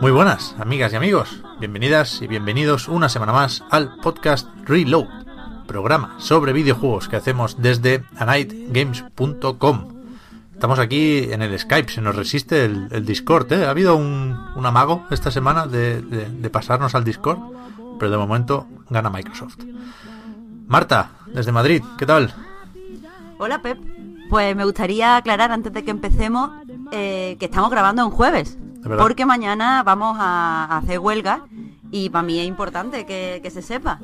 Muy buenas, amigas y amigos. Bienvenidas y bienvenidos una semana más al podcast Reload, programa sobre videojuegos que hacemos desde anightgames.com. Estamos aquí en el Skype, se nos resiste el, Discord, ¿eh? Ha habido un, un amago esta semana de, de- de pasarnos al Discord, pero de momento gana Microsoft. Marta, desde Madrid, ¿qué tal? Hola Pep. Pues me gustaría aclarar antes de que empecemos eh, que estamos grabando un jueves. Porque mañana vamos a, a hacer huelga y para mí es importante que, que se sepa.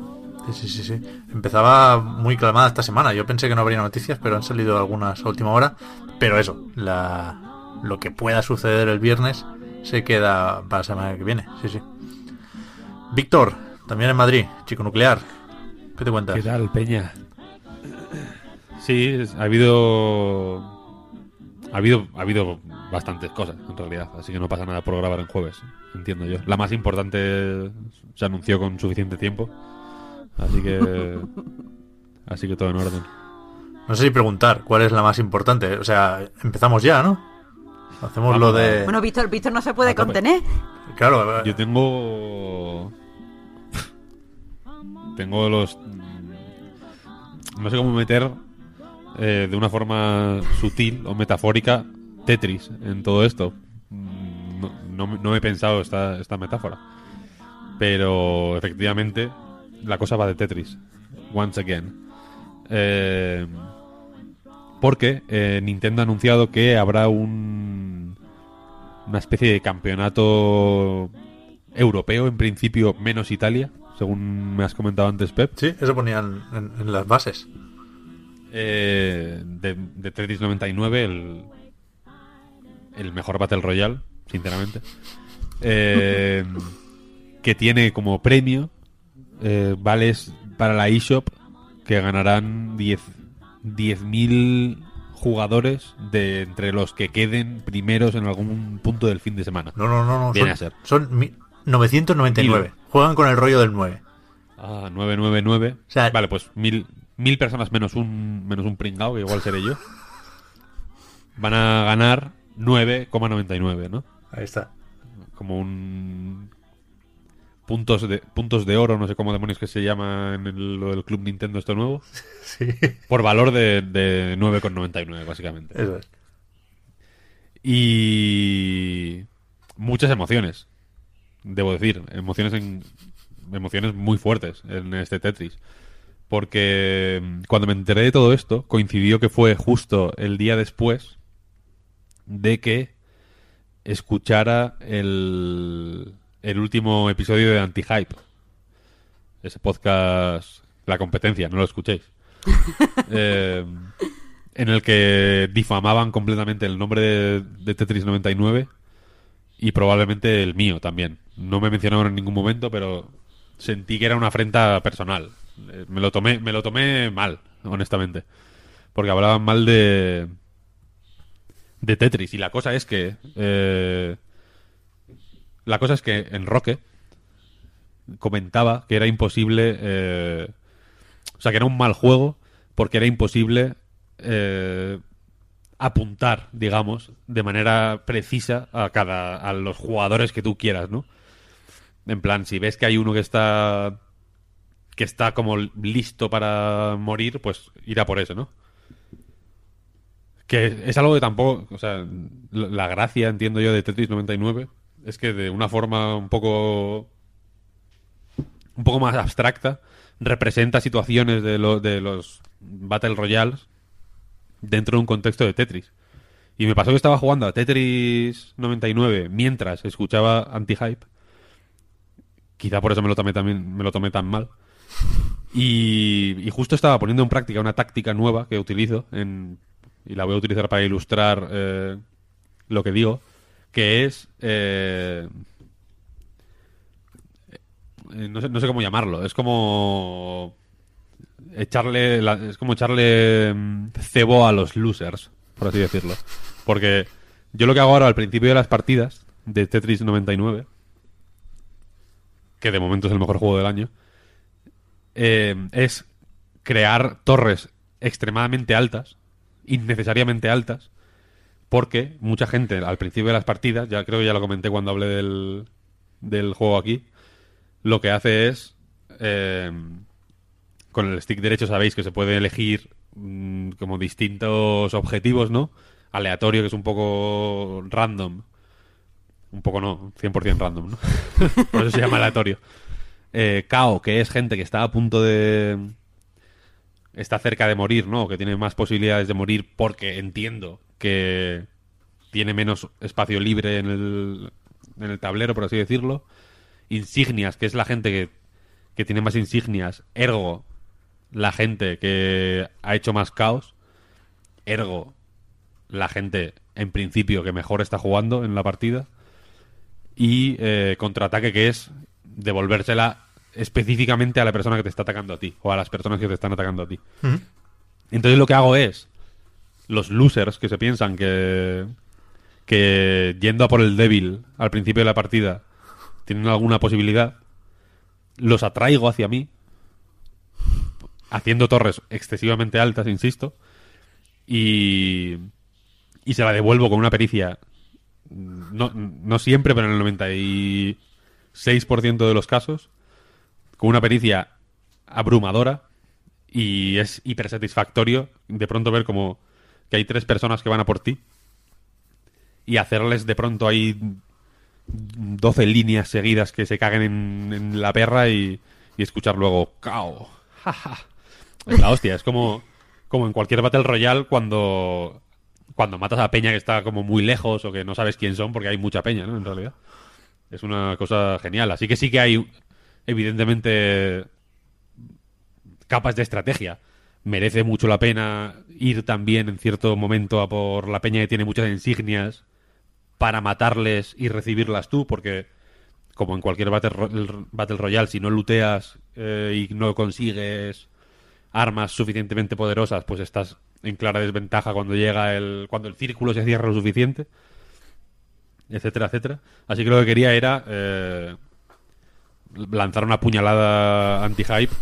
Sí, sí, sí, sí. Empezaba muy calmada esta semana. Yo pensé que no habría noticias, pero han salido algunas a última hora. Pero eso, la... lo que pueda suceder el viernes se queda para la semana que viene. Sí, sí. Víctor, también en Madrid, chico nuclear. ¿Qué te cuentas? ¿Qué tal, Peña? Sí, ha habido. Ha habido, ha habido bastantes cosas, en realidad. Así que no pasa nada por grabar en jueves, entiendo yo. La más importante se anunció con suficiente tiempo. Así que. así que todo en orden. No sé si preguntar cuál es la más importante. O sea, empezamos ya, ¿no? Hacemos Vamos, lo de... Bueno, Víctor, Víctor no se puede A tope. contener. Claro, Yo tengo. Tengo los. No sé cómo meter eh, de una forma sutil o metafórica Tetris en todo esto. Mm, No, no, he pensado esta, esta metáfora. Pero efectivamente, la cosa va de Tetris. Once again. Eh, porque eh, Nintendo ha anunciado que habrá un una especie de campeonato europeo, en principio menos Italia, según me has comentado antes, Pep, sí, eso ponían en, en las bases. Eh, de, de Tetris 99, el, el mejor Battle Royale, sinceramente, eh, que tiene como premio eh, vales para la eShop que ganarán 10 10.000 jugadores de entre los que queden primeros en algún punto del fin de semana. No, no, no, no. Viene son, a ser. son mi- 999. Juegan con el rollo del 9. Ah, 999. O sea- vale, pues mil, mil personas menos un menos un pringao, que igual seré yo. Van a ganar 9,99, ¿no? Ahí está. Como un puntos de puntos de oro, no sé cómo demonios que se llama en el, lo del Club Nintendo esto nuevo, Sí, por valor de, de 9,99 básicamente. eso es. Y muchas emociones, debo decir, emociones en emociones muy fuertes en este Tetris. Porque mm, cuando me enteré de todo esto, coincidió que fue justo el día después de que escuchara el, el último episodio de Anti-Hype. Ese podcast, La Competencia, no lo escuchéis. Eh, en el que difamaban completamente el nombre de, de Tetris 99 y probablemente el mío también. No me mencionaron en ningún momento, pero sentí que era una afrenta personal. Eh, me lo tomé, me lo tomé mal, honestamente, porque hablaban mal de de Tetris y la cosa es que eh, la cosa es que en Roque comentaba que era imposible eh, o sea que era un mal juego porque era imposible eh, apuntar, digamos, de manera precisa a cada a los jugadores que tú quieras, ¿no? En plan, si ves que hay uno que está que está como listo para morir, pues irá por ese, ¿no? Que es algo que tampoco, o sea, la gracia, entiendo yo, de Tetris 99 es que de una forma un poco un poco más abstracta representa situaciones de, de los Battle Royales dentro de un contexto de Tetris. Y me pasó que estaba jugando a Tetris 99 mientras escuchaba Anti-Hype. Quizá por eso me lo tomé, también, me lo tomé tan mal. Y, y justo estaba poniendo en práctica una táctica nueva que utilizo y la voy a utilizar para ilustrar eh, lo que digo, que es... eh, eh, no, sé, no sé cómo llamarlo, es como echarle es como echarle mm, cebo a los losers, por así decirlo. Porque yo lo que hago ahora al principio de las partidas de Tetris 99, que de momento es el mejor juego del año, eh, es crear torres extremadamente altas, innecesariamente altas, porque mucha gente al principio de las partidas, ya creo que ya lo comenté cuando hablé del, del juego aquí, lo que hace es eh, con el stick derecho sabéis que se puede elegir mm, como distintos objetivos, ¿no? Aleatorio, que es un poco random. Un poco no, 100% random, ¿no? Por eso se llama aleatorio. Eh, que es gente que está a punto de... Está cerca de morir, ¿no? Que tiene más posibilidades de morir porque entiendo que tiene menos espacio libre en el, en el tablero, por así decirlo. Insignias, que es la gente que, que tiene más insignias. Ergo, la gente que ha hecho más caos. Ergo, la gente, en principio, que mejor está jugando en la partida. Y eh, contraataque, que es devolvérsela específicamente a la persona que te está atacando a ti. O a las personas que te están atacando a ti. Entonces lo que hago es. Los losers que se piensan que. que yendo a por el débil al principio de la partida tienen alguna posibilidad. Los atraigo hacia mí. Haciendo torres excesivamente altas, insisto. Y. Y se la devuelvo con una pericia. No, no siempre, pero en el 96% de los casos. Con una pericia abrumadora. Y es hiper satisfactorio de pronto ver como que hay tres personas que van a por ti. Y hacerles de pronto ahí 12 líneas seguidas que se caguen en, en la perra y, escuchar luego cao. Es la hostia, es como, como en cualquier Battle Royale cuando, cuando matas a Peña que está como muy lejos o que no sabes quién son porque hay mucha Peña, ¿no? En realidad. Es una cosa genial. Así que sí que hay, evidentemente, capas de estrategia. Merece mucho la pena ir también en cierto momento a por la peña que tiene muchas insignias para matarles y recibirlas tú, porque como en cualquier Battle, Battle Royale, si no looteas eh, y no consigues armas suficientemente poderosas, pues estás en clara desventaja cuando llega el cuando el círculo se cierra lo suficiente, etcétera, etcétera. Así que lo que quería era eh, lanzar una puñalada anti-hype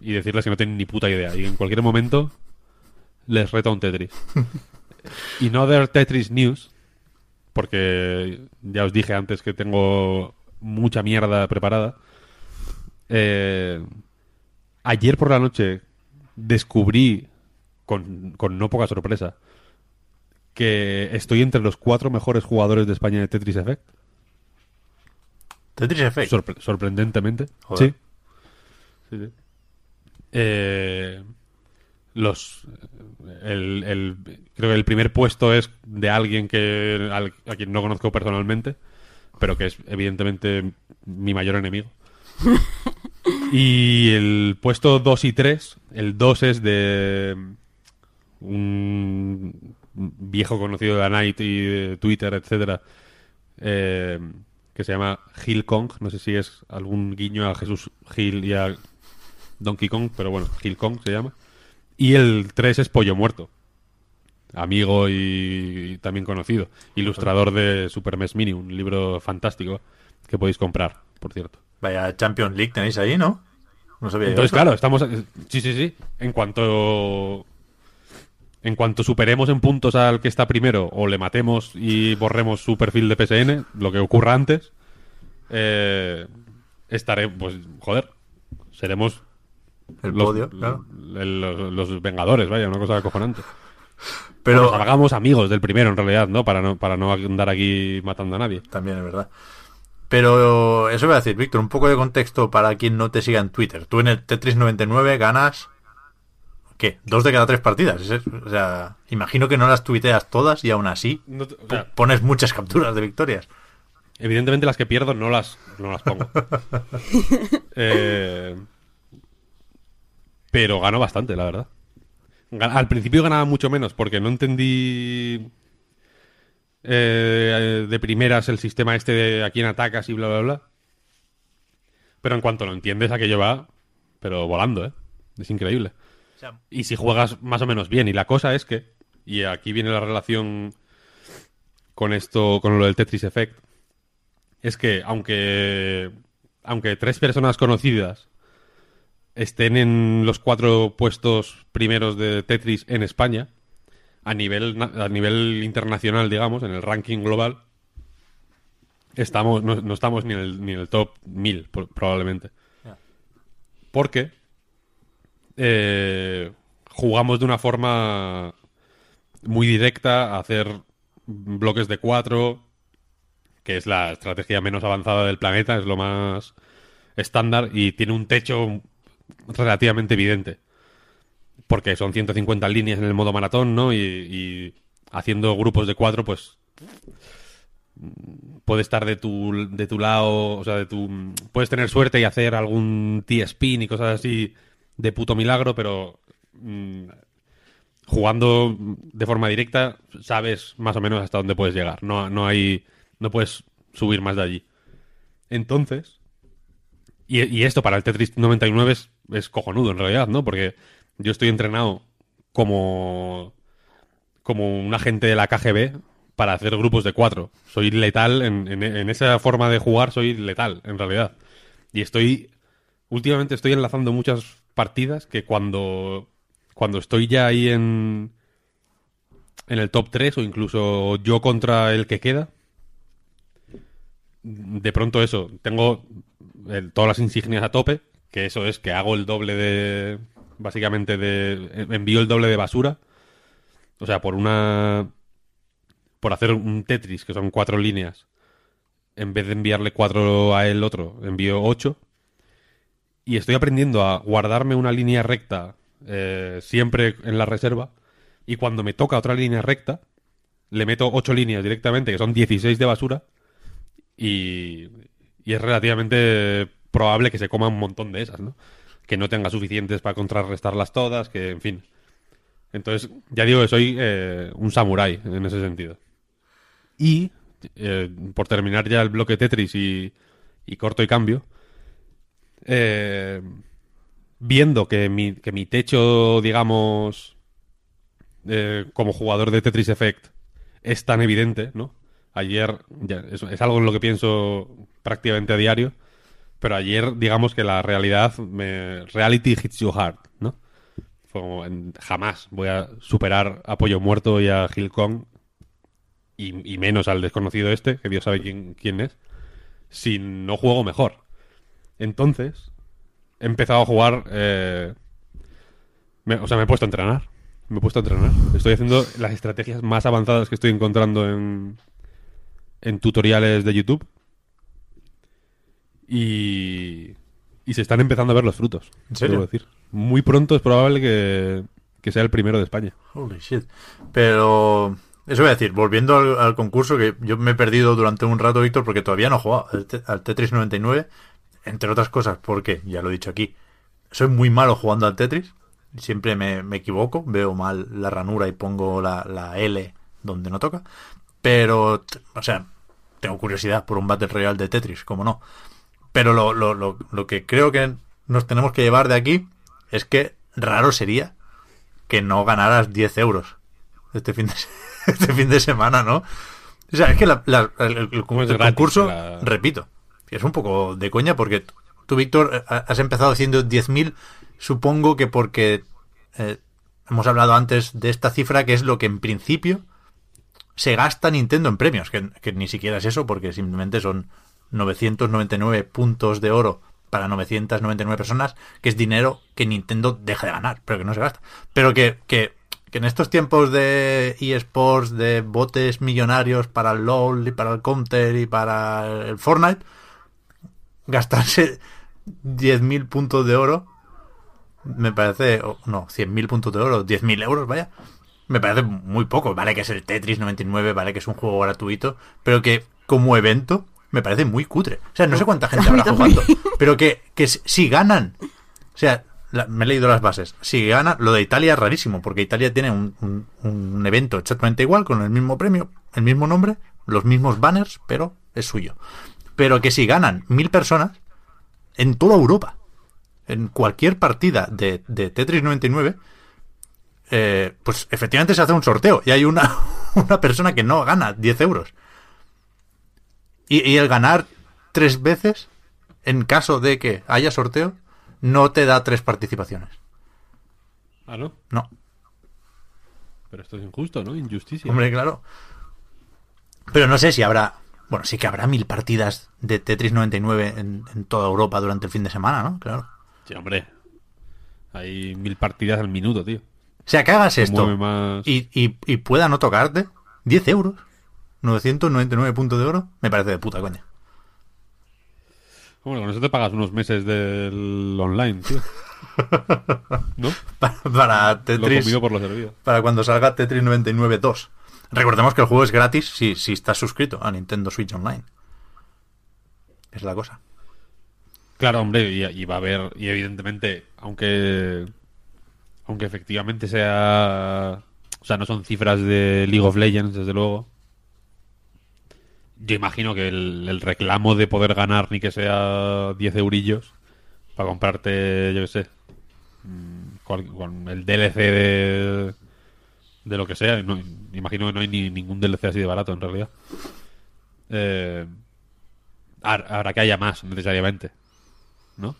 y decirles que no tienen ni puta idea. Y en cualquier momento les reto a un Tetris. y no de Tetris News, porque ya os dije antes que tengo mucha mierda preparada. Eh, ayer por la noche descubrí, con, con no poca sorpresa, que estoy entre los cuatro mejores jugadores de España de Tetris Effect. Tetris Effect. Sorpre- sorprendentemente. Joder. Sí. Sí, sí. Eh, los el, el- creo que el primer puesto es de alguien que al- a quien no conozco personalmente pero que es evidentemente mi mayor enemigo y el puesto 2 y 3 el 2 es de un viejo conocido de la Night y de Twitter etcétera eh, que se llama Gil Kong no sé si es algún guiño a Jesús Gil y a Donkey Kong pero bueno Gil Kong se llama y el 3 es Pollo Muerto. Amigo y, y también conocido. Ilustrador de Super Mes Mini, un libro fantástico que podéis comprar, por cierto. Vaya Champions League tenéis ahí, ¿no? No sabía Entonces, eso. claro, estamos. Sí, sí, sí. En cuanto. En cuanto superemos en puntos al que está primero, o le matemos y borremos su perfil de PSN, lo que ocurra antes, eh, estaré. Pues, joder, seremos El los, podio, claro. los Vengadores, vaya, una cosa acojonante. Pero Nos hagamos amigos del primero, en realidad, ¿no? Para no, para no andar aquí matando a nadie. también es verdad. Pero eso voy a decir, Víctor, un poco de contexto para quien no te siga en Twitter. Tú en el Tetris 99 ganas ¿qué? Dos de cada tres partidas. O sea, imagino que no las tuiteas todas y aún así No te- o po- sea, pones muchas capturas de victorias. Evidentemente las que pierdo no las, no las pongo. Eh, pero gano bastante, la verdad. Al principio ganaba mucho menos porque no entendí eh, de primeras el sistema este de a quién atacas y bla, bla, bla. Pero en cuanto lo entiendes, aquello va, pero volando, ¿eh? Es increíble. Sea, Y si juegas más o menos bien. Y la cosa es que, y aquí viene la relación con esto, con lo del Tetris Effect, es que aunque, aunque tres personas conocidas estén en los cuatro puestos primeros de Tetris en España, a nivel, a nivel internacional, digamos, en el ranking global, estamos, no, no estamos ni en, el, ni en el top 1000, pro- probablemente. Porque eh, jugamos de una forma muy directa a hacer bloques de cuatro, que es la estrategia menos avanzada del planeta, es lo más estándar y tiene un techo relativamente evidente. Porque son 150 líneas en el modo maratón, ¿no? Y, y haciendo grupos de cuatro, pues puede estar de tu, de tu lado, o sea, de tu... Puedes tener suerte y hacer algún T-spin y cosas así de puto milagro, pero mm, jugando de forma directa sabes más o menos hasta dónde puedes llegar. No, no hay... No puedes subir más de allí. Entonces... Y, esto para el Tetris 99 es, es cojonudo en realidad, ¿no? Porque yo estoy entrenado como como un agente de la KGB para hacer grupos de cuatro. Soy letal en, en- en esa forma de jugar, soy letal en realidad. Y estoy últimamente estoy enlazando muchas partidas que cuando cuando estoy ya ahí en en el top 3 o incluso yo contra el que queda de pronto eso, tengo todas las insignias a tope, que eso es que hago el doble de básicamente de envío el doble de basura o sea, por una. Por hacer un Tetris, que son cuatro líneas, en vez de enviarle cuatro a el otro, envío ocho. Y estoy aprendiendo a guardarme una línea recta eh, siempre en la reserva. Y cuando me toca otra línea recta, le meto ocho líneas directamente, que son 16 de basura. Y, y es relativamente probable que se coma un montón de esas, ¿no? Que no tenga suficientes para contrarrestarlas todas, que en fin. Entonces, ya digo que soy eh, un samurái en ese sentido. Y, eh, por terminar ya el bloque Tetris y, y corto y cambio, eh, viendo que mi, que mi techo, digamos, eh, como jugador de Tetris Effect es tan evidente, ¿no? Ayer, es, algo en lo que pienso prácticamente a diario, pero ayer, digamos que la realidad, me, reality hits you hard, ¿no? Jamás voy a superar a Pollo Muerto y a Gil Kong y, y menos al desconocido este, que Dios sabe quién, quién es, si no juego mejor. Entonces, he empezado a jugar... eh, me- o sea, me he puesto a entrenar. Me he puesto a entrenar. Estoy haciendo las estrategias más avanzadas que estoy encontrando en, en tutoriales de YouTube. Y, y se están empezando a ver los frutos. ¿En serio? decir. Muy pronto es probable que, que sea el primero de España. Holy shit. Pero eso voy a decir, volviendo al, al concurso, que yo me he perdido durante un rato, Víctor, porque todavía no he jugado al, al Tetris 99, entre otras cosas, porque, ya lo he dicho aquí, soy muy malo jugando al Tetris, siempre me, me equivoco, veo mal la ranura y pongo la, la L donde no toca, pero, o sea, tengo curiosidad por un Battle Royale de Tetris, como no. Pero lo, lo, lo, lo que creo que nos tenemos que llevar de aquí es que raro sería que no ganaras 10 euros este fin de, este fin de semana, ¿no? O sea, es que la- la- el, concurso, la- repito, es un poco de coña porque tú, Víctor, eh, has empezado haciendo 10.000, supongo que porque eh, hemos hablado antes de esta cifra que es lo que en principio se gasta Nintendo en premios, que, que ni siquiera es eso porque simplemente son 999 puntos de oro para 999 personas, que es dinero que Nintendo deja de ganar, pero que no se gasta. Pero que, que, que en estos tiempos de eSports, de botes millonarios para el LOL y para el Counter y para el Fortnite, gastarse 10.000 puntos de oro me parece, no, 100.000 puntos de oro, 10.000 euros, vaya. Me parece muy poco. Vale que es el Tetris 99, vale que es un juego gratuito, pero que como evento me parece muy cutre. O sea, no sé cuánta gente habrá jugando, pero que, que si- ganan, o sea, la- me he leído las bases, si ganan, lo de Italia es rarísimo, porque Italia tiene un, un- un evento exactamente igual, con el mismo premio, el mismo nombre, los mismos banners, pero es suyo. Pero que si ganan mil personas, en toda Europa, en cualquier partida de, de Tetris 99, eh, pues efectivamente se hace un sorteo y hay una, una persona que no gana 10 euros. Y, y el ganar tres veces, en caso de que haya sorteo, no te da tres participaciones. Ah, ¿no? No, Pero esto es injusto, ¿no? Injusticia. hombre, claro. Pero no sé si habrá... Bueno, sí que habrá mil partidas de Tetris 99 en, en toda Europa durante el fin de semana, ¿no? Claro. Sí, hombre. Hay mil partidas al minuto, tío. O sea, que hagas esto más... y, y, y pueda no tocarte, 10 euros, 999 puntos de oro, me parece de puta coña. Bueno, con eso te pagas unos meses del online, tío. ¿No? Para, para Lo Tetris, comido por lo servido. para cuando salga Tetris 99 2. Recordemos que el juego es gratis si, si estás suscrito a Nintendo Switch Online. Es la cosa. Claro, hombre, y, va a haber, y evidentemente, aunque aunque efectivamente sea, o sea, no son cifras de League of Legends, desde luego. Yo imagino que el, reclamo de poder ganar ni que sea 10 eurillos para comprarte, yo qué sé, mm, cual- con el DLC de, de lo que sea, no- imagino que no hay ni ningún DLC así de barato en realidad. Eh, habrá que haya más, necesariamente. ¿No?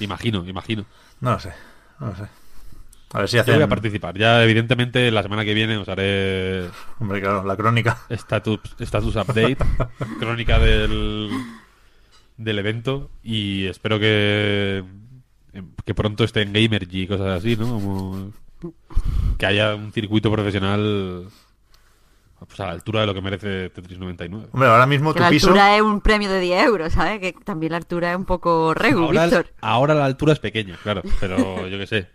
Imagino, imagino. No lo sé, no lo sé. A ver si Yo voy hacen... a participar. Ya, evidentemente, la semana que viene os haré Hombre, claro, la crónica. status, status update, crónica del, del evento y espero que, que pronto esté en Gamergy y cosas así, ¿no? Como que haya un circuito profesional pues, a la altura de lo que merece Tetris 99. Hombre, ahora mismo Que tu la piso... altura es un premio de 10 euros, ¿sabes? Que también la altura es un poco regu, Ahora, Víctor. ahora la altura es pequeña, claro, pero yo qué sé.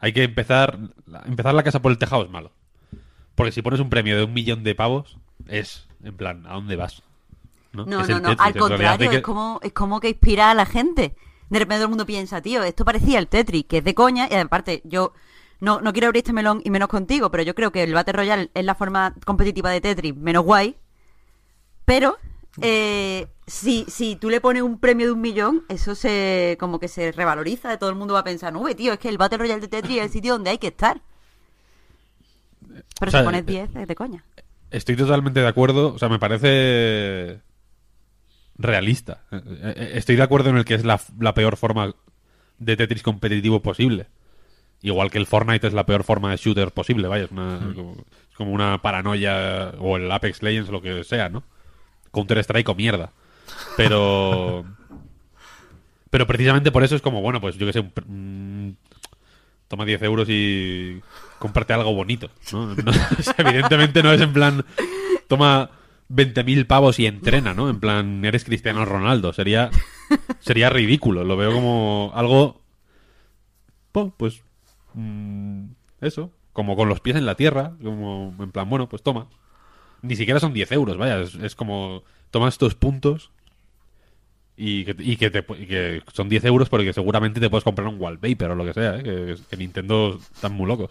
Hay que empezar. Empezar la casa por el tejado es malo. Porque si pones un premio de un millón de pavos, es en plan, ¿a dónde vas? No, No, Es no, el no, Tetris, al contrario, que- es, como, es como que inspira a la gente. De repente todo el mundo piensa, tío, esto parecía el Tetris, que es de coña, y aparte, yo no, no quiero abrir este melón y menos contigo, pero yo creo que el Battle Royale es la forma competitiva de Tetris menos guay. Pero, eh, si, si tú le pones un premio de un millón, eso se como que se revaloriza, todo el mundo va a pensar, no, tío, es que el Battle Royale de Tetris es el sitio donde hay que estar. Pero O sea, si pones eh, 10, es de coña. Estoy totalmente de acuerdo. O sea, me parece realista. Eh, eh, Estoy de acuerdo en el que es la, la peor forma de Tetris competitivo posible. Igual que el Fortnite es la peor forma de shooter posible, vaya, es, una- como, es como una paranoia, o el Apex Legends, lo que sea, ¿no? Counter-Strike o mierda. Pero... Pero precisamente por eso es como, bueno, pues yo que sé, un toma 10 euros y cómprate algo bonito, ¿no? No, o sea, evidentemente no es en plan, toma 20.000 pavos y entrena, ¿no? En plan, eres Cristiano Ronaldo. Sería, sería ridículo. Lo veo como algo, pues, mm, eso, como con los pies en la tierra, como en plan, bueno, pues toma. Ni siquiera son 10 euros, vaya, es, como, toma estos puntos y que, te- y son 10 euros porque seguramente te puedes comprar un wallpaper o lo que sea, ¿eh? que, que Nintendo están muy locos.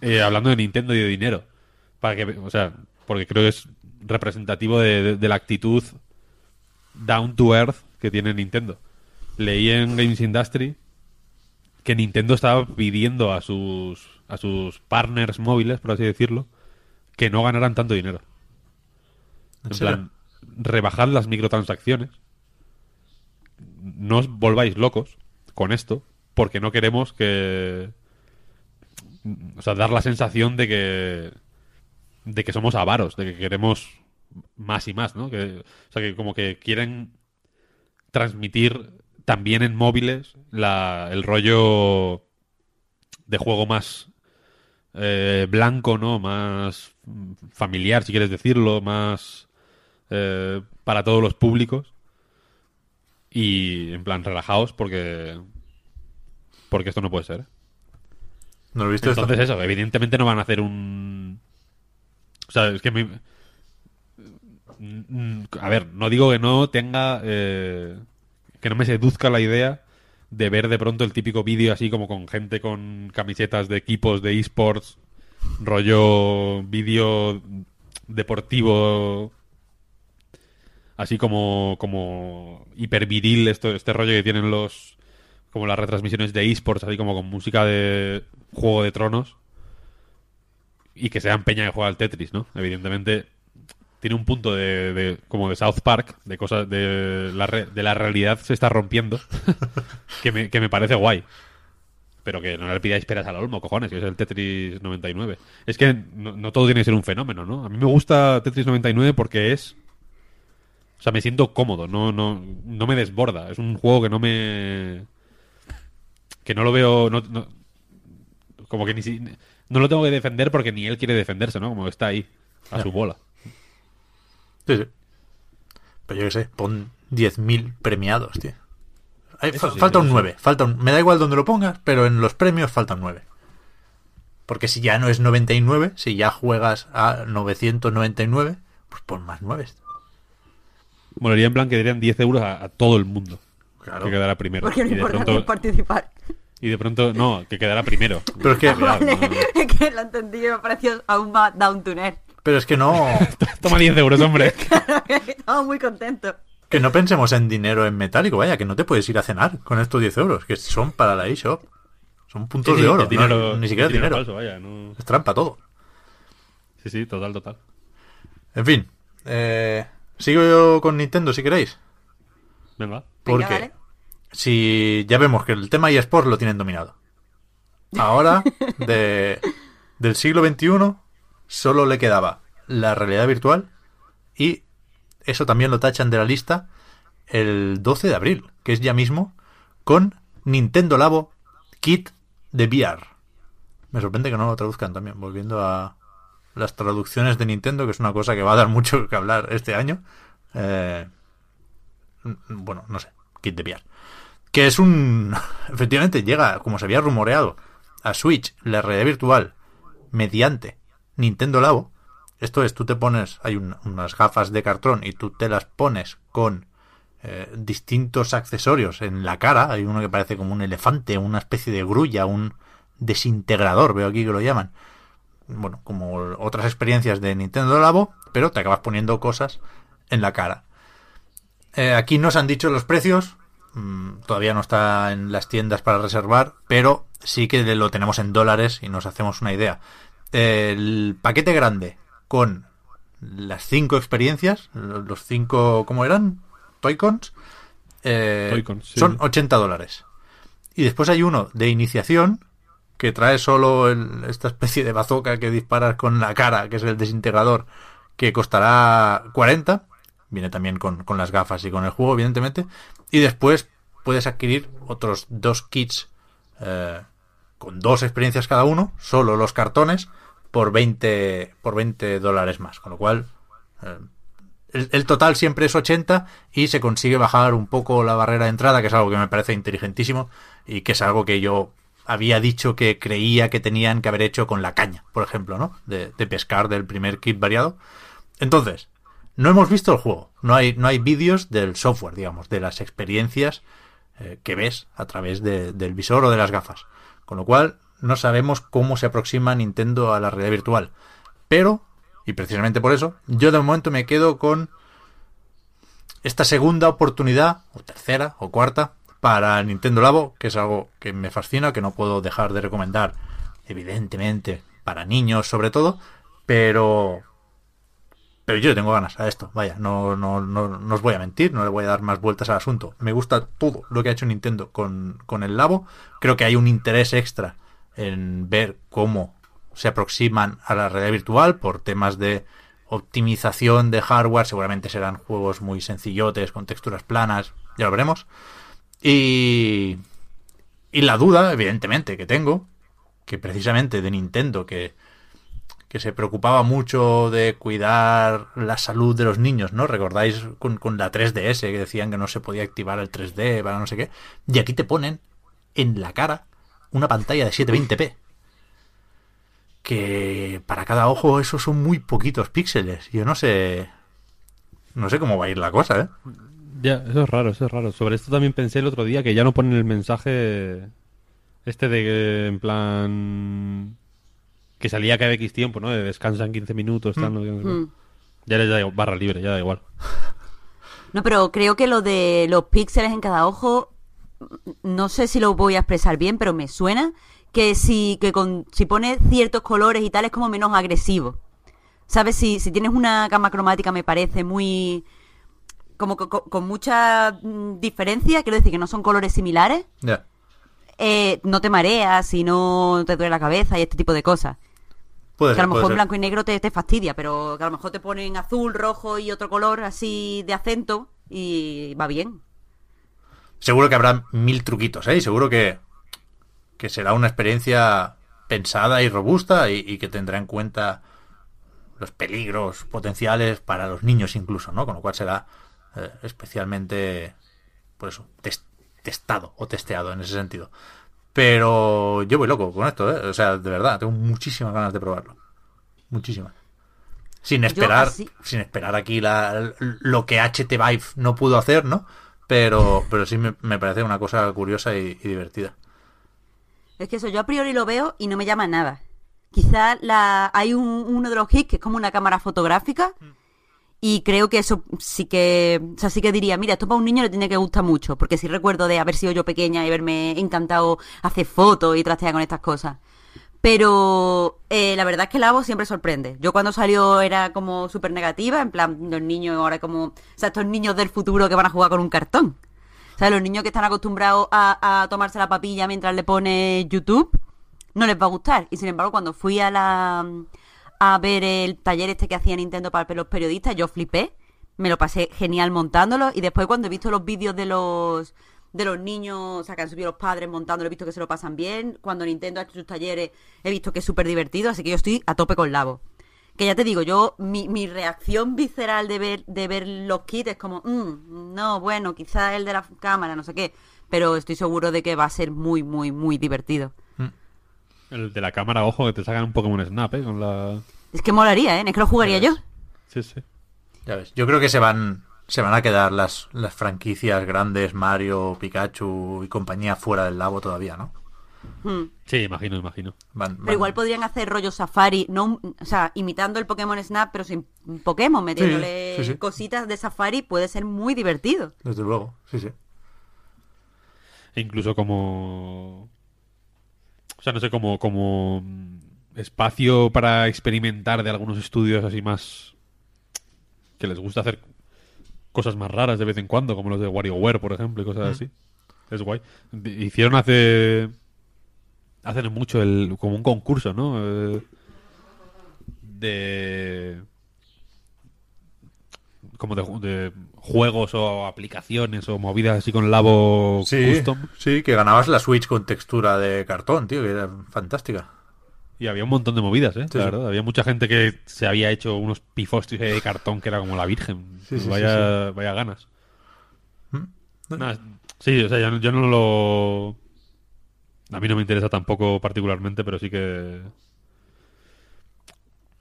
Eh, hablando de Nintendo y de dinero, para que, o sea, porque creo que es representativo de, de- de la actitud down to earth que tiene Nintendo. Leí en Games Industry que Nintendo estaba pidiendo a sus a sus partners móviles, por así decirlo, que no ganaran tanto dinero. ¿En En plan, rebajad las microtransacciones. No os volváis locos con esto, porque no queremos que. O sea, dar la sensación de que. De que somos avaros, de que queremos más y más, ¿no? Que, o sea, que como que quieren transmitir también en móviles la, el rollo de juego más eh, blanco, ¿no? Más familiar, si quieres decirlo, más eh, para todos los públicos. Y en plan, relajaos porque. Porque esto no puede ser. ¿No lo viste Entonces, esto? eso, evidentemente no van a hacer un. O sea, es que. mi- Mm, A ver, no digo que no tenga. eh, Que no me seduzca la idea de ver de pronto el típico vídeo así como con gente con camisetas de equipos de esports, rollo vídeo deportivo. Así como, como hiperviril, esto, este rollo que tienen los. Como las retransmisiones de esports, así como con música de Juego de Tronos. Y que sean peña que juega al Tetris, ¿no? Evidentemente tiene un punto de, como de South Park, de cosas de la, re- de la realidad se está rompiendo, que, me, que me parece guay. Pero que no le pidáis peras al olmo, cojones, que es el Tetris 99. Es que no, todo tiene que ser un fenómeno, ¿no? A mí me gusta Tetris 99 porque es... O sea, me siento cómodo, no, no, no me desborda. Es un juego que no me... Que no lo veo... como que ni si... No lo tengo que defender porque ni él quiere defenderse, ¿no? Como está ahí, a su bola. Sí, sí. Pero yo qué sé, pon 10.000 premiados, tío. Hay- Eso fa- sí, falta un eso sí. 9. Falta un- me da igual donde lo pongas, pero en los premios falta un 9. Porque si ya no es 99, si ya juegas a 999, pues pon más 9. Molaría en plan que darían 10 euros a, a todo el mundo. Claro. Que quedara primero. Porque de importante pronto, participar. Y de pronto, no, que quedara primero. Pero es que- Vale, no. que lo entendí me pareció aún más down to net. Pero es que no, Toma 10 euros, hombre. Estaba muy contento. que no pensemos en dinero en metálico, vaya, que no te puedes ir a cenar con estos 10 euros, que son para la eShop. Son puntos Sí, de oro, dinero, no- ni siquiera es dinero. falso, vaya, no- Es trampa todo. Sí, sí, total, total. En fin, eh, sigo yo con Nintendo si queréis. Venga. Porque Venga, vale. Si ya vemos que el tema eSport lo tienen dominado. Ahora, de, del siglo XXI, solo le quedaba la realidad virtual y eso también lo tachan de la lista el 12 de abril, que es ya mismo, con Nintendo Labo Kit de VR. Me sorprende que no lo traduzcan también, volviendo a las traducciones de Nintendo, que es una cosa que va a dar mucho que hablar este año. Eh, bueno, no sé, Kit de VR. Que es un... Efectivamente, llega, como se había rumoreado, a Switch la realidad virtual mediante Nintendo Labo. Esto es, tú te pones, hay un- unas gafas de cartón y tú te las pones con eh, distintos accesorios en la cara. Hay uno que parece como un elefante, una especie de grulla, un desintegrador, veo aquí que lo llaman. Bueno, como otras experiencias de Nintendo Labo, pero te acabas poniendo cosas en la cara. Eh, aquí nos han dicho los precios. Mm, todavía no está en las tiendas para reservar, pero sí que lo tenemos en dólares y nos hacemos una idea. El paquete grande con las cinco experiencias, los cinco, ¿cómo eran? Toycons. eh, Toy-Cons, sí. Son 80 dólares. Y después hay uno de iniciación que trae solo el- esta especie de bazooka que disparas con la cara, que es el desintegrador, que costará 40. Viene también con, con las gafas y con el juego, evidentemente. Y después puedes adquirir otros dos kits eh, con dos experiencias cada uno, solo los cartones, por 20, por 20 dólares más. Con lo cual, eh, el, total siempre es 80 y se consigue bajar un poco la barrera de entrada, que es algo que me parece inteligentísimo y que es algo que yo había dicho que creía que tenían que haber hecho con la caña, por ejemplo, ¿no? De pescar del primer kit variado. Entonces, no hemos visto el juego, no hay, no hay vídeos del software, digamos, de las experiencias eh, que ves a través de- del visor o de las gafas. Con lo cual, no sabemos cómo se aproxima Nintendo a la realidad virtual. Pero, y precisamente por eso, yo de momento me quedo con esta segunda oportunidad, o tercera, o cuarta, para Nintendo Labo, que es algo que me fascina, que no puedo dejar de recomendar, evidentemente, para niños sobre todo, pero... Pero yo tengo ganas a esto, vaya, no, no, no, no os voy a mentir, no le voy a dar más vueltas al asunto. Me gusta todo lo que ha hecho Nintendo con, con el Labo, creo que hay un interés extra en ver cómo se aproximan a la realidad virtual por temas de optimización de hardware, seguramente serán juegos muy sencillotes, con texturas planas, ya lo veremos. Y, y la duda, evidentemente, que tengo, que precisamente de Nintendo, que, que se preocupaba mucho de cuidar la salud de los niños, ¿no? ¿Recordáis con, con la 3DS que decían que no se podía activar el 3D para no sé qué? Y aquí te ponen en la cara una pantalla de 720p. Que para cada ojo esos son muy poquitos píxeles. Yo no sé... No sé cómo va a ir la cosa, ¿eh? Ya, eso es raro, eso es raro. Sobre esto también pensé el otro día que ya no ponen el mensaje este de que en plan que salía cada X tiempo, ¿no? De descansan 15 minutos, tal, no sé qué. Mm. Ya les da igual, barra libre, ya da igual. No, pero creo que lo de los píxeles en cada ojo, no sé si lo voy a expresar bien, pero me suena que si que con si pones ciertos colores y tal es como menos agresivo. ¿Sabes? Si, si tienes una gama cromática me parece muy... como co- co- con, mucha mm, diferencia, quiero decir que no son colores similares, Ya. eh, no te mareas y no te duele la cabeza y este tipo de cosas. Puede Que a lo mejor blanco y negro te, te fastidia, pero que a lo mejor te ponen azul, rojo y otro color así de acento y va bien. Seguro que habrá mil truquitos, ¿eh? Y seguro que, que será una experiencia pensada y robusta y, y que tendrá en cuenta los peligros potenciales para los niños incluso, ¿no? Con lo cual será eh, especialmente, por eso, tes- testado o testeado en ese sentido. Pero yo voy loco con esto, ¿eh? O sea, de verdad, tengo muchísimas ganas de probarlo. Muchísimas. Sin esperar, así- sin esperar aquí la, lo que HT Vive no pudo hacer, ¿no? Pero, pero sí me, me parece una cosa curiosa y, y divertida. Es que eso yo a priori lo veo y no me llama nada. Quizá la, hay un- uno de los hits que es como una cámara fotográfica y creo que eso sí que, o sea, sí que diría, mira, esto para un niño le tiene que gustar mucho, porque sí recuerdo de haber sido yo pequeña y haberme encantado hacer fotos y trastear con estas cosas. Pero eh, la verdad es que el Avo siempre sorprende. Yo cuando salió era como súper negativa, en plan, los niños ahora como, o sea, estos niños del futuro que van a jugar con un cartón. O sea, los niños que están acostumbrados a, a tomarse la papilla mientras le pone YouTube, no les va a gustar. Y sin embargo, cuando fui a la a ver el taller este que hacía Nintendo para los periodistas, yo flipé. Me lo pasé genial montándolo. Y después cuando he visto los vídeos de los de los niños, o sea, que han subido los padres montándolo, he visto que se lo pasan bien. Cuando Nintendo ha hecho sus talleres, he visto que es súper divertido. Así que yo estoy a tope con Labo. Que ya te digo, yo, mi, mi reacción visceral de ver, de ver los kits es como, "Mm, no, bueno, quizá el de la cámara, no sé qué. Pero estoy seguro de que va a ser muy, muy, muy divertido. El de la cámara, ojo, que te sacan un Pokémon Snap, ¿eh? Con la... Es que molaría, ¿eh? Es que lo jugaría yo. Sí, sí. Ya ves. Yo creo que se van, se van a quedar las, las franquicias grandes, Mario, Pikachu y compañía fuera del lago todavía, ¿no? Hmm. Sí, imagino, imagino. Van, Pero igual podrían hacer rollo Safari, no, o sea, imitando el Pokémon Snap, pero sin Pokémon, metiéndole sí, sí. cositas de Safari, puede ser muy divertido. Desde luego, sí, sí. E incluso como... O sea, no sé, como, como mm, espacio para experimentar de algunos estudios así más... Que les gusta hacer cosas más raras de vez en cuando, como los de WarioWare, por ejemplo, y cosas así. Es guay. Hicieron hace... Hace no mucho el, como un concurso, ¿no? Eh, de... Como de, de juegos o aplicaciones o movidas así con Labo Sí, Custom. sí, que ganabas la Switch con textura de cartón, tío, que era fantástica. Y había un montón de movidas, ¿eh? Sí, la sí. verdad. Había mucha gente que se había hecho unos pifostis de cartón que era como la virgen. Sí, sí, vaya, vaya ganas. ¿Mm? Nada, sí, o sea, yo, no- yo no lo... A mí no me interesa tampoco particularmente, pero sí que...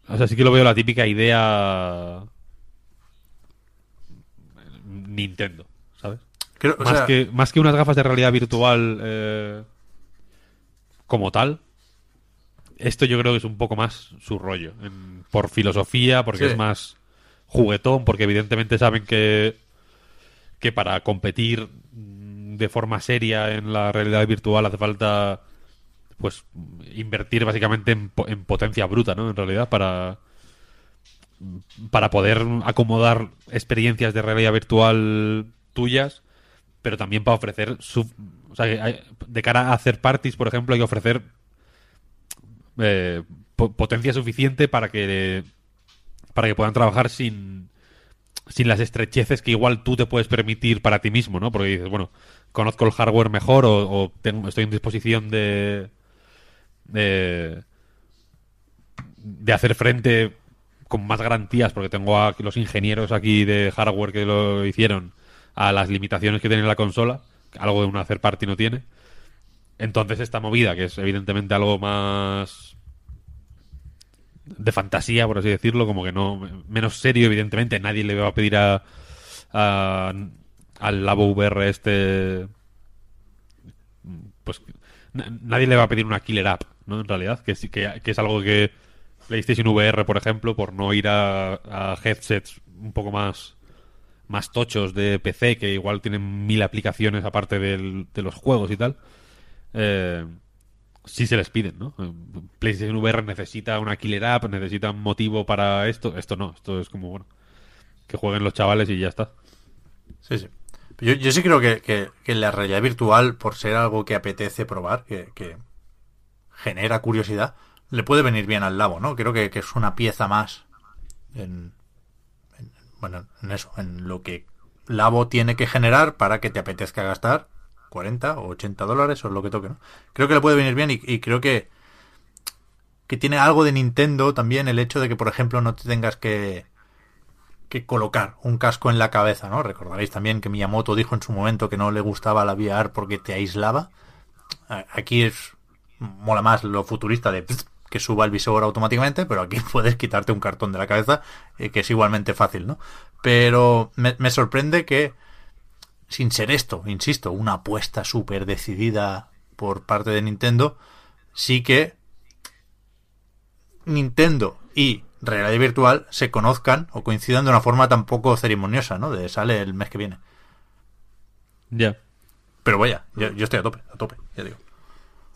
O sea, sí que lo veo la típica idea... Nintendo, ¿sabes? Creo- o más, sea, que, más que unas gafas de realidad virtual eh, como tal, esto yo creo que es un poco más su rollo. en- por filosofía, porque Sí. es más juguetón, porque evidentemente saben que, que para competir de forma seria en la realidad virtual hace falta pues invertir básicamente en, en potencia bruta, ¿no? En realidad, para para poder acomodar experiencias de realidad virtual tuyas, pero también para ofrecer o sea, de cara a hacer parties, por ejemplo, hay que ofrecer eh, po- potencia suficiente para que para que puedan trabajar sin sin las estrecheces que igual tú te puedes permitir para ti mismo, ¿no? Porque dices, bueno, conozco el hardware mejor o, estoy en disposición de de hacer frente con más garantías, porque tengo a los ingenieros aquí de hardware que lo hicieron, a las limitaciones que tiene la consola, algo de una third party no tiene. Entonces esta movida, que es evidentemente algo más de fantasía, por así decirlo, como que no menos serio, evidentemente, nadie le va a pedir a, al Labo VR este pues na- nadie le va a pedir una killer app, ¿no? En realidad, que, que es algo que PlayStation VR, por ejemplo, por no ir a, headsets un poco más más tochos de PC, que igual tienen mil aplicaciones aparte de los juegos y tal, eh, sí se les piden, ¿no? PlayStation VR necesita una killer app, necesita un motivo para esto. Esto no, esto es como, bueno, que jueguen los chavales y ya está. Sí, sí. Yo, yo sí creo que, que- la realidad virtual, por ser algo que apetece probar, que genera curiosidad, le puede venir bien al labo, ¿no? Creo que, que es una pieza más en, en- bueno, en eso, en lo que Labo tiene que generar para que te apetezca gastar 40 o 80 dólares o lo que toque, ¿no? Creo que le puede venir bien y, creo que que tiene algo de Nintendo también el hecho de que, por ejemplo, no te tengas que que colocar un casco en la cabeza, ¿no? Recordaréis también que Miyamoto dijo en su momento que no le gustaba la VR porque te aislaba. Aquí es mola más lo futurista de que suba el visor automáticamente, pero aquí puedes quitarte un cartón de la cabeza, eh, que es igualmente fácil, ¿no? Pero me, me sorprende que, sin ser esto, insisto, una apuesta súper decidida por parte de Nintendo, sí que Nintendo y realidad virtual se conozcan o coincidan de una forma tan poco ceremoniosa, ¿no? De sale el mes que viene. Ya. Pero vaya, yo, yo estoy a tope, a tope, ya digo.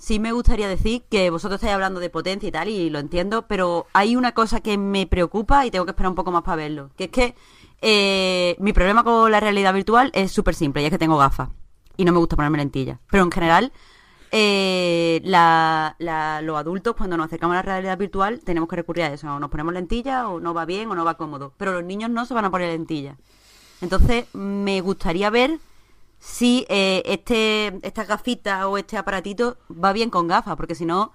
Sí me gustaría decir que vosotros estáis hablando de potencia y tal, y lo entiendo, pero hay una cosa que me preocupa y tengo que esperar un poco más para verlo, que es que eh, mi problema con la realidad virtual es súper simple, y es que tengo gafas, y no me gusta ponerme lentillas. Pero en general, eh, la- los adultos cuando nos acercamos a la realidad virtual tenemos que recurrir a eso, o nos ponemos lentillas, o no va bien, o no va cómodo. Pero los niños no se van a poner lentillas. Entonces, me gustaría ver si eh, este, estas gafitas o este aparatito va bien con gafas, porque si no,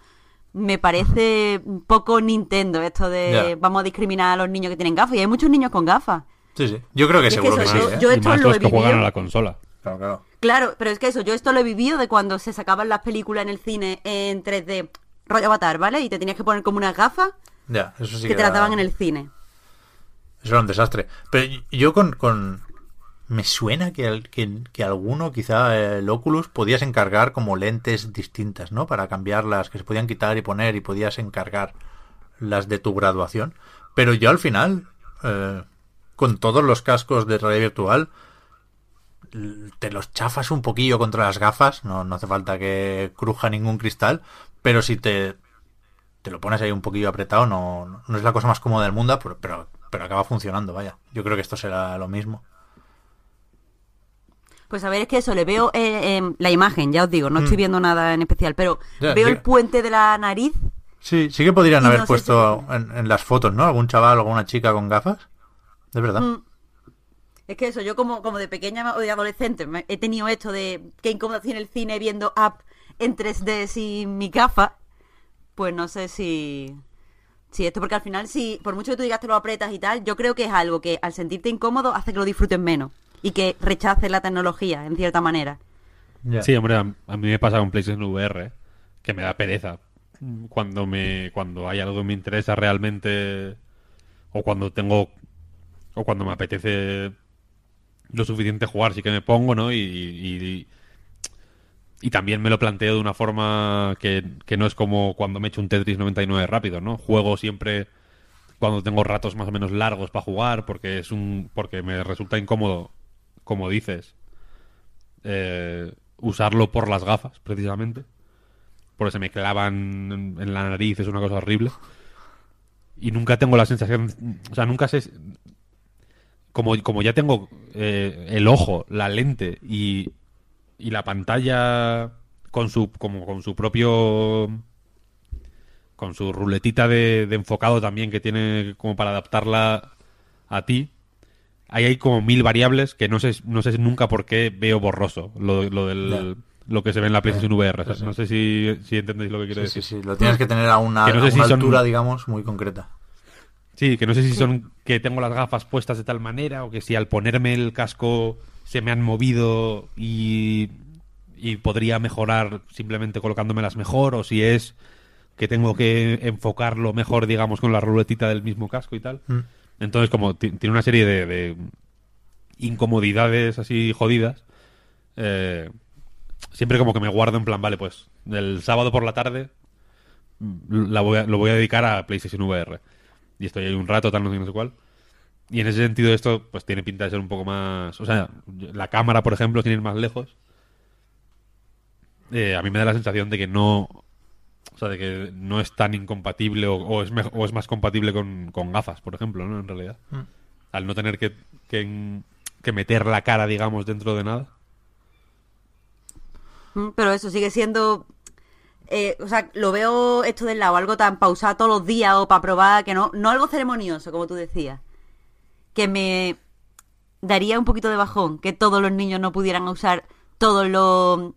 me parece un poco Nintendo esto de vamos a discriminar a los niños que tienen gafas. Y hay muchos niños con gafas. Sí, sí. Yo creo que Y es que seguro que, eso, sí, yo- ¿eh? yo- y esto más lo los he que juegan a la consola. Claro, claro. Claro, pero es que eso, yo esto lo he vivido de cuando se sacaban las películas en el cine en 3D, rollo avatar, ¿vale? Y te tenías que poner como unas gafas Ya, eso sí que te las daban en el cine. Eso era un desastre. Pero yo con... con... Me suena que, que, que alguno, quizá el Oculus, podías encargar como lentes distintas, ¿no? Para cambiarlas, que se podían quitar y poner y podías encargar las de tu graduación. Pero yo al final, eh, con todos los cascos de realidad virtual, te los chafas un poquillo contra las gafas, no, no hace falta que cruja ningún cristal, pero si te, te lo pones ahí un poquillo apretado, no, no es la cosa más cómoda del mundo, pero, pero, pero acaba funcionando, vaya. Yo creo que esto será lo mismo. Pues a ver, es que eso, le veo eh, em, la imagen, ya os digo, no estoy viendo nada en especial, pero. Ya, veo sí. el puente de la nariz. Sí, sí que podrían haber no puesto en, en las fotos, ¿no? Algún chaval o alguna chica con gafas. De verdad. Mm. Es que eso, yo como, como de pequeña o de adolescente me- he tenido esto de qué incómodo en el cine viendo app en 3D sin mi gafa. Pues no sé si... Si esto, porque al final, si por mucho que tú digas te lo apretas y tal, yo creo que es algo que al sentirte incómodo hace que lo disfrutes menos y que rechaces la tecnología, en cierta manera. Ya. Sí, hombre, a, a mí me pasa con PlayStation VR que me da pereza cuando me cuando hay algo que me interesa realmente o cuando tengo o cuando me apetece lo suficiente jugar, sí que me pongo, ¿no? Y, y, y también me lo planteo de una forma que, que no es como cuando me echo un Tetris 99 rápido, ¿no? Juego siempre cuando tengo ratos más o menos largos para jugar porque es un porque me resulta incómodo, como dices, eh, usarlo por las gafas, precisamente. Porque se me clavan en, la nariz, es una cosa horrible. Y nunca tengo la sensación, o sea, nunca sé, como, como ya tengo eh, el ojo, la lente y, la pantalla con su, como con su propio, con su ruletita de enfocado también que tiene como para adaptarla a ti, ahí hay como mil variables que no sé, no sé nunca por qué veo borroso lo, lo del, lo que se ve en la PlayStation VR. No sé si, si entendéis lo que quiero Sí, sí, decir. sí, lo tienes que tener a una, Que no sé a si una son- altura, digamos, muy concreta. Sí, que no sé si son que tengo las gafas puestas de tal manera o que si al ponerme el casco se me han movido y, y podría mejorar simplemente colocándomelas mejor o si es que tengo que enfocarlo mejor, digamos, con la ruletita del mismo casco y tal. Mm. Entonces, como ti- tiene una serie de, de incomodidades así jodidas, eh, siempre como que me guardo en plan, vale, pues el sábado por la tarde mm, voy a- lo voy a dedicar a PlayStation VR. Y estoy ahí un rato, tal, no sé, no sé cuál. Y en ese sentido esto pues tiene pinta de ser un poco más... O sea, la cámara, por ejemplo, tiene ir más lejos. Eh, a mí me da la sensación de que no... O sea, de que no es tan incompatible o, o es, o es más compatible con, con gafas, por ejemplo, ¿no? En realidad. Al no tener que, que, que meter la cara, digamos, dentro de nada. Mm, Pero eso sigue siendo. eh, o sea, lo veo esto del lado, algo tan pausado todos los días o para probar, que no, no algo ceremonioso, como tú decías. Que me daría un poquito de bajón que todos los niños no pudieran usar todos los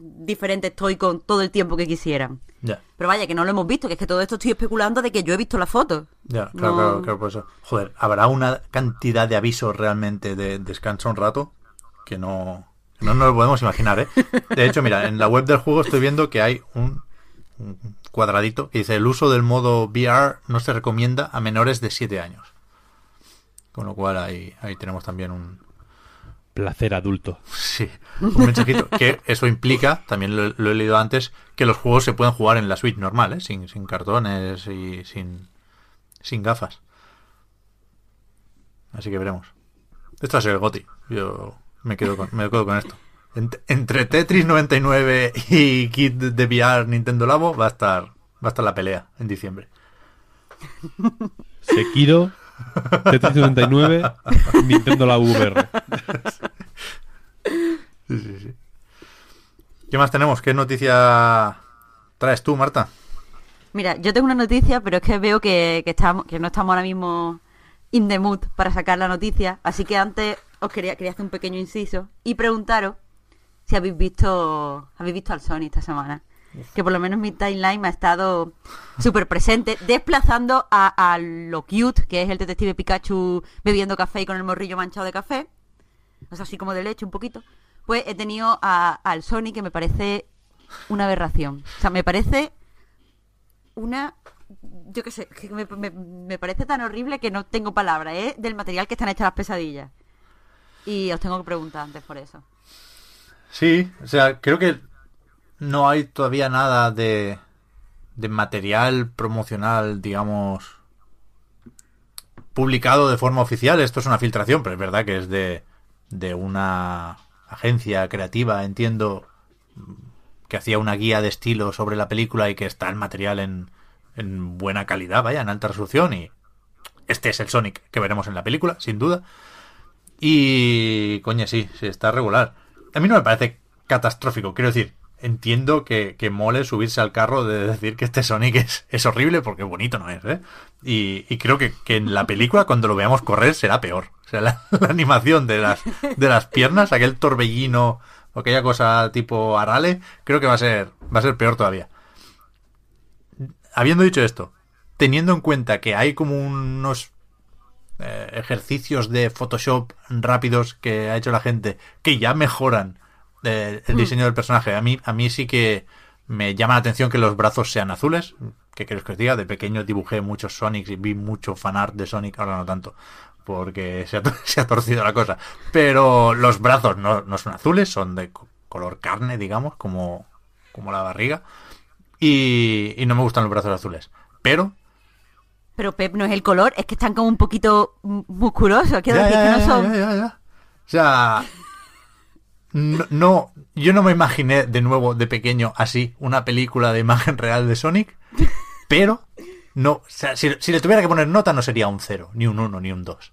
diferentes toy con todo el tiempo que quisieran. Ya, Pero vaya, que no lo hemos visto, que es que todo esto estoy especulando de que yo he visto la foto. ya, claro, No- claro, claro, por eso. Joder, habrá una cantidad de avisos realmente de descansa un rato que no, no nos lo podemos imaginar, ¿eh? De hecho, mira, en la web del juego estoy viendo que hay un, un cuadradito que dice el uso del modo VR no se recomienda a menores de 7 años. Con lo cual ahí, ahí tenemos también un, Placer adulto. Sí, un mensajito. que eso implica, también lo, lo he leído antes, que los juegos se pueden jugar en la Switch normal, ¿eh? sin, sin cartones y sin, sin gafas. Así que veremos. Esto va a ser el GOTI. Yo me quedo con, me quedo con esto. Ent- entre Tetris 99 y Kit de VR Nintendo Labo va a estar va a estar la pelea en diciembre. Sekiro, Tetris 99, Nintendo la VR. Sí, sí, sí. ¿Qué más tenemos? ¿Qué noticia traes tú, Marta? Mira, yo tengo una noticia, pero es que veo que, que, estamos, que no estamos ahora mismo in the mood para sacar la noticia. Así que antes os quería, quería hacer un pequeño inciso y preguntaros si habéis visto habéis visto al Sony esta semana. Que por lo menos mi timeline me ha estado súper presente, desplazando a, a lo cute, que es el detective Pikachu bebiendo café y con el morrillo manchado de café. O sea, así como de leche un poquito. Pues he tenido a- al Sony que me parece una aberración. O sea, me parece una yo qué sé que me, me- parece tan horrible que no tengo palabras es del material que están hechas las pesadillas y os tengo que preguntar antes por eso Sí, o sea, creo que no hay todavía nada de, de material promocional, digamos, publicado de forma oficial. Esto es una filtración, pero es verdad que es de, de una agencia creativa, entiendo, que hacía una guía de estilo sobre la película y que está el material en, en buena calidad, vaya, en alta resolución. Y este es el Sonic que veremos en la película, sin duda. Y, coño, sí, sí, está regular. A mí no me parece catastrófico, quiero decir, entiendo que, que mole subirse al carro de decir que este Sonic es, es horrible porque bonito no es, ¿eh? Y, y creo que, que en la película, cuando lo veamos correr, será peor. O sea, la, la animación de las, de las piernas, aquel torbellino o aquella cosa tipo Arale, creo que va a ser, va a ser peor todavía. Habiendo dicho esto, teniendo en cuenta que hay como unos eh, ejercicios de Photoshop rápidos que ha hecho la gente que ya mejoran eh, el diseño del personaje. A mí, a mí sí que me llama la atención que los brazos sean azules. ¿Qué queréis que os diga? De pequeño dibujé muchos Sonics y vi mucho fanart de Sonic, ahora no tanto, porque se ha, se ha torcido la cosa. Pero los brazos no, no son azules, son de co- color carne, digamos, como, como la barriga. Y, y no me gustan los brazos azules. Pero pero Pep no es el color es que están como un poquito musculosos quiero Ya, decir ya, que no son ya, ya, ya. O sea, no, no- yo no me imaginé de nuevo de pequeño así una película de imagen real de Sonic, pero no, o sea, si, si le tuviera que poner nota no sería un 0, ni un 1, ni un 2.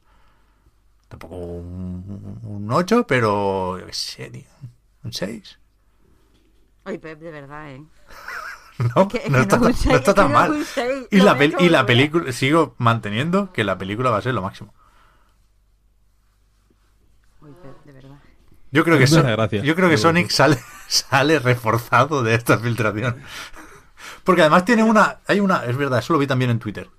Tampoco un, un 8, pero yo qué sé, tío, un 6. Ay, Pep de verdad eh No, que- no, que está, no tan- no está mal. seis, Y la, y la película, sigo manteniendo que la película va a ser lo máximo. De verdad Yo creo que, yo creo que Sonic sale, sale reforzado de esta filtración. Porque además tiene una. Hay una. Es verdad, eso lo vi también en Twitter.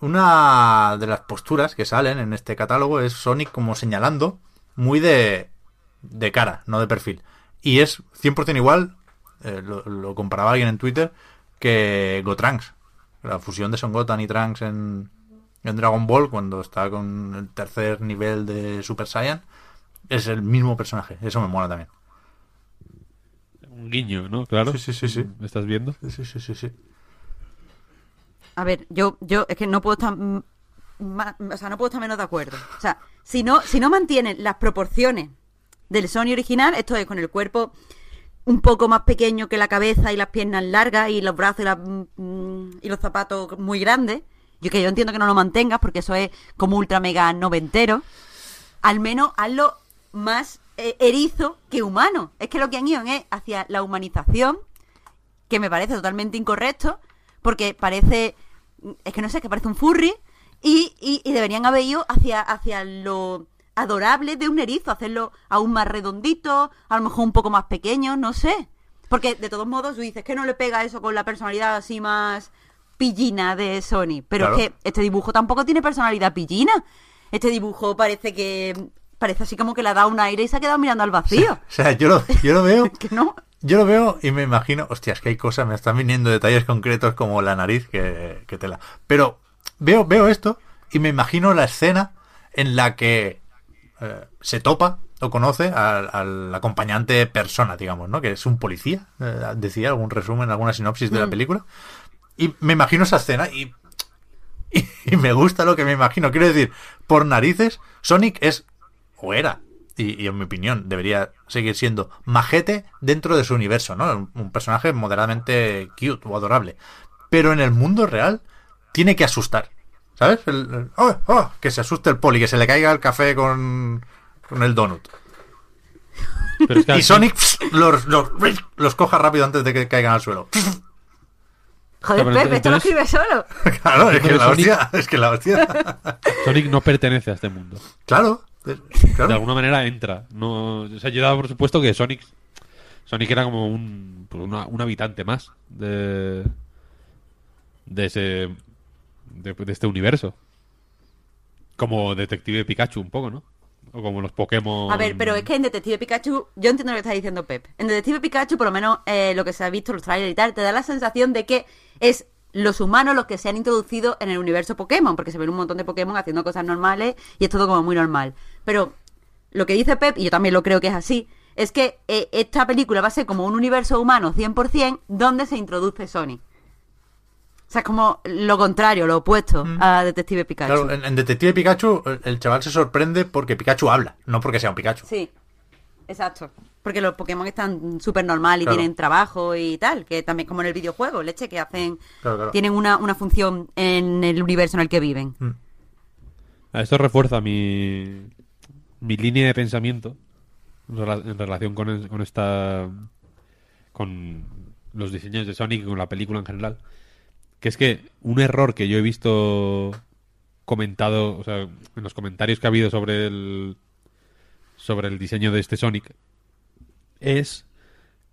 Una de las posturas que salen en este catálogo es Sonic como señalando muy de. de cara, no de perfil. Y es 100% igual, eh, lo, lo comparaba alguien en Twitter, que Gotranks. La fusión de Son Gotan y Trunks en, en Dragon Ball, cuando está con el tercer nivel de Super Saiyan, es el mismo personaje. Eso me mola también. Un guiño, ¿no? Claro. Sí, sí, sí, sí. ¿Me estás viendo? Sí, sí, sí, sí. A ver, yo, yo es que no puedo estar o sea, no puedo estar menos de acuerdo. O sea, si no, si no mantienen las proporciones del Sony original, esto es con el cuerpo un poco más pequeño que la cabeza y las piernas largas y los brazos y, mm, los zapatos muy grandes, yo que yo entiendo que no lo mantengas porque eso es como ultra mega noventero, al menos hazlo más eh, erizo que humano. Es que lo que han ido es hacia la humanización que me parece totalmente incorrecto, porque parece, es que no sé, que parece un furry, y, y- y deberían haber ido hacia, hacia lo adorable de un erizo, hacerlo aún más redondito, a lo mejor un poco más pequeño, no sé. Porque de todos modos tú dices que no le pega eso con la personalidad así más pillina de Sony, pero Claro. es que este dibujo tampoco tiene personalidad pillina. Este dibujo parece que parece así como que le ha dado un aire y se ha quedado mirando al vacío. O sea, yo lo, yo lo veo. que no. Yo lo veo y me imagino, hostia, es que hay cosas, me están viniendo detalles concretos como la nariz que, que tela. Pero veo, veo esto y me imagino la escena en la que eh, se topa o conoce al, al acompañante persona, digamos, ¿no? Que es un policía, eh, decía algún resumen, alguna sinopsis de la película. Y me imagino esa escena y, y, y me gusta lo que me imagino. Quiero decir, por narices, Sonic es, o era, y, y en mi opinión debería seguir siendo majete dentro de su universo, ¿no? Un, un personaje moderadamente cute o adorable. Pero en el mundo real tiene que asustar. ¿Sabes? El- el- ¡oh, oh! que se asuste el poli, que se le caiga el café con, con el donut. Pero es que Y Sonic los, los, los coja rápido antes de que caigan al suelo. Joder, Pepe, esto lo entonces- escribe solo. Claro, es que la Sonic- hostia, es que la hostia. Sonic no pertenece a este mundo. Claro, es- De alguna manera entra. No, o sea, yo daba por supuesto que Sonic Sonic era como un, pues una- un habitante más de de ese de, de este universo. Como Detective Pikachu un poco, ¿no? O como los Pokémon. A ver, pero es que en Detective Pikachu, yo entiendo lo que está diciendo Pep. En Detective Pikachu, por lo menos eh, lo que se ha visto, los trailers y tal, te da la sensación de que es los humanos los que se han introducido en el universo Pokémon, porque se ven un montón de Pokémon haciendo cosas normales y es todo como muy normal. Pero lo que dice Pep, y yo también lo creo que es así, es que eh, esta película va a ser como un universo humano 100% donde se introduce Sonic. O sea, es como lo contrario, lo opuesto a Detective Pikachu. Claro, en, en Detective Pikachu el, el chaval se sorprende porque Pikachu habla, no porque sea un Pikachu. Sí, exacto. Porque los Pokémon están súper normal y Claro. tienen trabajo y tal, que también como en el videojuego, leche, que hacen, Claro, claro. tienen una, una función en el universo en el que viven. Ah, Esto refuerza mi, mi línea de pensamiento en rela- en relación con, el- con esta. con los diseños de Sonic y con la película en general. Que es que un error que yo he visto comentado, o sea, en los comentarios que ha habido sobre el. sobre el diseño de este Sonic es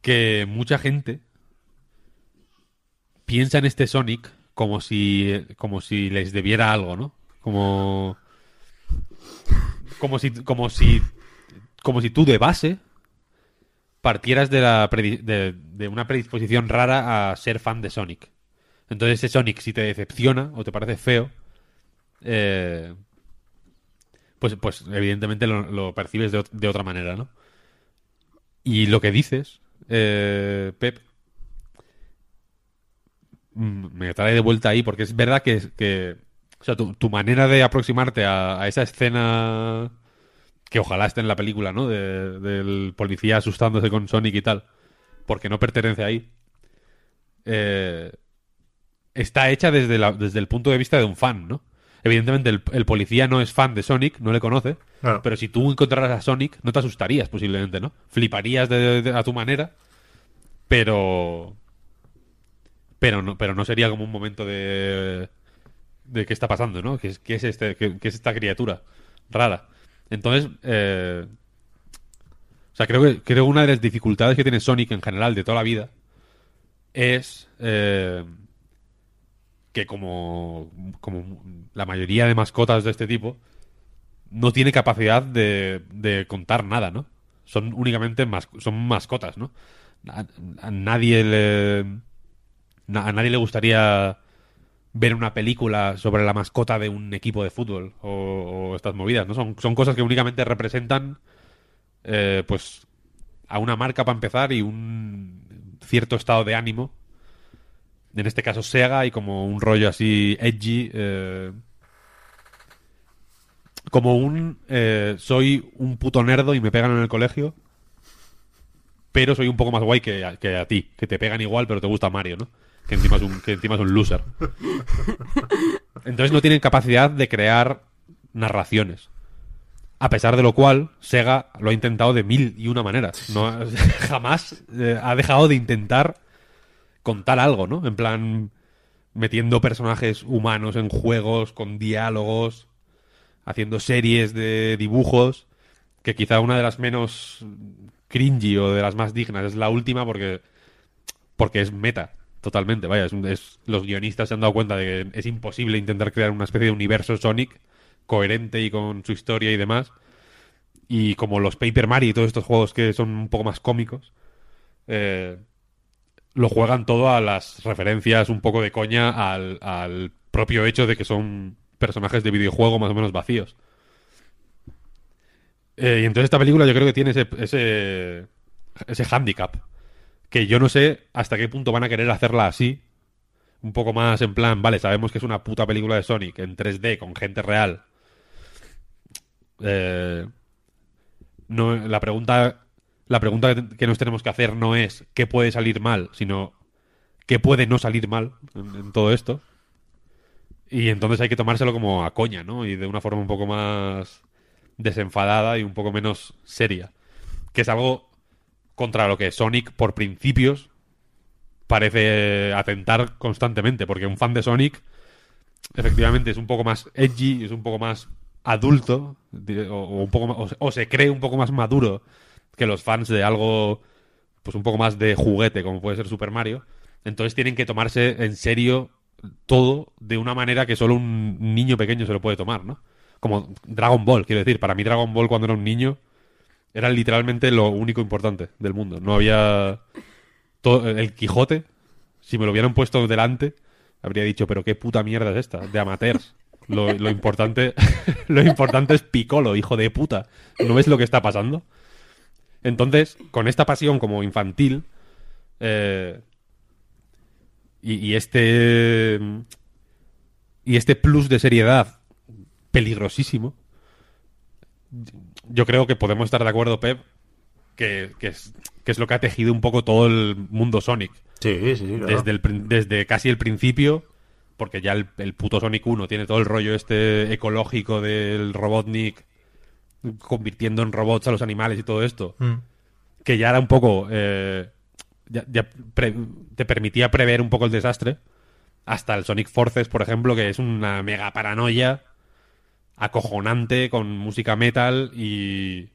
que mucha gente piensa en este Sonic como si como si les debiera algo, ¿no? Como como si como si como si tú de base partieras de la de, de una predisposición rara a ser fan de Sonic. Entonces ese Sonic si te decepciona o te parece feo eh, pues pues evidentemente lo, lo percibes de, de otra manera, ¿no? Y lo que dices, eh, Pep, mm, me trae de vuelta ahí, porque es verdad que, o sea, tu, manera de aproximarte a, esa escena que ojalá esté en la película, ¿no? De- del policía asustándose con Sonic y tal, porque no pertenece ahí, eh, está hecha desde, desde el punto de vista de un fan, ¿no? Evidentemente el, el policía no es fan de Sonic, no le conoce, Pero si tú encontraras a Sonic, no te asustarías posiblemente, ¿no? Fliparías de- a tu manera, pero pero no pero no sería como un momento de de qué está pasando, ¿no? ¿Qué qué es este qué es esta criatura rara? Entonces, eh, o sea, creo que creo una de las dificultades que tiene Sonic en general de toda la vida es eh, que como, como la mayoría de mascotas de este tipo, no tiene capacidad de, de contar nada, ¿no? Son únicamente son mascotas, ¿no? A, nadie le a nadie le gustaría ver una película sobre la mascota de un equipo de fútbol o, o estas movidas, ¿no? Son, son cosas que únicamente representan eh, pues a una marca para empezar y un cierto estado de ánimo. En este caso Sega y como un rollo así edgy. eh, como un eh, soy un puto nerdo y me pegan en el colegio. Pero soy un poco más guay que a, que a ti, que te pegan igual, pero te gusta Mario, ¿no? Que encima es un, que encima es un loser. Entonces no tienen capacidad de crear narraciones. A pesar de lo cual, Sega lo ha intentado de mil y una maneras. No, jamás eh, ha dejado de intentar contar algo, ¿no? En plan, metiendo personajes humanos en juegos, con diálogos, haciendo series de dibujos, que quizá una de las menos cringy o de las más dignas es la última porque, porque es meta, totalmente. Vaya, es, los guionistas se han dado cuenta de que es imposible intentar crear una especie de universo Sonic coherente y con su historia y demás. Y como los Paper Mario y todos estos juegos que son un poco más cómicos, eh, lo juegan todo a las referencias un poco de coña al, al propio hecho de que son personajes de videojuego más o menos vacíos. Eh, y entonces esta película yo creo que tiene ese, ese, ese handicap. Que yo no sé hasta qué punto van a querer hacerla así. Un poco más en plan, vale, sabemos que es una puta película de Sonic en 3D con gente real. Eh, no, la pregunta, la pregunta que nos tenemos que hacer no es qué puede salir mal, sino qué puede no salir mal en todo esto. Y entonces hay que tomárselo como a coña, ¿no? Y de una forma un poco más desenfadada y un poco menos seria. Que es algo contra lo que Sonic, por principios, parece atentar constantemente. Porque un fan de Sonic, efectivamente, es un poco más edgy, es un poco más adulto, o, un poco más- o se cree un poco más maduro que los fans de algo, pues un poco más de juguete, como puede ser Super Mario. Entonces tienen que tomarse en serio todo de una manera que solo un niño pequeño se lo puede tomar, ¿no? Como Dragon Ball, quiero decir, para mí Dragon Ball cuando era un niño era literalmente lo único importante del mundo. No había todo, el Quijote, si me lo hubieran puesto delante, habría dicho, pero qué puta mierda es esta, de amateurs. Lo, importante, lo importante es Piccolo, hijo de puta. ¿No ves lo que está pasando? Entonces, con esta pasión como infantil, eh, y, y este y este plus de seriedad peligrosísimo, yo creo que podemos estar de acuerdo, Pep, que, que es, que es lo que ha tejido un poco todo el mundo Sonic. Sí, sí, sí. claro. Desde, el, desde casi el principio, porque ya el, el puto Sonic 1 tiene todo el rollo este ecológico del Robotnik convirtiendo en robots a los animales y todo esto, Mm. que ya era un poco... eh, te permitía prever un poco el desastre. Hasta el Sonic Forces, por ejemplo, que es una mega paranoia acojonante con música metal y,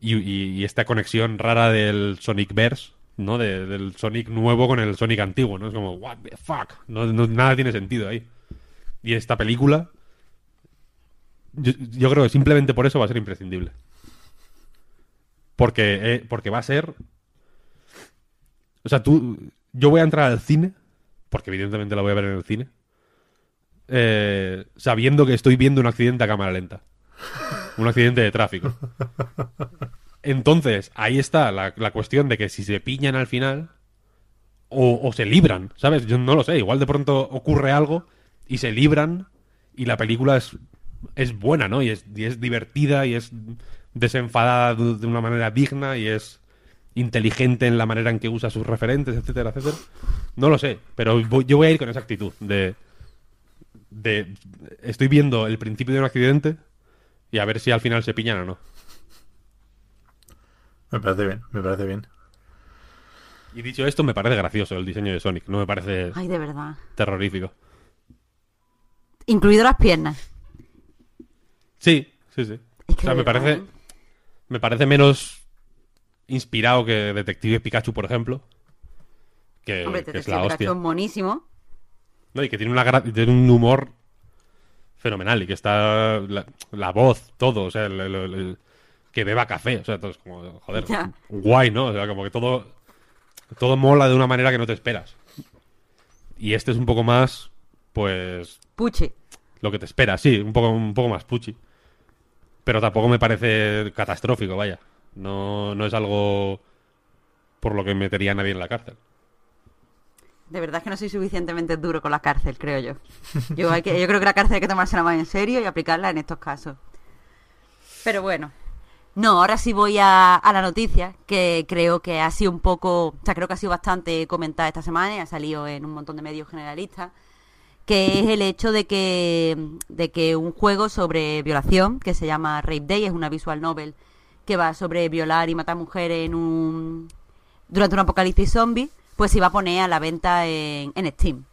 y, esta conexión rara del Sonic Verse, ¿no? De- del Sonic nuevo con el Sonic antiguo, ¿no? Es como, what the fuck, no, nada tiene sentido ahí. Y esta película, yo, yo creo que simplemente por eso va a ser imprescindible. Porque, eh, porque va a ser... O sea, tú... Yo voy a entrar al cine, porque evidentemente la voy a ver en el cine, eh, sabiendo que estoy viendo un accidente a cámara lenta. Un accidente de tráfico. Entonces, ahí está la, cuestión de que si se piñan al final o, o se libran, ¿sabes? Yo no lo sé. Igual de pronto ocurre algo y se libran y la película es, es buena, ¿no? Y es, y es divertida y es desenfadada de, de una manera digna y es inteligente en la manera en que usa sus referentes, etcétera, etcétera. No lo sé, pero voy- yo voy a ir con esa actitud de, de estoy viendo el principio de un accidente y a ver si al final se piñan o no. Me parece bien, me parece bien. Y dicho esto, me parece gracioso el diseño de Sonic, no me parece Ay, de verdad. terrorífico. Incluido las piernas. Sí, sí, sí. Es O sea, me verdad, parece, ¿eh? me parece menos inspirado que Detective Pikachu, por ejemplo. Que, Hombre, que es la hostia. es monísimo. No, y que tiene, una, tiene un humor fenomenal y que está la, la voz, todo, o sea, el- el- el- el- que beba café, o sea, todo es como, joder, Ya. guay, ¿no? O sea, como que todo, todo mola de una manera que no te esperas. Y este es un poco más, pues, Puchi. lo que te esperas, sí, un poco, un poco más puchi. Pero tampoco me parece catastrófico, vaya. No, no es algo por lo que metería a nadie en la cárcel. De verdad que no soy suficientemente duro con la cárcel, creo yo. Yo, creo que la cárcel hay que tomársela más en serio y aplicarla en estos casos. Pero bueno. No, ahora sí voy a, a la noticia, que creo que ha sido un poco, o sea, creo que ha sido bastante comentada esta semana y ha salido en un montón de medios generalistas, que es el hecho de que, de que un juego sobre violación, que se llama Rape Day, es una visual novel, que va sobre violar y matar mujeres en un, durante un apocalipsis zombie, pues se iba a poner a la venta en, en Steam.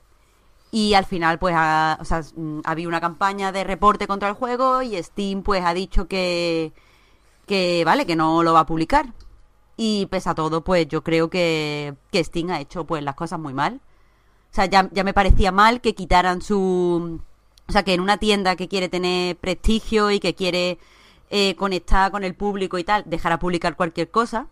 Y al final, pues, ha, o sea, mm, ha habido una campaña de reporte contra el juego y Steam, pues, ha dicho que, que, vale, que no lo va a publicar. Y pese a todo, pues, yo creo que, que Steam ha hecho, pues, las cosas muy mal. O sea, ya, ya me parecía mal que quitaran su... O sea, que en una tienda que quiere tener prestigio y que quiere eh, conectar con el público y tal, dejara publicar cualquier cosa,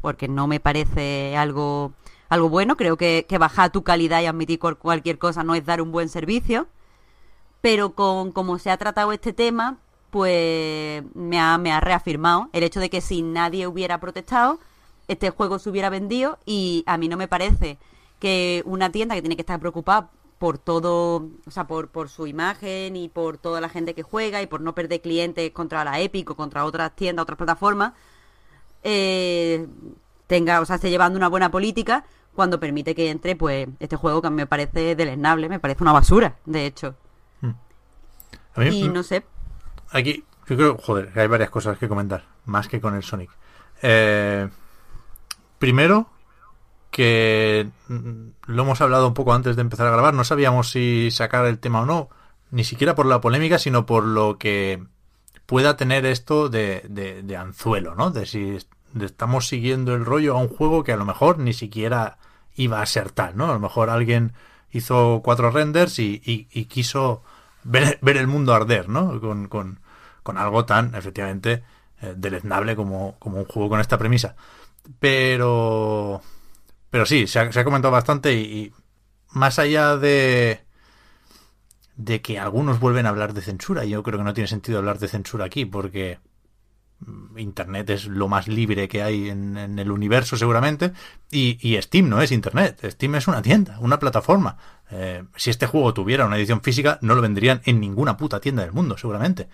porque no me parece algo, algo bueno. Creo que, que bajar tu calidad y admitir cual- cualquier cosa no es dar un buen servicio. Pero con como se ha tratado este tema, pues me ha, me ha reafirmado el hecho de que si nadie hubiera protestado, este juego se hubiera vendido y a mí no me parece que una tienda que tiene que estar preocupada por todo, o sea, por, por su imagen y por toda la gente que juega y por no perder clientes contra la Epic o contra otras tiendas, otras plataformas, eh, tenga, o sea, esté llevando una buena política cuando permite que entre, pues, este juego que a mí me parece deleznable, me parece una basura, de hecho. A mí, Y no sé, Aquí, yo creo, joder, que hay varias cosas que comentar, más que con el Sonic. Eh, primero, que mm, lo hemos hablado un poco antes de empezar a grabar, no sabíamos si sacar el tema o no, ni siquiera por la polémica, sino por lo que pueda tener esto de, de, anzuelo, ¿no? De si estamos siguiendo el rollo a un juego que a lo mejor ni siquiera iba a ser tal, ¿no? A lo mejor alguien hizo cuatro renders y, y- quiso ver, ver el mundo arder, ¿no? Con, con- con algo tan, efectivamente, eh, deleznable como, como un juego con esta premisa. Pero... Pero sí, se ha, comentado bastante y, más allá de de que algunos vuelven a hablar de censura, yo creo que no tiene sentido hablar de censura aquí porque Internet es lo más libre que hay en, el universo seguramente y, Steam no es Internet, Steam es una tienda, una plataforma. Eh, si este juego tuviera una edición física no lo vendrían en ninguna puta tienda del mundo seguramente,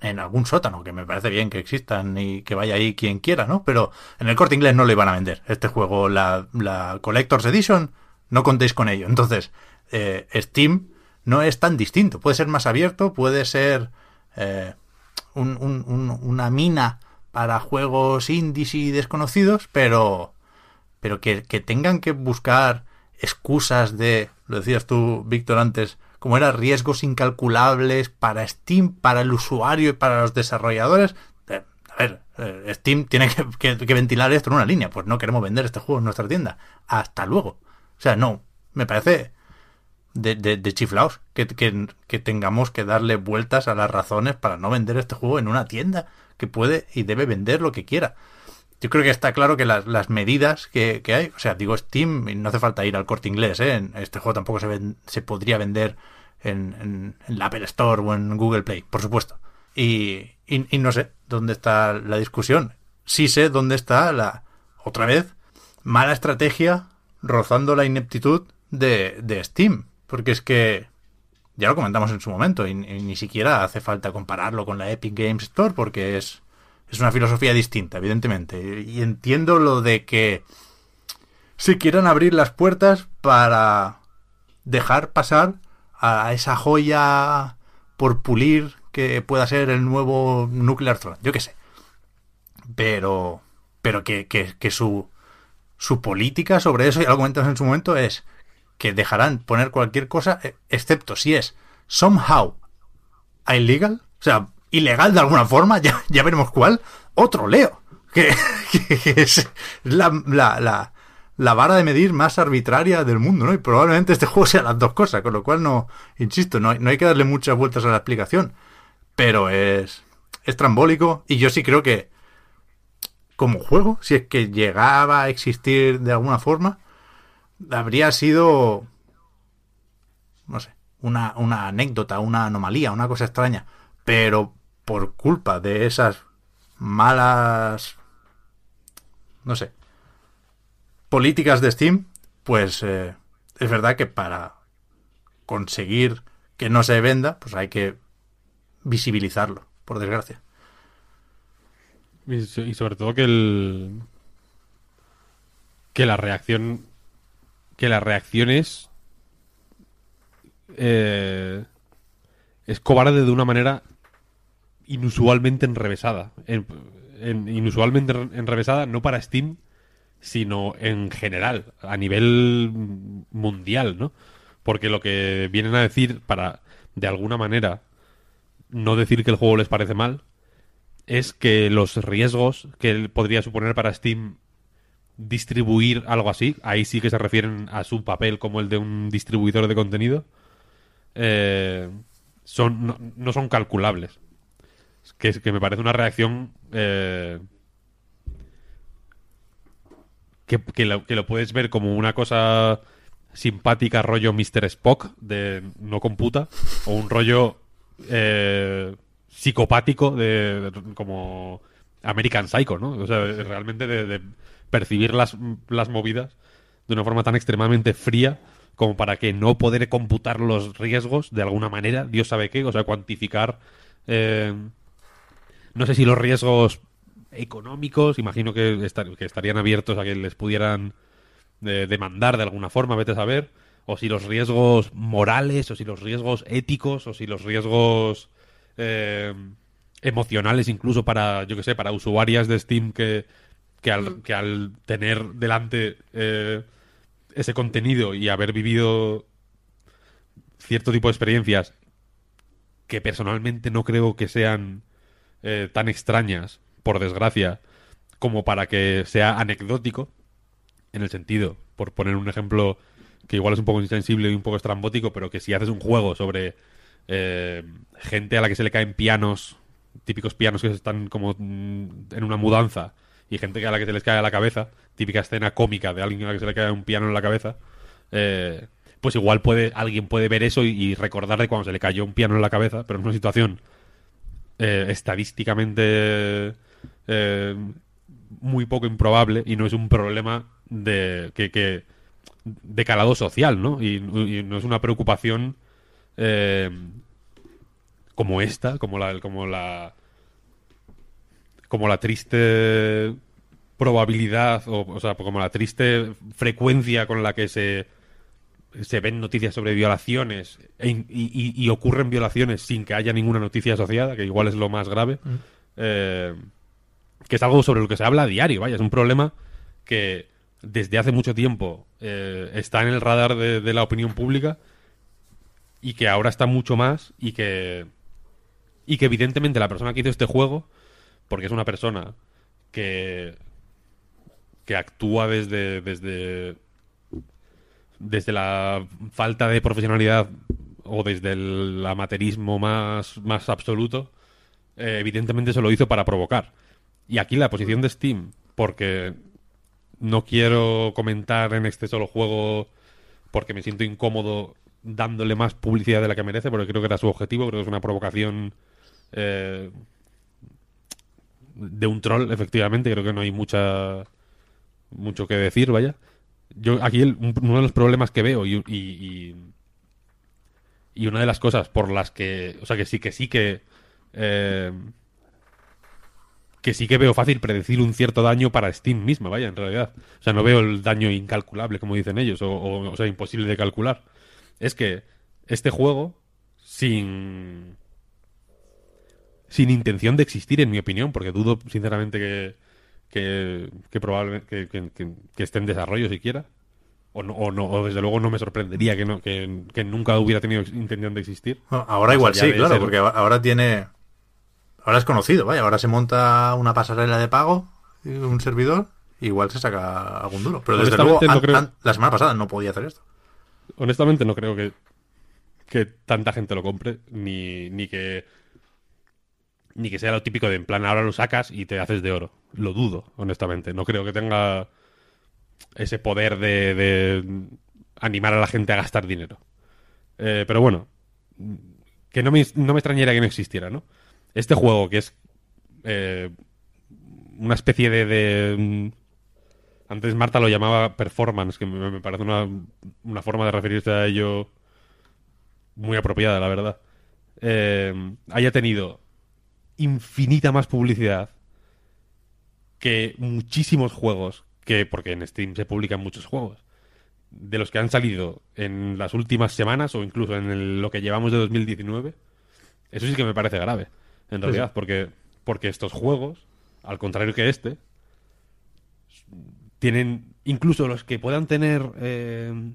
en algún sótano que me parece bien que existan y que vaya ahí quien quiera, ¿no? Pero en el corte inglés no lo iban a vender. Este juego, la, la Collector's Edition, no contéis con ello. Entonces, eh, Steam no es tan distinto. Puede ser más abierto, puede ser eh, un- un- un- una mina para juegos indies y desconocidos, pero, pero que, que tengan que buscar excusas de, lo decías tú, Víctor, antes, como era riesgos incalculables para Steam, para el usuario y para los desarrolladores. Eh, a ver, eh, Steam tiene que, que- que ventilar esto en una línea. Pues no queremos vender este juego en nuestra tienda. Hasta luego. O sea, no, me parece de, chiflaos que, que, tengamos que darle vueltas a las razones para no vender este juego en una tienda que puede y debe vender lo que quiera. Yo creo que está claro que las, las medidas que, que hay, o sea, digo Steam, no hace falta ir al corte inglés, ¿eh? Este juego tampoco se, se podría vender en, en, en la Apple Store o en Google Play, por supuesto. Y, y, y no sé dónde está la discusión. Sí sé dónde está la, otra vez, mala estrategia rozando la ineptitud de, de Steam. Porque es que ya lo comentamos en su momento y, ni siquiera hace falta compararlo con la Epic Games Store porque es, es una filosofía distinta, evidentemente. Y entiendo lo de que se quieran abrir las puertas para dejar pasar a esa joya por pulir que pueda ser el nuevo Nuclear Throne, yo qué sé. Pero, pero que, que, que su, su política sobre eso, ya lo comentamos en su momento, es que dejarán poner cualquier cosa, eh, excepto si es somehow illegal, o sea, ilegal de alguna forma, ya, ya veremos cuál, otro leo. Que, que es la, la, la, la vara de medir más arbitraria del mundo, ¿no? Y probablemente este juego sea las dos cosas, con lo cual no, insisto, no no hay que darle muchas vueltas a la explicación. Pero es, es trambólico y yo sí creo que como juego, si es que llegaba a existir de alguna forma, habría sido, no sé, una, una anécdota, una anomalía, una cosa extraña. Pero por culpa de esas malas, no sé, políticas de Steam, pues eh, es verdad que para conseguir que no se venda, pues hay que visibilizarlo, por desgracia. Y, so- y sobre todo que el. Que la reacción. Que la reacción es. eh, es cobarde de una manera inusualmente enrevesada. En- en- inusualmente en- enrevesada, no para Steam, sino en general, a nivel mundial, ¿no? Porque lo que vienen a decir para, de alguna manera, no decir que el juego les parece mal, es que los riesgos que él podría suponer para Steam distribuir algo así, ahí sí que se refieren a su papel como el de un distribuidor de contenido, eh, son, no, no son calculables. Es Que, que me parece una reacción eh, que, que lo, que lo puedes ver como una cosa simpática, rollo Mr. Spock, de no computa, o un rollo eh, psicopático de, como American Psycho, ¿no? O sea, realmente de percibir las, las movidas de una forma tan extremadamente fría como para que no poder computar los riesgos de alguna manera, Dios sabe qué, o sea, cuantificar, eh, no sé si los riesgos económicos, imagino que, estar- que estarían abiertos a que les pudieran eh, demandar de alguna forma, vete a saber, o si los riesgos morales, o si los riesgos éticos, o si los riesgos eh, emocionales incluso para, yo que sé, para usuarias de Steam que, que, al, que al tener delante eh, ese contenido y haber vivido cierto tipo de experiencias que personalmente no creo que sean eh, tan extrañas, por desgracia, como para que sea anecdótico, en el sentido, por poner un ejemplo que igual es un poco insensible y un poco estrambótico, pero que si haces un juego sobre eh, gente a la que se le caen pianos, típicos pianos que están como mm, en una mudanza, y gente a la que se les cae a la cabeza, típica escena cómica de alguien a la que se le cae un piano en la cabeza, eh, pues igual puede alguien puede ver eso y, y recordar de cuando se le cayó un piano en la cabeza, pero en una situación eh, estadísticamente eh, muy poco improbable y no es un problema de que, de calado social, ¿no? Y, y no es una preocupación como esta, como la como la como la triste probabilidad o, o sea, como la triste frecuencia con la que se se ven noticias sobre violaciones e y, y- y ocurren violaciones sin que haya ninguna noticia asociada, que igual es lo más grave, eh, que es algo sobre lo que se habla a diario, vaya, es un problema que desde hace mucho tiempo eh, está en el radar de, de la opinión pública y que ahora está mucho más y que y que evidentemente la persona que hizo este juego, porque es una persona que que actúa desde desde desde la falta de profesionalidad o desde el amateurismo más, más absoluto, eh, evidentemente se lo hizo para provocar. Y aquí la posición de Steam, porque no quiero comentar en exceso el juego porque me siento incómodo dándole más publicidad de la que merece, porque creo que era su objetivo, creo que es una provocación eh, de un troll, efectivamente, creo que no hay mucha mucho que decir, vaya. Yo aquí uno de los problemas que veo y, y, y- y una de las cosas por las que, o sea, que sí que sí que eh, que sí que veo fácil predecir un cierto daño para Steam misma, vaya, en realidad. O sea, no veo el daño incalculable, como dicen ellos, o, o, o sea, imposible de calcular. Es que este juego, sin sin intención de existir, en mi opinión, porque dudo sinceramente que, que, que probablemente que, esté en desarrollo siquiera. O, no, o, no, o desde luego no me sorprendería que, no, que, que nunca hubiera tenido intención de existir. Ahora igual sí, claro, ser- porque ahora tiene. Ahora es conocido, vaya. Ahora se monta una pasarela de pago un servidor, igual se saca algún duro. Pero desde luego, Honestamente, no an- creo- an- la semana pasada no podía hacer esto. Honestamente no creo que, que tanta gente lo compre, ni, ni que ni que sea lo típico de en plan ahora lo sacas y te haces de oro. Lo dudo, honestamente. No creo que tenga ese poder de, de animar a la gente a gastar dinero. Eh, pero bueno, que no me, no me extrañaría que no existiera, ¿no? Este juego que es eh, una especie de, mm, Antes Marta lo llamaba performance, que me, me parece una, una forma de referirse a ello muy apropiada, la verdad. Eh, haya tenido infinita más publicidad que muchísimos juegos, que porque en Steam se publican muchos juegos, de los que han salido en las últimas semanas o incluso en el- lo que llevamos de 2019, eso sí que me parece grave, en realidad, sí. porque, porque estos juegos, al contrario que este, tienen, incluso los que puedan tener, eh,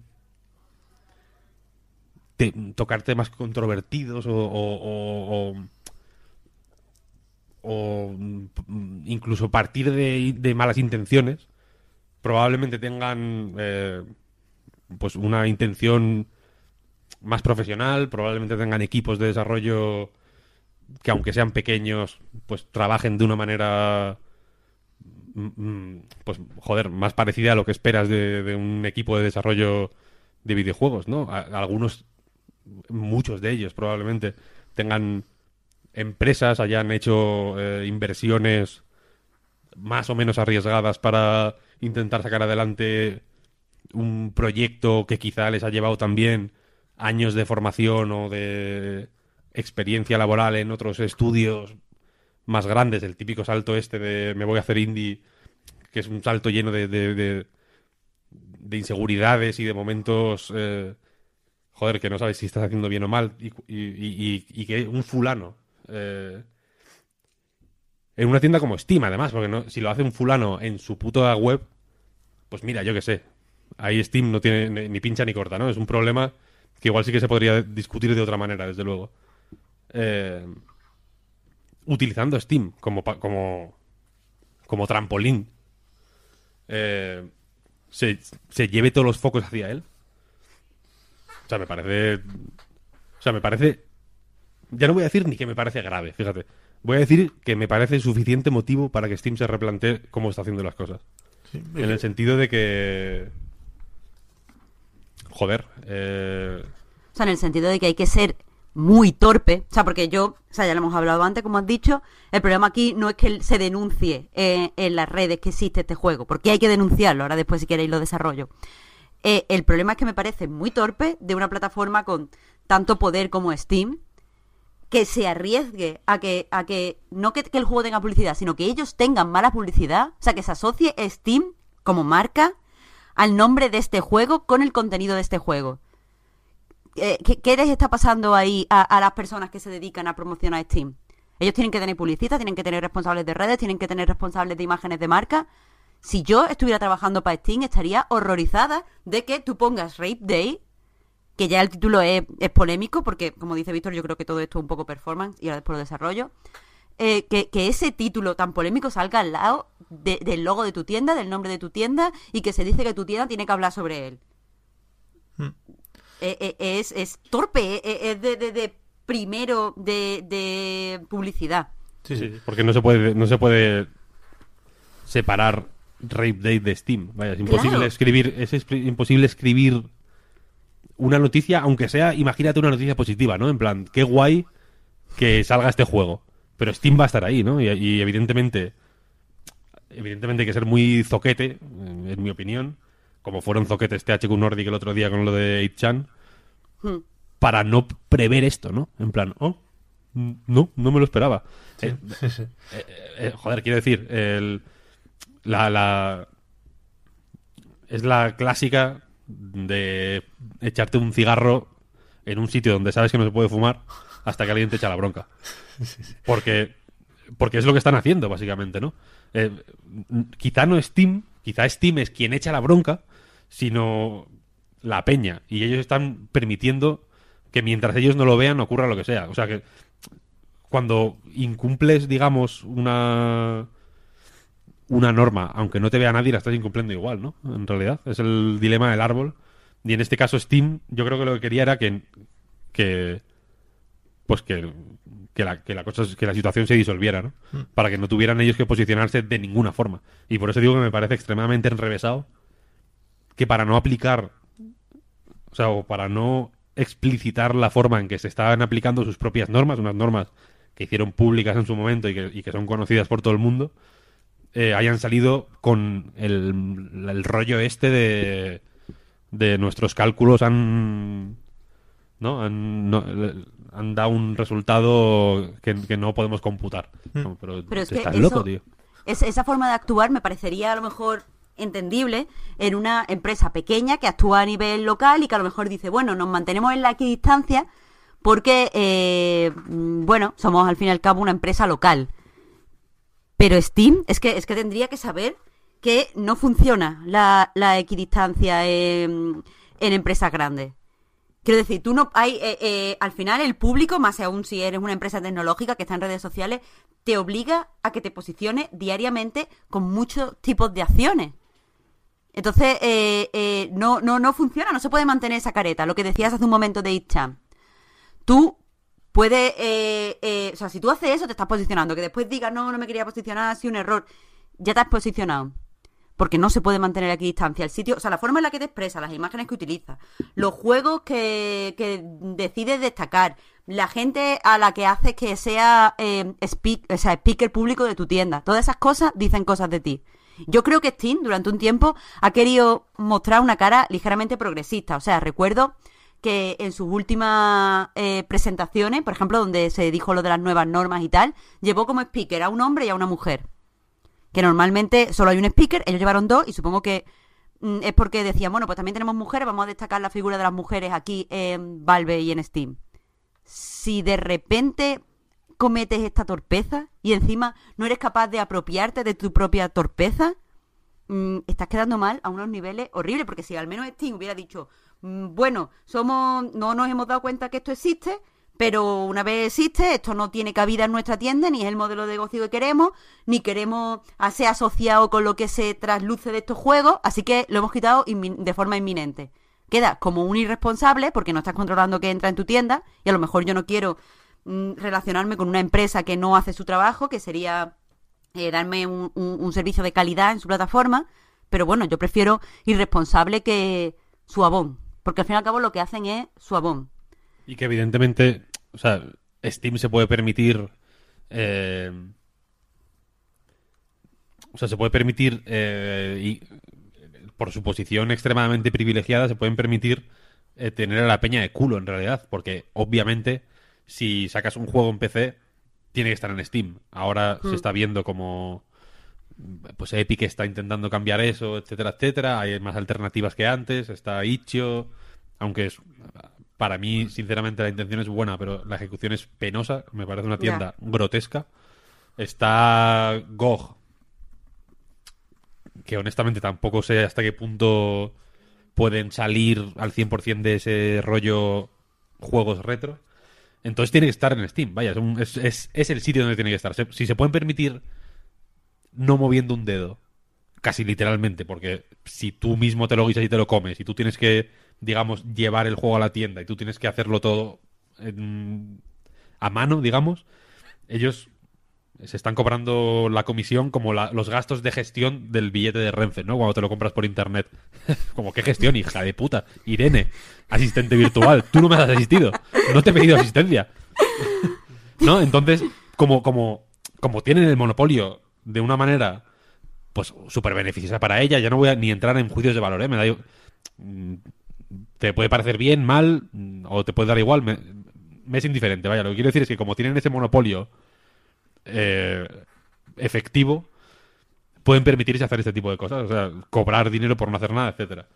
te- tocar temas controvertidos o, o- o- o- o, mm, incluso partir de, malas intenciones, probablemente tengan eh, pues una intención más profesional, probablemente tengan equipos de desarrollo que aunque sean pequeños, pues trabajen de una manera mm, mm, pues joder, más parecida a lo que esperas de, de un equipo de desarrollo de videojuegos, ¿no? A- algunos, muchos de ellos probablemente tengan empresas, hayan hecho eh, inversiones más o menos arriesgadas para intentar sacar adelante un proyecto que quizá les ha llevado también años de formación o de experiencia laboral en otros estudios más grandes, el típico salto este de me voy a hacer indie, que es un salto lleno de, de, de- de inseguridades y de momentos, eh, joder, que no sabes si estás haciendo bien o mal, y, y- y- y que un fulano, eh, en una tienda como Steam, además, porque no, si lo hace un fulano en su puta web, pues mira, yo qué sé, ahí Steam no tiene ni, pincha ni corta, ¿no? Es un problema que igual sí que se podría discutir de otra manera, desde luego. Eh, utilizando Steam como, como, como trampolín, eh, se, se lleve todos los focos hacia él. O sea, me parece. O sea, me parece. Ya no voy a decir ni que me parece grave, fíjate. Voy a decir que me parece suficiente motivo para que Steam se replantee cómo está haciendo las cosas. Sí, En el sentido de que. Joder. Eh, O sea, en el sentido de que hay que ser muy torpe. O sea, porque yo, o sea, ya lo hemos hablado antes, como has dicho, el problema aquí no es que se denuncie eh, en las redes que existe este juego, porque hay que denunciarlo, ahora después si queréis lo desarrollo. Eh, el problema es que me parece muy torpe de una plataforma con tanto poder como Steam, que se arriesgue a que, a que no que, el juego tenga publicidad, sino que ellos tengan mala publicidad, o sea, que se asocie Steam como marca al nombre de este juego con el contenido de este juego. Eh, ¿qué, qué les está pasando ahí a, a las personas que se dedican a promocionar Steam? Ellos tienen que tener publicistas, tienen que tener responsables de redes, tienen que tener responsables de imágenes de marca. Si yo estuviera trabajando para Steam, estaría horrorizada de que tú pongas Rape Day, que ya el título es, es polémico, porque como dice Víctor, yo creo que todo esto es un poco performance y ahora después lo desarrollo. eh, que, que ese título tan polémico salga al lado de- del logo de tu tienda, del nombre de tu tienda, y que se dice que tu tienda tiene que hablar sobre él. Eh, eh, es, es torpe, es de, de- de primero de, de publicidad. Sí, sí. porque no se puede, no se puede separar Rape Day de Steam. Vaya, es imposible Claro. escribir, es imposible escribir una noticia, aunque sea, imagínate una noticia positiva, ¿no? En plan, qué guay que salga este juego. Pero Steam va a estar ahí, ¿no? Y, y evidentemente, evidentemente hay que ser muy zoquete, en en mi opinión, como fueron zoquetes THQ Nordic el otro día con lo de 8chan, Hmm. para no prever esto, ¿no? En plan, oh, no, no me lo esperaba. Eh, Sí, sí. eh, eh, joder, quiero decir, el, la, la. Es la clásica de echarte un cigarro en un sitio donde sabes que no se puede fumar hasta que alguien te echa la bronca. Porque, porque es lo que están haciendo, básicamente, ¿no? Eh, quizá no Steam, quizá Steam es quien echa la bronca, sino la peña. Y ellos están permitiendo que mientras ellos no lo vean ocurra lo que sea. O sea que cuando incumples, digamos, una una norma, aunque no te vea nadie, la estás incumpliendo igual, ¿no? En realidad, es el dilema del árbol. Y en este caso Steam, yo creo que lo que quería era que, que pues que, que la, que la cosa que la situación se disolviera, ¿no? Para que no tuvieran ellos que posicionarse de ninguna forma. Y por eso digo que me parece extremadamente enrevesado que para no aplicar, o sea, o para no explicitar la forma en que se estaban aplicando sus propias normas, unas normas que hicieron públicas en su momento y que, y que son conocidas por todo el mundo, eh, hayan salido con el, el rollo este de, de nuestros cálculos han ¿no? Han, no- han dado un resultado que, que no podemos computar. No, pero, Pero es que estás eso- loco, tío. Es- esa forma de actuar me parecería a lo mejor entendible en una empresa pequeña que actúa a nivel local y que a lo mejor dice, bueno, nos mantenemos en la equidistancia porque, eh, mm, bueno, somos al fin y al cabo una empresa local. Pero Steam es que, es que tendría que saber que no funciona la, equidistancia en, empresas grandes. Quiero decir, tú no hay eh, eh, al final el público, más aún si eres una empresa tecnológica que está en redes sociales, te obliga a que te posiciones diariamente con muchos tipos de acciones. Entonces, eh, no, no, no funciona, no se puede mantener esa careta. Lo que decías hace un momento de Itchan. Tú puedes, eh, eh, o sea, si tú haces eso, te estás posicionando. Que después digas, no, no me quería posicionar, ha sido un error. Ya te has posicionado. Porque no se puede mantener aquí distancia. El sitio, o sea, la forma en la que te expresas, las imágenes que utilizas, los juegos que, que decides destacar, la gente a la que haces que sea, eh, o sea, speaker público de tu tienda. Todas esas cosas dicen cosas de ti. Yo creo que Steam durante un tiempo ha querido mostrar una cara ligeramente progresista. O sea, recuerdo que en sus últimas eh, presentaciones, por ejemplo, donde se dijo lo de las nuevas normas y tal, llevó como speaker a un hombre y a una mujer. Que normalmente solo hay un speaker, ellos llevaron dos y supongo que mm, es porque decían, bueno, pues también tenemos mujeres, vamos a destacar la figura de las mujeres aquí en Valve y en Steam. Si de repente cometes esta torpeza y encima no eres capaz de apropiarte de tu propia torpeza, mm, estás quedando mal a unos niveles horribles, porque si al menos Steam hubiera dicho, bueno, somos, no nos hemos dado cuenta que esto existe, pero una vez existe, esto no tiene cabida en nuestra tienda, ni es el modelo de negocio que queremos, ni queremos ser asociado con lo que se trasluce de estos juegos, así que lo hemos quitado de forma inminente. Queda como un irresponsable porque no estás controlando que entra en tu tienda y a lo mejor yo no quiero mm, relacionarme con una empresa que no hace su trabajo, que sería eh, darme un, un- servicio de calidad en su plataforma, pero bueno, yo prefiero irresponsable que suabón, porque al fin y al cabo lo que hacen es suabón. Y que evidentemente, o sea, Steam se puede permitir. eh, o sea, se puede permitir. eh, y por su posición extremadamente privilegiada, se pueden permitir eh, tener a la peña de culo en realidad. Porque obviamente, si sacas un juego en PC, tiene que estar en Steam. Ahora se está viendo como. Pues Epic está intentando cambiar eso, etcétera, etcétera. Hay más alternativas que antes. Está Itch.io, aunque es, para mí, sinceramente, la intención es buena, pero la ejecución es penosa. Me parece una tienda grotesca. Está GOG, que honestamente tampoco sé hasta qué punto pueden salir al 100% de ese rollo juegos retro. Entonces tiene que estar en Steam, vaya, es, un- es- es- es el sitio donde tiene que estar. Se- si se pueden permitir no moviendo un dedo, casi literalmente, porque si tú mismo te lo guisas y te lo comes, y tú tienes que, digamos, llevar el juego a la tienda y tú tienes que hacerlo todo en- a mano, digamos, ellos se están cobrando la comisión como los gastos de gestión del billete de Renfe, ¿no? Cuando te lo compras por internet. como, ¿qué gestión, hija de puta? Irene, asistente virtual, tú no me has asistido, no te he pedido asistencia. ¿No? Entonces, como, como, como tienen el monopolio de una manera, pues, súper beneficiosa para ella, ya no voy a ni entrar en juicios de valor, ¿eh? Me da, mm, te puede parecer bien, mal, mm, o te puede dar igual, me, es indiferente, vaya, lo que quiero decir es que como tienen ese monopolio eh, efectivo, pueden permitirse hacer este tipo de cosas, o sea, cobrar dinero por no hacer nada, etcétera.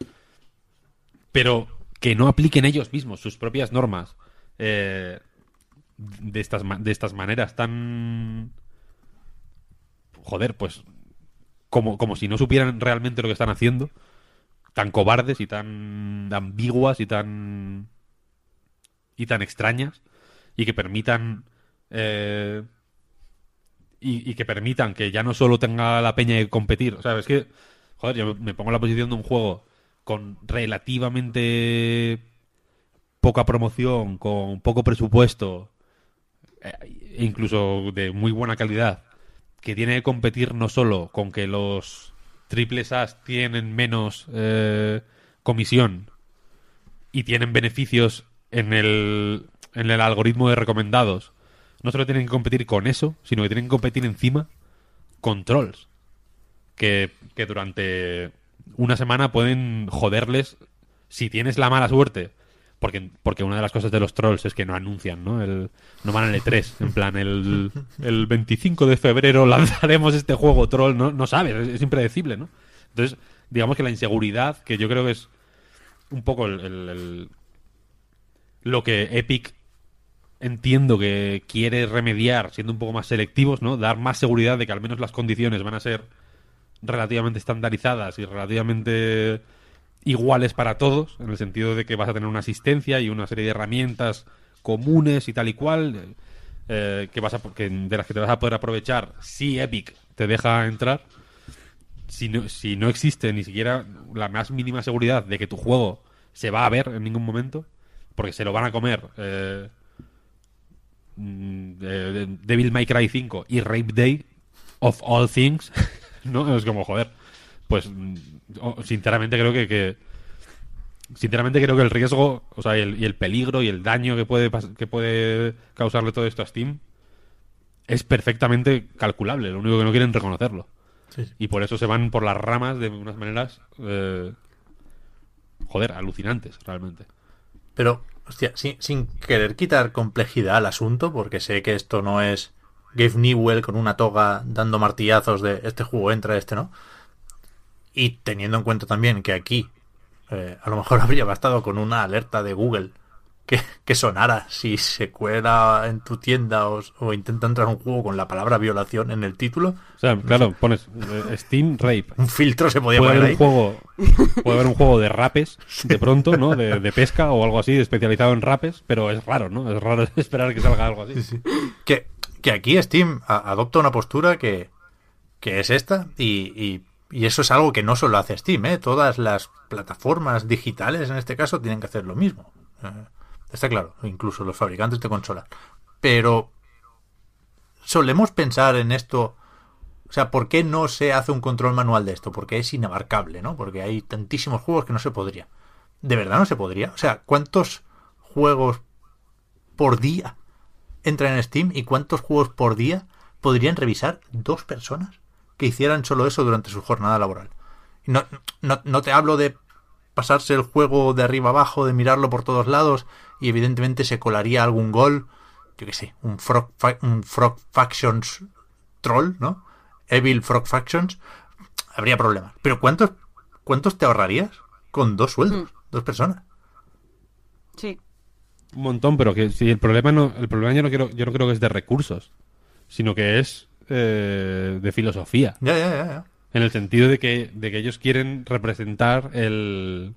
Pero que no apliquen ellos mismos sus propias normas eh, de, estas, de estas maneras tan... Joder, pues como, como si no supieran realmente lo que están haciendo, tan cobardes y tan ambiguas y tan... y tan extrañas, y que permitan... eh, y, que permitan que ya no solo tenga la peña que competir. O sea, es que, joder, yo me pongo en la posición de un juego con relativamente poca promoción, con poco presupuesto, eh, incluso de muy buena calidad, que tiene que competir no solo con que los triples As tienen menos eh, comisión y tienen beneficios en el, en el algoritmo de recomendados, no solo tienen que competir con eso, sino que tienen que competir encima con trolls. Que, que durante una semana pueden joderles si tienes la mala suerte. Porque, porque una de las cosas de los trolls es que no anuncian, ¿no? El, no van al E3. En plan, el, el 25 de febrero lanzaremos este juego troll. No, no sabes, es, impredecible, ¿no? Entonces, digamos que la inseguridad, que yo creo que es un poco el- lo que Epic entiendo que quiere remediar siendo un poco más selectivos, ¿no? Dar más seguridad de que al menos las condiciones van a ser relativamente estandarizadas y relativamente iguales para todos, en el sentido de que vas a tener una asistencia y una serie de herramientas comunes y tal y cual, eh, que vas a, que, de las que te vas a poder aprovechar si Epic te deja entrar. Si no, si no existe ni siquiera la más mínima seguridad de que tu juego se va a ver en ningún momento, porque se lo van a comer eh, mm, eh, Devil May Cry 5 y Rape Day of all things, ¿no? Es como, joder, pues sinceramente creo que, que- sinceramente creo que el riesgo, o sea, y el, y el peligro y el daño que puede que puede causarle todo esto a Steam es perfectamente calculable, lo único que no quieren reconocerlo. Sí. Y por eso se van por las ramas de unas maneras eh, joder, alucinantes realmente. Pero, hostia, sin, sin querer quitar complejidad al asunto, porque sé que esto no es Gabe Newell con una toga dando martillazos de este juego entra, este no. Y teniendo en cuenta también que aquí eh, a lo mejor habría bastado con una alerta de Google que, que sonara si se cuela en tu tienda o, o intenta entrar un juego con la palabra violación en el título. O sea, claro, pones eh, Steam Rape. Un filtro se podía Puede poner haber ahí. un juego, puede haber un juego de rapes de pronto, ¿no? De, de pesca o algo así, especializado en rapes, pero es raro, ¿no? Es raro esperar que salga algo así. que, que aquí Steam a- adopta una postura que, que es esta y, y- y eso es algo que no solo hace Steam, ¿eh? todas las plataformas digitales en este caso tienen que hacer lo mismo. Eh, está claro, incluso los fabricantes de consolas. Pero solemos pensar en esto, o sea, ¿por qué no se hace un control manual de esto? Porque es inabarcable, ¿no? Porque hay tantísimos juegos que no se podría. ¿De verdad no se podría? O sea, ¿cuántos juegos por día entran en Steam y cuántos juegos por día podrían revisar dos personas que hicieran solo eso durante su jornada laboral. No, no, no te hablo de pasarse el juego de arriba abajo, de mirarlo por todos lados y evidentemente se colaría algún gol, yo qué sé, un Frog, un Frog Factions troll, ¿no? Evil Frog Factions, habría problemas. Pero ¿cuántos, cuántos te ahorrarías con dos sueldos, dos personas? Sí. Un montón, pero que si el problema no, el problema yo no quiero, yo no creo que es de recursos, sino que es eh, de filosofía. Ya, ya, ya. En el sentido de que, de que ellos quieren representar el,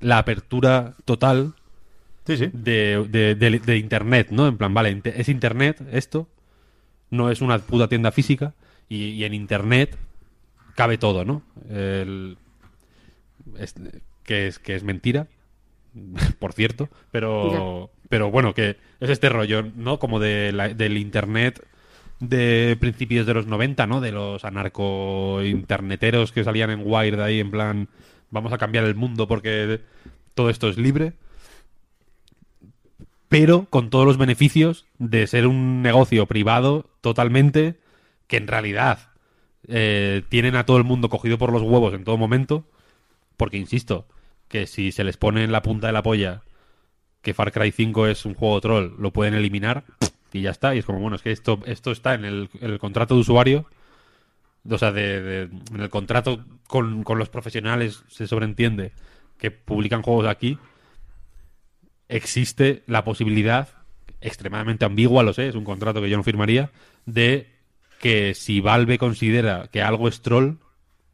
la apertura total Sí, sí. de, de- de- de Internet, ¿no? En plan, vale, es Internet esto, no es una puta tienda física, y, y en Internet cabe todo, ¿no? El- es- que, es, que es mentira, por cierto, pero, pero bueno, que es este rollo, ¿no? Como de la- del Internet de principios de los 90, ¿no? De los anarco-interneteros que salían en Wired ahí en plan, vamos a cambiar el mundo porque todo esto es libre pero con todos los beneficios de ser un negocio privado totalmente, que en realidad eh, tienen a todo el mundo cogido por los huevos en todo momento, porque insisto, que si se les pone en la punta de la polla que Far Cry 5 es un juego troll, lo pueden eliminar y ya está. Y es como, bueno, es que esto, esto está en el, el contrato de usuario, o sea, de, de- en el contrato con, con los profesionales se sobreentiende que publican juegos aquí, existe la posibilidad, extremadamente ambigua, lo sé, es un contrato que yo no firmaría, de que si Valve considera que algo es troll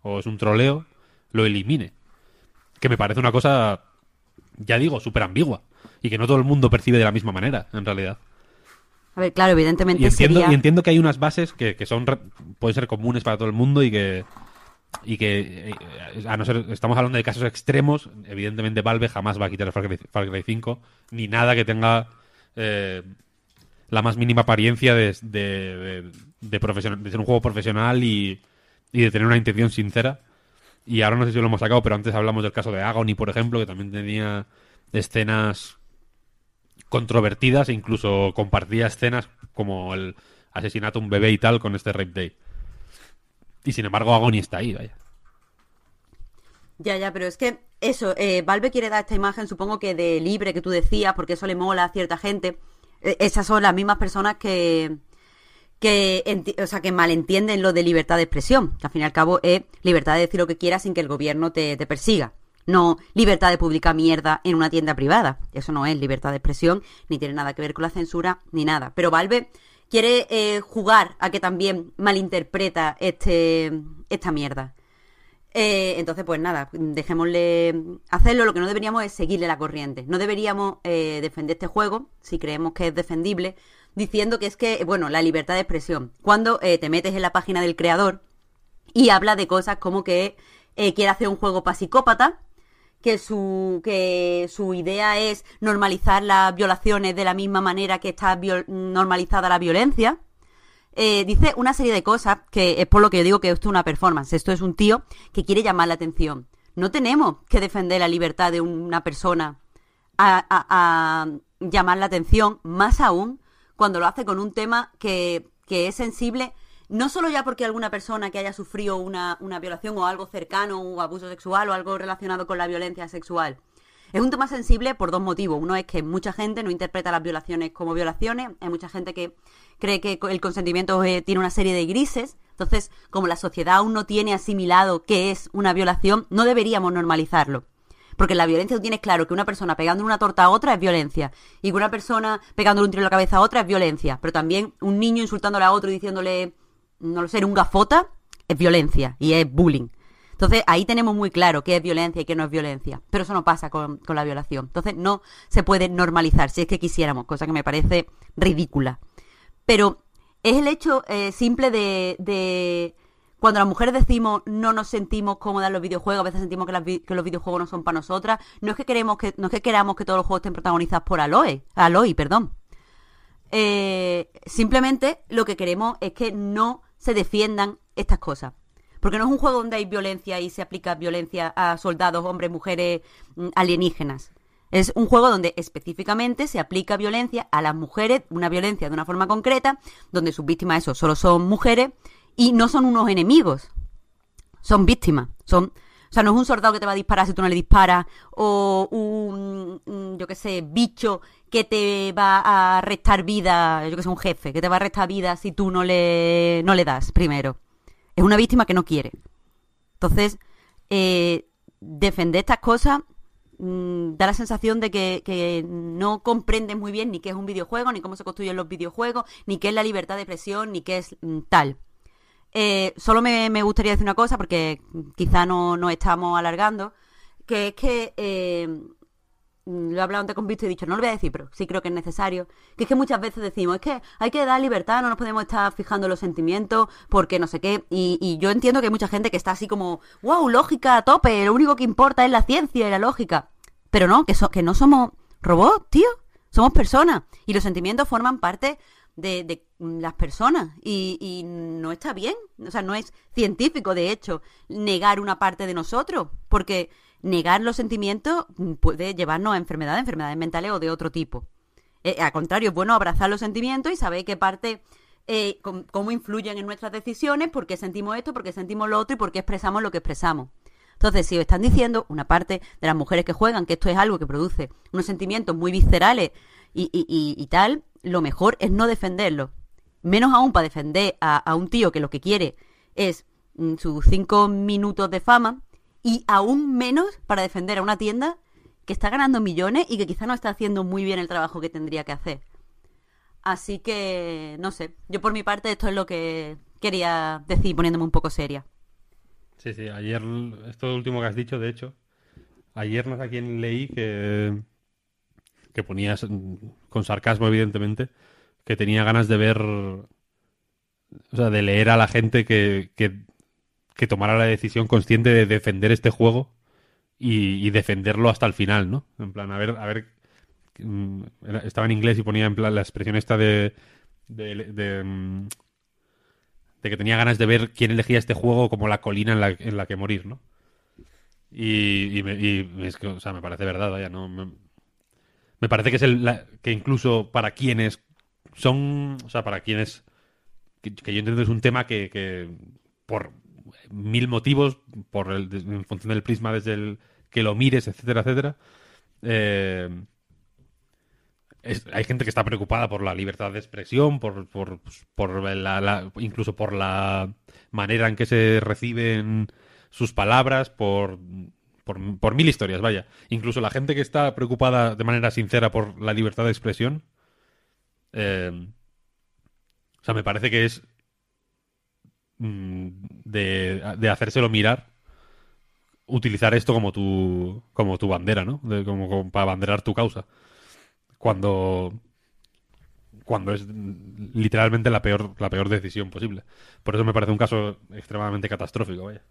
o es un troleo, lo elimine. Que me parece una cosa, ya digo, súper ambigua. Y que no todo el mundo percibe de la misma manera, en realidad. A ver, claro, evidentemente Y entiendo, sería... y entiendo que hay unas bases que, que son pueden ser comunes para todo el mundo y que y que eh, a no ser estamos hablando de casos extremos evidentemente Valve jamás va a quitar el Far Cry, Far Cry 5 ni nada que tenga eh, la más mínima apariencia de, de, de- de ser un juego profesional y, y de tener una intención sincera. Y ahora no sé si lo hemos sacado pero antes hablamos del caso de Agony por ejemplo que también tenía escenas controvertidas e incluso compartía escenas como el asesinato a un bebé y tal con este Rape Day. Y sin embargo Agony está ahí, vaya. Ya, ya, pero es que eso, eh, Valve quiere dar esta imagen, supongo que de libre que tú decías, porque eso le mola a cierta gente. Eh, esas son las mismas personas que, que, o sea, que malentienden lo de libertad de expresión, que al fin y al cabo es libertad de decir lo que quieras sin que el gobierno te persiga. No libertad de publicar mierda en una tienda privada. Eso no es libertad de expresión, ni tiene nada que ver con la censura, ni nada. Pero Valve quiere eh, jugar a que también malinterpreta este, esta mierda. Eh, entonces, pues nada, dejémosle hacerlo. Lo que no deberíamos es seguirle la corriente. No deberíamos eh, defender este juego, si creemos que es defendible, diciendo que es que, bueno, la libertad de expresión. Cuando eh, te metes en la página del creador y habla de cosas como que eh, quiere hacer un juego para psicópata, que su, que su idea es normalizar las violaciones de la misma manera que está normalizada la violencia. Eh, dice una serie de cosas que es por lo que yo digo que esto es una performance. Esto es un tío que quiere llamar la atención. No tenemos que defender la libertad de una persona a, a- a llamar la atención, más aún cuando lo hace con un tema que, que es sensible, no solo ya porque alguna persona que haya sufrido una, una violación o algo cercano, o abuso sexual o algo relacionado con la violencia sexual. Es un tema sensible por dos motivos. Uno es que mucha gente no interpreta las violaciones como violaciones. Hay mucha gente que cree que el consentimiento eh, tiene una serie de grises. Entonces, como la sociedad aún no tiene asimilado qué es una violación, no deberíamos normalizarlo. Porque la violencia tú tienes claro que una persona pegándole una torta a otra es violencia. Y que una persona pegándole un tiro en la cabeza a otra es violencia. Pero también un niño insultándole a otro y diciéndole, no lo sé, un gafota, es violencia y es bullying. Entonces ahí tenemos muy claro qué es violencia y qué no es violencia. Pero eso no pasa con, con la violación. Entonces no se puede normalizar si es que quisiéramos, cosa que me parece ridícula. Pero es el hecho eh, simple de, de cuando las mujeres decimos no nos sentimos cómodas en los videojuegos, a veces sentimos que, que los videojuegos no son para nosotras, no es que queremos que, no es que queramos que todos los juegos estén protagonizados por Aloy, Aloy, perdón. Eh, simplemente lo que queremos es que no se defiendan estas cosas. Porque no es un juego donde hay violencia y se aplica violencia a soldados, hombres, mujeres, mm, alienígenas. Es un juego donde específicamente se aplica violencia a las mujeres, una violencia de una forma concreta, donde sus víctimas, eso, solo son mujeres y no son unos enemigos. Son víctimas. Son, o sea, no es un soldado que te va a disparar si tú no le disparas, o un, un, yo qué sé, bicho que te va a restar vida, yo que sé, un jefe, que te va a restar vida si tú no le, no le das primero. Es una víctima que no quiere. Entonces, eh, defender estas cosas mm, da la sensación de que, que no comprendes muy bien ni qué es un videojuego, ni cómo se construyen los videojuegos, ni qué es la libertad de expresión, ni qué es mm, tal. Eh, solo me, me gustaría decir una cosa, porque quizá no, no estamos alargando, que es que eh, lo he hablado antes con Visto y he dicho, no lo voy a decir, pero sí creo que es necesario, que es que muchas veces decimos, es que hay que dar libertad, no nos podemos estar fijando los sentimientos, porque no sé qué, y, yo entiendo que hay mucha gente que está así como, wow, lógica a tope, lo único que importa es la ciencia y la lógica, pero no, que, que no somos robots, tío, somos personas, y los sentimientos forman parte de, de las personas y, y no está bien, o sea, no es científico, de hecho, negar una parte de nosotros, porque negar los sentimientos puede llevarnos a enfermedades, enfermedades mentales o de otro tipo. Eh, al contrario, es bueno abrazar los sentimientos y saber qué parte, eh, cómo influyen en nuestras decisiones, por qué sentimos esto, por qué sentimos lo otro y por qué expresamos lo que expresamos. Entonces, si os están diciendo una parte de las mujeres que juegan que esto es algo que produce unos sentimientos muy viscerales y, y- tal, lo mejor es no defenderlo. Menos aún para defender a, a un tío que lo que quiere es mm, sus cinco minutos de fama y aún menos para defender a una tienda que está ganando millones y que quizá no está haciendo muy bien el trabajo que tendría que hacer. Así que, no sé, yo por mi parte esto es lo que quería decir poniéndome un poco seria. Sí, sí, ayer, esto último que has dicho, de hecho, ayer no sé a quién leí que, que ponías, con sarcasmo evidentemente, que tenía ganas de ver, o sea, de leer a la gente que, que, que tomara la decisión consciente de defender este juego y, defenderlo hasta el final, ¿no? En plan, a ver, a ver, mm, estaba en inglés y ponía en plan la expresión esta de, de, mm, de que tenía ganas de ver quién elegía este juego como la colina en la, que morir, ¿no? Y, me, es que, o sea, me parece verdad, vaya, no me, parece que es el que incluso para quienes son, o sea, para quienes que, que yo entiendo es un tema que, que por mil motivos, por el, en función del prisma desde el que lo mires, etcétera, etcétera. eh, hay gente que está preocupada por la libertad de expresión, por, por, pues, por incluso por la manera en que se reciben sus palabras, por, por, por mil historias, vaya. Incluso la gente que está preocupada de manera sincera por la libertad de expresión, eh, o sea, me parece que es de, de hacérselo mirar utilizar esto como tu como tu bandera, ¿no? De- como, como para banderar tu causa. Cuando cuando es mm, literalmente la peor la peor decisión posible. Por eso me parece un caso extremadamente catastrófico, vaya.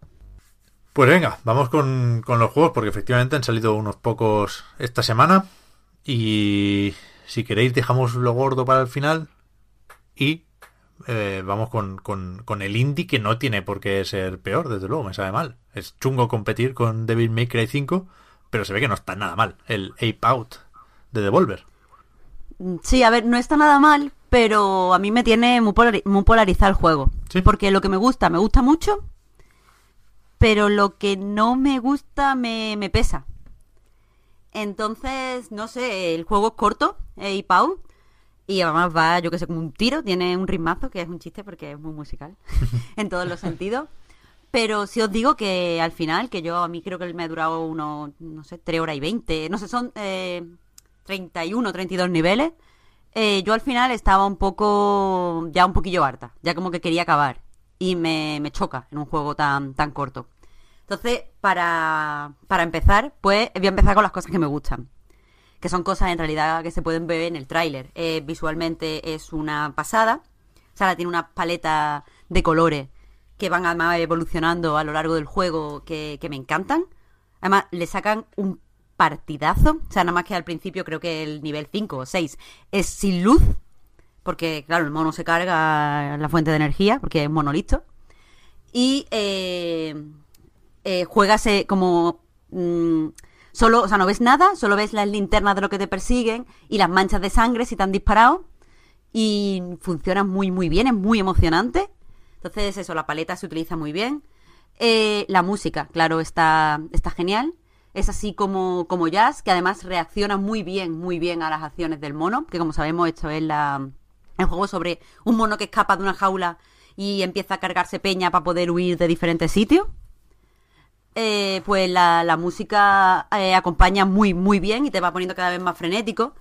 Pues venga, vamos con, con los juegos, porque efectivamente han salido unos pocos esta semana. Y si queréis, dejamos lo gordo para el final. Y eh, vamos con, con, con el indie, que no tiene por qué ser peor, desde luego, me sabe mal. Es chungo competir con Devil May Cry 5, pero se ve que no está nada mal. El Ape Out de Devolver. Sí, a ver, no está nada mal, pero a mí me tiene muy, polari- muy polarizado el juego. Sí. Porque lo que me gusta, me gusta mucho, pero lo que no me gusta me, me pesa. Entonces, no sé, el juego es corto, y Pau, y además va, yo que sé, como un tiro, tiene un ritmazo, que es un chiste porque es muy musical, en todos los sentidos. Pero si os digo que al final, que yo a mí creo que me ha durado unos, no sé, 3 horas y 20, no sé, son eh, 31, 32 niveles, eh, yo al final estaba un poco, ya un poquillo harta, ya como que quería acabar. Y me, me choca en un juego tan, tan corto. Entonces, para, para empezar, pues voy a empezar con las cosas que me gustan. Que son cosas en realidad que se pueden ver en el tráiler. Eh, visualmente es una pasada. Sara tiene una paleta de colores que van además evolucionando a lo largo del juego que, me encantan. Además, le sacan un partidazo. O sea, nada más que al principio creo que el nivel 5 o 6 es sin luz. Porque, claro, el mono se carga la fuente de energía, porque es mono listo. Y eh, eh, juegas eh, como... mm, solo, o sea, no ves nada, solo ves las linternas de lo que te persiguen y las manchas de sangre si te han disparado. Y funciona muy, muy bien, es muy emocionante. Entonces, eso, la paleta se utiliza muy bien. Eh, la música, claro, está, está genial. Es así como, como jazz, que además reacciona muy bien, muy bien a las acciones del mono, que como sabemos esto es la, el juego sobre un mono que escapa de una jaula y empieza a cargarse peña para poder huir de diferentes sitios. Eh, pues la, la música eh, acompaña muy, muy bien y te va poniendo cada vez más frenético.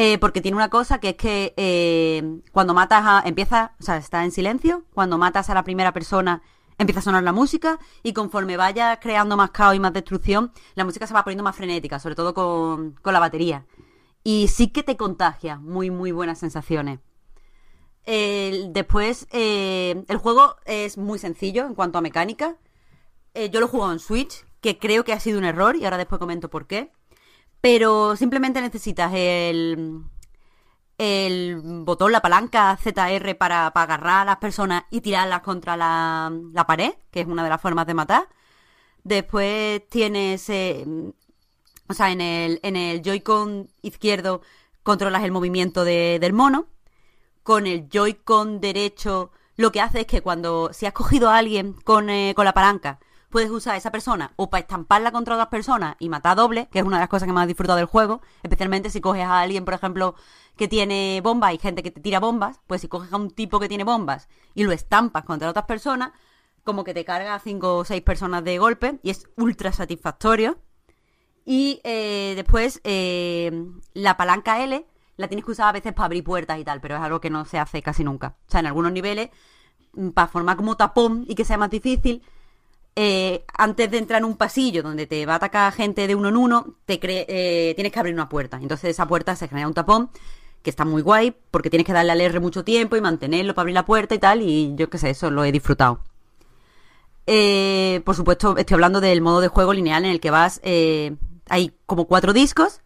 Eh, porque tiene una cosa que es que eh, cuando matas a. Empieza. O sea, está en silencio. Cuando matas a la primera persona, empieza a sonar la música. Y conforme vayas creando más caos y más destrucción, la música se va poniendo más frenética, sobre todo con, con la batería. Y sí que te contagia muy, muy buenas sensaciones. Después, el juego es muy sencillo en cuanto a mecánica. Eh, yo lo he jugado en Switch, que creo que ha sido un error y ahora después comento por qué. Pero simplemente necesitas el, el botón, la palanca ZR para, agarrar a las personas y tirarlas contra la, la pared, que es una de las formas de matar. Después tienes, eh, o sea, en el, en el Joy-Con izquierdo controlas el movimiento de- del mono. Con el Joy-Con derecho lo que hace es que cuando si has cogido a alguien con, eh, con la palanca, puedes usar a esa persona o para estamparla contra otras personas y matar doble, que es una de las cosas que más he disfrutado del juego, especialmente si coges a alguien, por ejemplo, que tiene bombas y gente que te tira bombas, pues si coges a un tipo que tiene bombas y lo estampas contra otras personas, como que te carga a cinco o seis personas de golpe y es ultra satisfactorio. Y eh, después eh, la palanca L la tienes que usar a veces para abrir puertas y tal, pero es algo que no se hace casi nunca. O sea, en algunos niveles, mm, para formar como tapón y que sea más difícil, eh, antes de entrar en un pasillo donde te va a atacar gente de uno en uno, te eh, tienes que abrir una puerta. Entonces esa puerta se genera un tapón que está muy guay, porque tienes que darle al R mucho tiempo y mantenerlo para abrir la puerta y tal, y yo qué sé, eso lo he disfrutado. Eh, por supuesto, estoy hablando del modo de juego lineal en el que vas, hay como cuatro discos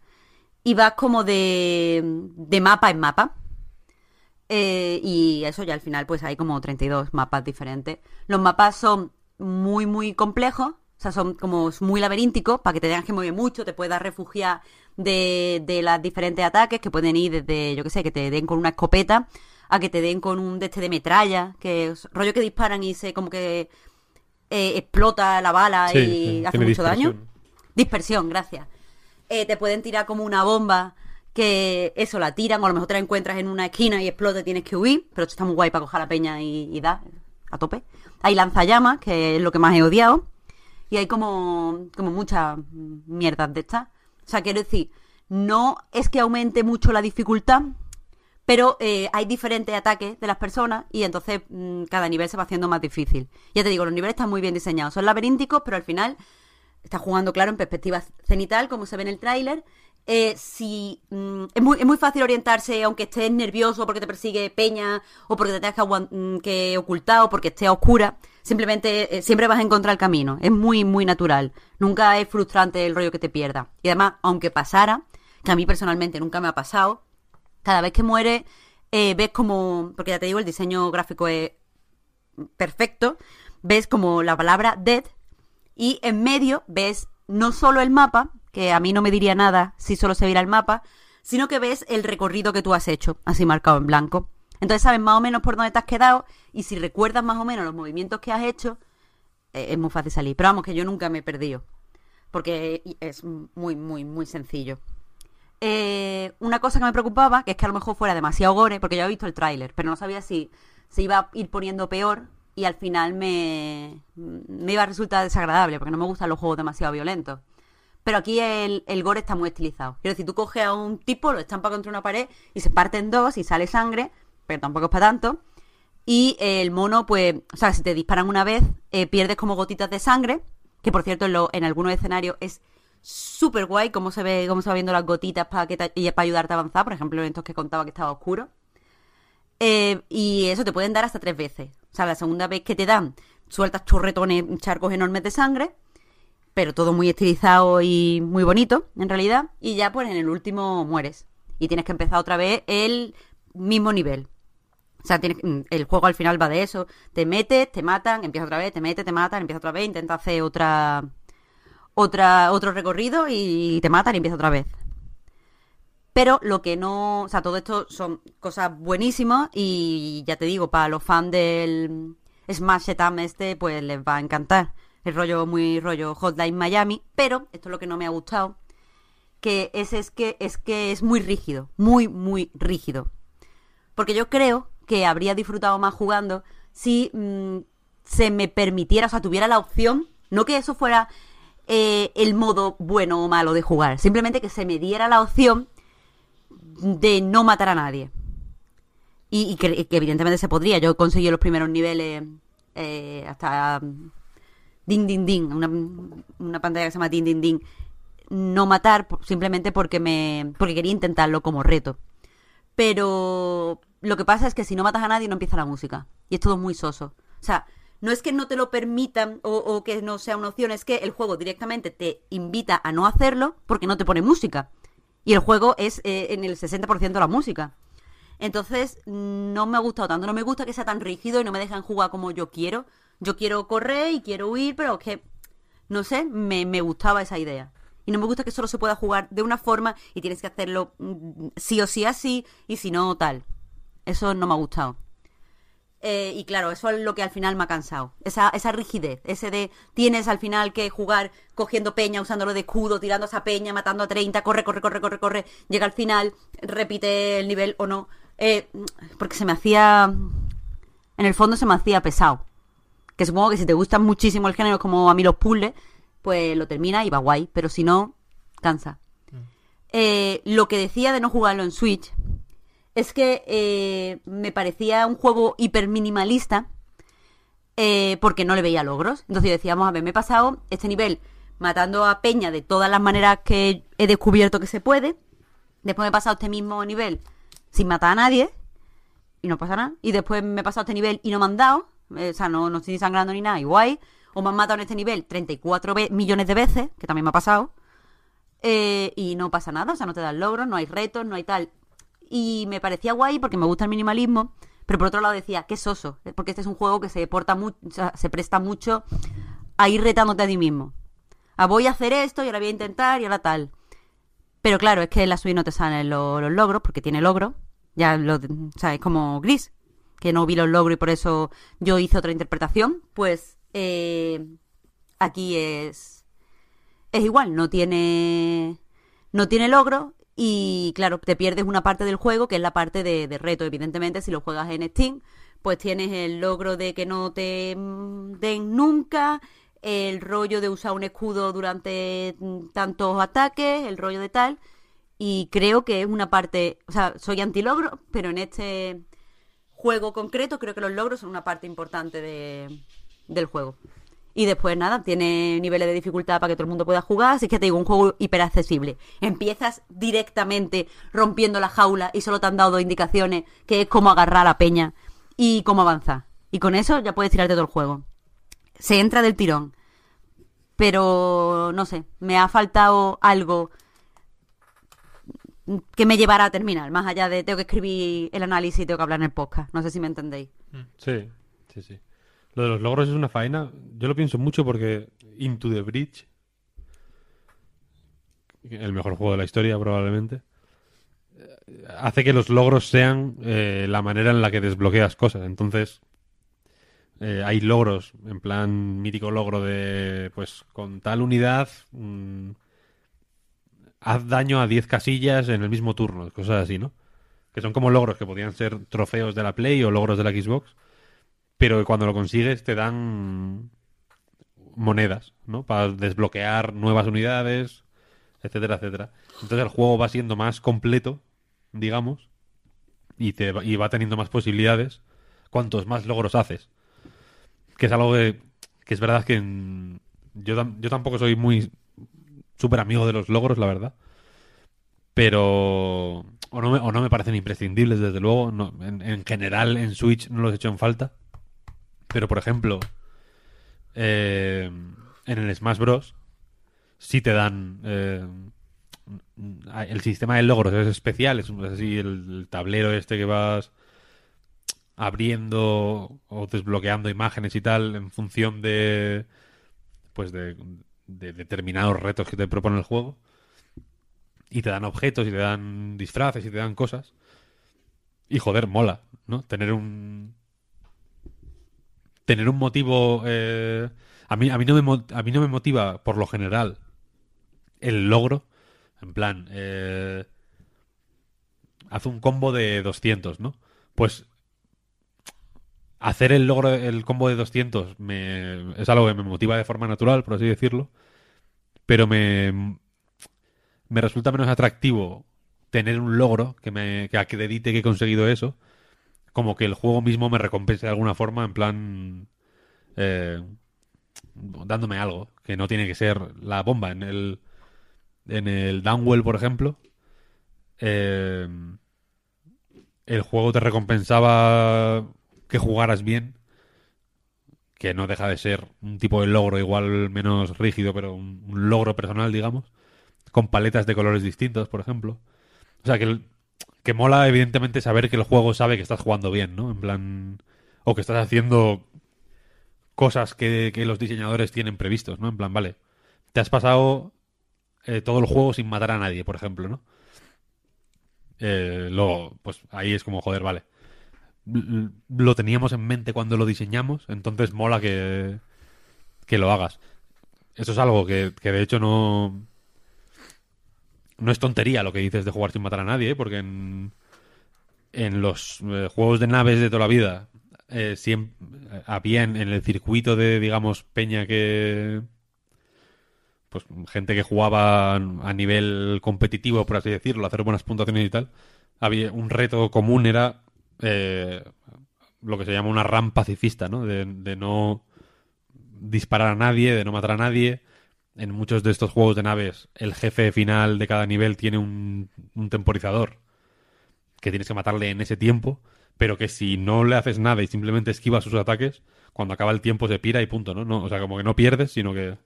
y vas como de, de mapa en mapa. Y eso ya al final pues hay como 32 mapas diferentes. Los mapas son muy, muy complejos, o sea, son como muy laberínticos, para que te tengas que mover mucho, te puedas refugiar de, de los diferentes ataques que pueden ir desde, yo qué sé, que te den con una escopeta a que te den con un de este de metralla, que es rollo que disparan y se como que eh, explota la bala Sí, y sí, hace mucho daño. dispersión. Gracias. Eh, te pueden tirar como una bomba que eso la tiran o a lo mejor te la encuentras en una esquina y explota y tienes que huir, pero esto está muy guay para coger la peña y, y dar a tope. Hay lanzallamas, que es lo que más he odiado, y hay como, como muchas mierdas de estas. O sea, quiero decir, no es que aumente mucho la dificultad, pero eh, hay diferentes ataques de las personas y entonces mm, cada nivel se va haciendo más difícil. Ya te digo, los niveles están muy bien diseñados, son laberínticos, pero al final está jugando, claro, en perspectiva cenital, como se ve en el tráiler. Eh, si mm, es, muy, es muy fácil orientarse, aunque estés nervioso porque te persigue peña, o porque te tengas que, mm, que ocultar, o porque estés oscura. Simplemente, eh, siempre vas a encontrar el camino. Es muy, muy natural. Nunca es frustrante el rollo que te pierda. Y además, aunque pasara, que a mí personalmente nunca me ha pasado, cada vez que muere, eh, ves como, porque ya te digo, el diseño gráfico es perfecto, ves como la palabra dead y en medio ves no solo el mapa, que a mí no me diría nada si solo se viera el mapa, sino que ves el recorrido que tú has hecho, así marcado en blanco. Entonces sabes más o menos por dónde te has quedado y si recuerdas más o menos los movimientos que has hecho, eh, es muy fácil salir. Pero vamos, que yo nunca me he perdido, porque es muy, muy, muy sencillo. Eh, una cosa que me preocupaba, que es que a lo mejor fuera demasiado gore, porque yo había visto el tráiler, pero no sabía si se iba a ir poniendo peor y al final me, me iba a resultar desagradable, porque no me gustan los juegos demasiado violentos. Pero aquí el, el gore está muy estilizado. Quiero decir, tú coges a un tipo, lo estampa contra una pared y se parte en dos y sale sangre, pero tampoco es para tanto. Y el mono, pues, o sea, si te disparan una vez, eh, pierdes como gotitas de sangre, que por cierto en, lo- en algunos escenarios es súper guay cómo se ve, cómo se va viendo las gotitas para que te- y para ayudarte a avanzar, por ejemplo, en estos que contaba que estaba oscuro. Eh, y eso te pueden dar hasta tres veces. O sea, la segunda vez que te dan, sueltas chorretones, charcos enormes de sangre, pero todo muy estilizado y muy bonito, en realidad. Y ya, pues en el último mueres. Y tienes que empezar otra vez el mismo nivel. O sea, tienes, mm, el juego al final va de eso. Te metes, te matan, empieza otra vez, te metes, te matan, empieza otra vez, intenta hacer otra, otra, otro recorrido y te matan y empieza otra vez. Pero lo que no, o sea, todo esto son cosas buenísimas y ya te digo, para los fans del Smash Etam este, pues les va a encantar. El rollo muy rollo Hotline Miami, pero esto es lo que no me ha gustado, que es, es que es que es muy rígido, muy muy rígido. Porque yo creo que habría disfrutado más jugando si mm, se me permitiera, o sea, tuviera la opción, no que eso fuera eh, el modo bueno o malo de jugar, simplemente que se me diera la opción de no matar a nadie. Y, que, evidentemente se podría. Yo conseguí los primeros niveles eh, hasta ding ding ding, una, una pantalla que se llama ding ding ding. No matar simplemente porque me porque quería intentarlo como reto. Pero lo que pasa es que si no matas a nadie no empieza la música. Y es todo muy soso. O sea, no es que no te lo permitan o, o que no sea una opción, es que el juego directamente te invita a no hacerlo porque no te pone música. Y el juego es eh, en el 60% la música. Entonces, no me ha gustado tanto. No me gusta que sea tan rígido y no me dejan jugar como yo quiero. Yo quiero correr y quiero huir, pero es que, no sé, me, me gustaba esa idea. Y no me gusta que solo se pueda jugar de una forma y tienes que hacerlo mm, sí o sí así y si no tal. Eso no me ha gustado. Eh, y claro, eso es lo que al final me ha cansado. Esa, esa rigidez, ese de tienes al final que jugar cogiendo peña, usándolo de escudo, tirando esa peña, matando a 30, corre, corre, corre, corre, corre, llega al final, repite el nivel o no. Eh, porque se me hacía. En el fondo se me hacía pesado. Que supongo que si te gusta muchísimo el género, como a mí los puzzles, pues lo termina y va guay. Pero si no, cansa. Eh, lo que decía de no jugarlo en Switch es que eh, me parecía un juego hiper minimalista eh, porque no le veía logros. Entonces yo decía, vamos a ver, me he pasado este nivel matando a Peña de todas las maneras que he descubierto que se puede. Después me he pasado este mismo nivel sin matar a nadie y no pasa nada. Y después me he pasado este nivel y no me han dado, o sea, no, no estoy sangrando ni nada, y guay. O me han matado en este nivel 34 ve- millones de veces, que también me ha pasado, eh, y no pasa nada, o sea, no te dan logros, no hay retos, no hay tal. Y me parecía guay porque me gusta el minimalismo, pero por otro lado decía, qué soso, eh, porque este es un juego que se porta mucho, sea, se presta mucho a ir retándote a ti mismo. A voy a hacer esto y ahora voy a intentar y ahora tal. Pero claro, es que en la Switch no te salen lo- los logros, porque tiene logros. Ya lo, o sea, es como gris, que no vi los logros y por eso yo hice otra interpretación. Pues eh, aquí es, es igual, no tiene, no tiene logro y claro, te pierdes una parte del juego que es la parte de, de reto. Evidentemente, si lo juegas en Steam, pues tienes el logro de que no te mm, den nunca, el rollo de usar un escudo durante mm, tantos ataques, el rollo de tal. Y creo que es una parte, o sea, soy anti-logro, pero en este juego concreto creo que los logros son una parte importante de, del juego. Y después nada, tiene niveles de dificultad para que todo el mundo pueda jugar, así que te digo, un juego hiper accesible. Empiezas directamente rompiendo la jaula y solo te han dado indicaciones, que es cómo agarrar a la peña y cómo avanzar. Y con eso ya puedes tirarte todo el juego. Se entra del tirón. Pero no sé, me ha faltado algo que me llevara a terminar, más allá de tengo que escribir el análisis y tengo que hablar en el podcast. No sé si me entendéis. Sí, sí, sí. Lo de los logros es una faena. Yo lo pienso mucho porque Into the Bridge, el mejor juego de la historia probablemente, hace que los logros sean eh, la manera en la que desbloqueas cosas. Entonces, eh, hay logros, en plan mítico logro de, pues, con tal unidad, mm, haz daño a 10 casillas en el mismo turno, cosas así, ¿no? Que son como logros que podían ser trofeos de la Play o logros de la Xbox, pero que cuando lo consigues te dan monedas, ¿no? Para desbloquear nuevas unidades, etcétera, etcétera. Entonces el juego va siendo más completo, digamos, y, te, y va teniendo más posibilidades cuantos más logros haces. Que es algo que, que es verdad que yo, yo tampoco soy muy súper amigo de los logros, la verdad. Pero... O no, me, o no me parecen imprescindibles, desde luego. En, en general, en Switch no los he hecho en falta. Pero, por ejemplo, eh, en el Smash Bros. sí te dan... eh, el sistema de logros es especial, es así el tablero este que vas abriendo o desbloqueando imágenes y tal en función de pues de, de determinados retos que te propone el juego y te dan objetos y te dan disfraces y te dan cosas. Y joder mola no tener un tener un motivo eh, a mí a mí no me a mí no me motiva por lo general el logro. En plan eh, haz un combo de 200 no pues hacer el logro, el combo de 200 me, es algo que me motiva de forma natural, por así decirlo, pero me, me resulta menos atractivo tener un logro que me que acredite que he conseguido eso, como que el juego mismo me recompense de alguna forma, en plan eh, dándome algo, que no tiene que ser la bomba. En el, en el Downwell, por ejemplo, eh, el juego te recompensaba que jugaras bien, que no deja de ser un tipo de logro igual menos rígido, pero un, logro personal, digamos, con paletas de colores distintos, por ejemplo. O sea, que, que mola evidentemente saber que el juego sabe que estás jugando bien, ¿no? En plan, o que estás haciendo cosas que, que los diseñadores tienen previstos, ¿no? En plan, vale, te has pasado eh, todo el juego sin matar a nadie, por ejemplo, ¿no? Eh, luego, pues ahí es como, joder, vale. Lo teníamos en mente cuando lo diseñamos, entonces mola que, que lo hagas. Eso es algo que, que de hecho no... No es tontería lo que dices de jugar sin matar a nadie, ¿eh? porque en, en los eh, juegos de naves de toda la vida eh, siempre había en, en el circuito de, digamos, peña que... Pues gente que jugaba a nivel competitivo, por así decirlo, hacer buenas puntuaciones y tal. Había un reto común era eh, lo que se llama una RAM pacifista, ¿no? De, no disparar a nadie, de no matar a nadie. En muchos de estos juegos de naves, el jefe final de cada nivel tiene un, temporizador que tienes que matarle en ese tiempo, pero que si no le haces nada y simplemente esquivas sus ataques, cuando acaba el tiempo se pira y punto, ¿no? o sea, como que no pierdes, sino que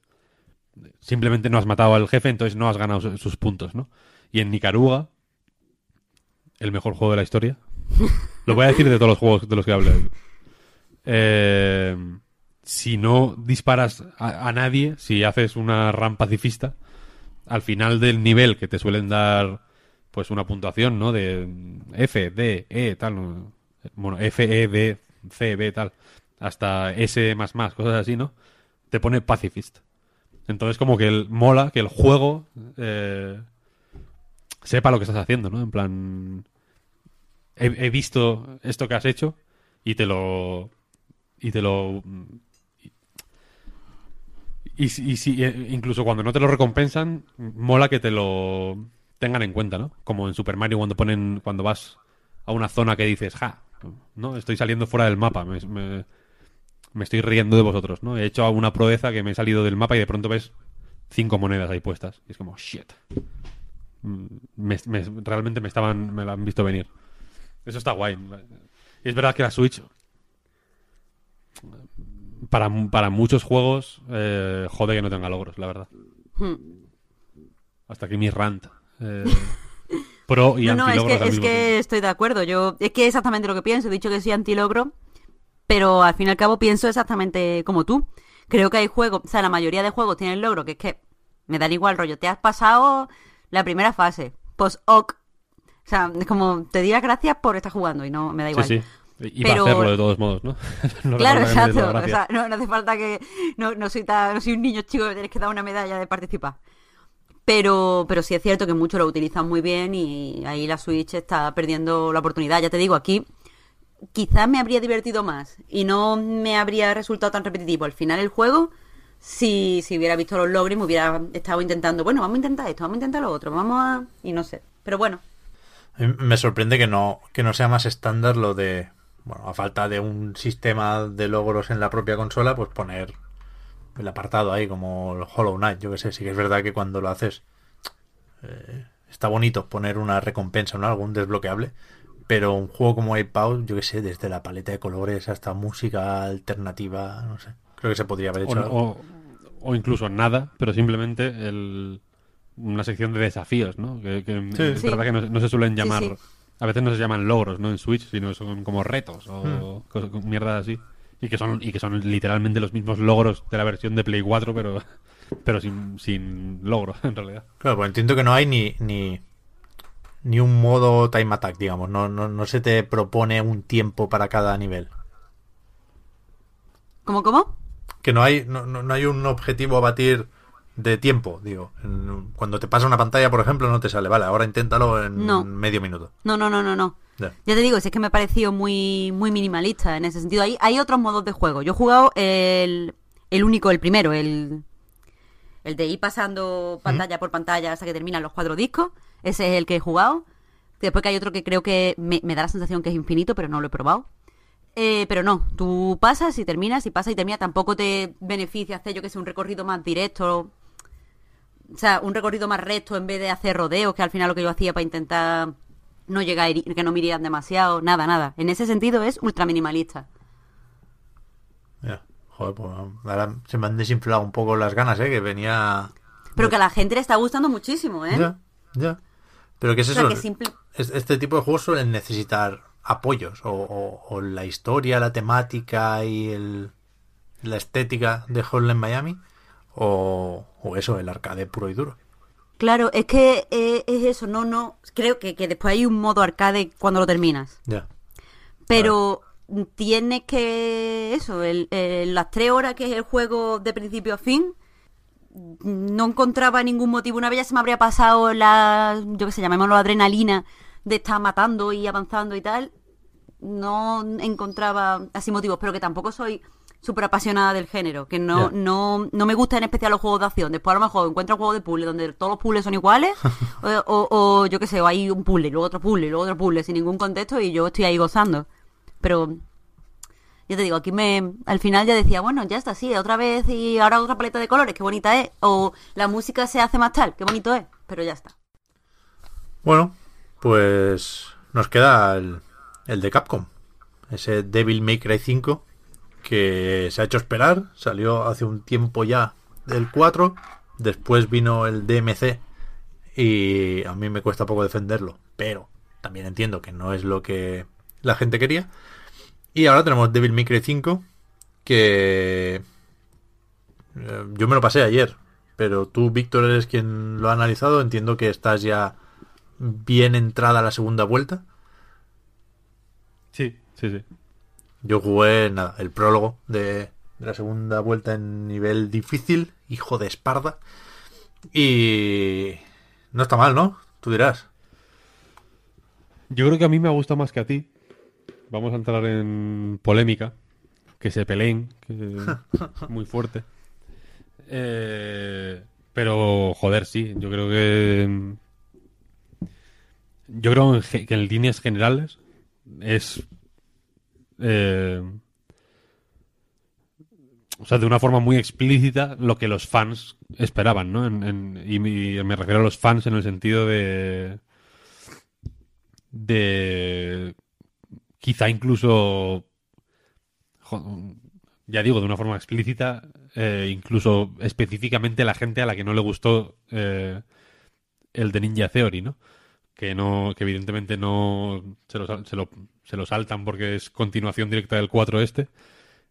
simplemente no has matado al jefe, entonces no has ganado su- sus puntos, ¿no? Y en Nicaragua, el mejor juego de la historia, lo voy a decir de todos los juegos de los que hablé. Eh, si no disparas a, nadie, si haces una ram pacifista, al final del nivel que te suelen dar pues una puntuación, ¿no? De F, D, E, tal. ¿no? Bueno, F, E, D, C, B, tal. Hasta S más más, cosas así, ¿no? Te pone pacifist. Entonces como que el, mola que el juego eh, sepa lo que estás haciendo, ¿no? En plan, he, visto esto que has hecho y te lo y te lo y, si- eh, incluso cuando no te lo recompensan mola que te lo tengan en cuenta no como en Super Mario cuando ponen cuando vas a una zona que dices ja no estoy saliendo fuera del mapa me, estoy riendo de vosotros no he hecho una proeza que me he salido del mapa y de pronto ves cinco monedas ahí puestas y es como shit Mm, me- me- realmente me estaban me lo han visto venir eso está guay y es verdad que la Switch para, para muchos juegos eh, jode que no tenga logros, la verdad. Hmm. Hasta aquí mi rant. eh, pro y No, no, es que, es que estoy de acuerdo. Yo, es que es exactamente lo que pienso. He dicho que soy antilogro, pero al fin y al cabo pienso exactamente como tú. Creo que hay juegos, o sea, la mayoría de juegos tienen logro, que es que me dan igual rollo. Te has pasado la primera fase, post-oc. O sea, es como, te di las gracias por estar jugando y no me da igual. Sí, sí. Y Pero- hacerlo de todos modos, ¿no? Claro, exacto. O sea, no, no hace falta que. No, no soy tan- no soy un niño chico que tienes que dar una medalla de participar. Pero, pero sí es cierto que muchos lo utilizan muy bien y ahí la Switch está perdiendo la oportunidad. Ya te digo, aquí quizás me habría divertido más y no me habría resultado tan repetitivo al final el juego si, si hubiera visto los logros me hubiera estado intentando, bueno, vamos a intentar esto, vamos a intentar lo otro, vamos a... y no sé. Pero bueno, Me sorprende que no, que no sea más estándar lo de, bueno, a falta de un sistema de logros en la propia consola, pues poner el apartado ahí como el Hollow Knight, yo que sé, sí que es verdad que cuando lo haces eh, está bonito poner una recompensa, ¿no? Algún desbloqueable, pero un juego como Ape Out, yo que sé, desde la paleta de colores hasta música alternativa, no sé, creo que se podría haber O, hecho algo. o- o incluso nada, pero simplemente el, una sección de desafíos, ¿no? Que, que Sí. es Sí. verdad que no, no se suelen llamar... sí. A veces no se llaman logros, ¿no? En Switch, sino son como retos o cosas, mierdas así. Y que son y que son literalmente los mismos logros de la versión de Play 4, pero pero sin, sin logro, en realidad. Claro, pues entiendo que no hay ni, ni, ni un modo time attack, digamos. No, no, no se te propone un tiempo para cada nivel. ¿cómo, cómo? Que no hay, no, no- no hay un objetivo a batir de tiempo, digo. Cuando te pasa una pantalla, por ejemplo, no te sale. Vale, ahora inténtalo en No. medio minuto. No, no, no, no, no. Ya. Ya te digo, si es que me ha parecido muy, muy minimalista en ese sentido. Hay, hay otros modos de juego. Yo he jugado el, el único, el primero, el, el de ir pasando pantalla por pantalla hasta que terminan los cuatro discos. Ese es el que he jugado. Después que hay otro que creo que me, me da la sensación que es infinito, pero no lo he probado. Eh, pero no, tú pasas y terminas y pasas y terminas. Tampoco te beneficia hacer, yo que sé, un recorrido más directo. O sea, un recorrido más recto en vez de hacer rodeos, que al final lo que yo hacía para intentar no llegar a heri- que no me hirieran demasiado. Nada, nada. En ese sentido es ultra minimalista. Ya. Joder, pues ahora se me han desinflado un poco las ganas, ¿eh? Que venía... Pero que a la gente le está gustando muchísimo, ¿eh? Ya, ya. Pero que es O eso. sea, que simple... Es- Este tipo de juegos suelen necesitar apoyos o, o- o la historia, la temática y el, la estética de Hotline Miami o, o eso, el arcade puro y duro. Claro, es que eh, es eso, no, no. Creo que, que después hay un modo arcade cuando lo terminas. Ya. Pero tienes que. Eso, el, el- las tres horas que es el juego de principio a fin. No encontraba ningún motivo. Una vez ya se me habría pasado la. Yo qué sé, llamémoslo adrenalina de estar matando y avanzando y tal. No encontraba así motivos, pero que tampoco soy súper apasionada del género. Que no, no, no me gustan en especial los juegos de acción. Después a lo mejor encuentro un juego de puzzle donde todos los puzzles son iguales. o, o- o yo qué sé, o hay un puzzle, luego otro puzzle, luego otro puzzle sin ningún contexto y yo estoy ahí gozando. Pero ya te digo, aquí me al final ya decía, bueno, ya está, sí, otra vez y ahora otra paleta de colores, qué bonita es. O la música se hace más tal, qué bonito es. Pero ya está. Bueno, pues nos queda el, el de Capcom. Ese Devil May Cry 5 que se ha hecho esperar. Salió hace un tiempo ya del 4. Después vino el DMC y a mí me cuesta poco defenderlo. Pero también entiendo que no es lo que la gente quería. Y ahora tenemos Devil May Cry 5 que eh, yo me lo pasé ayer. Pero tú, Víctor, eres quien lo ha analizado. Entiendo que estás ya bien entrada a la segunda vuelta. Sí, sí, sí. Yo jugué nada, el prólogo de, de la segunda vuelta en nivel difícil, hijo de Esparda. Y no está mal, ¿no? Tú dirás. Yo creo que a mí me gusta más que a ti. Vamos a entrar en polémica. Que se peleen. Que... Muy fuerte. Eh, pero, joder, sí. Yo creo que. Yo creo que en líneas generales es. Eh, o sea, de una forma muy explícita lo que los fans esperaban, ¿no? Y, me- refiero a los fans en el sentido de. de. quizá incluso. ya digo, de una forma explícita, eh, incluso específicamente la gente a la que no le gustó eh, el de Ninja Theory, ¿no? Que no, que evidentemente no se lo, se lo, se lo saltan porque es continuación directa del 4 este.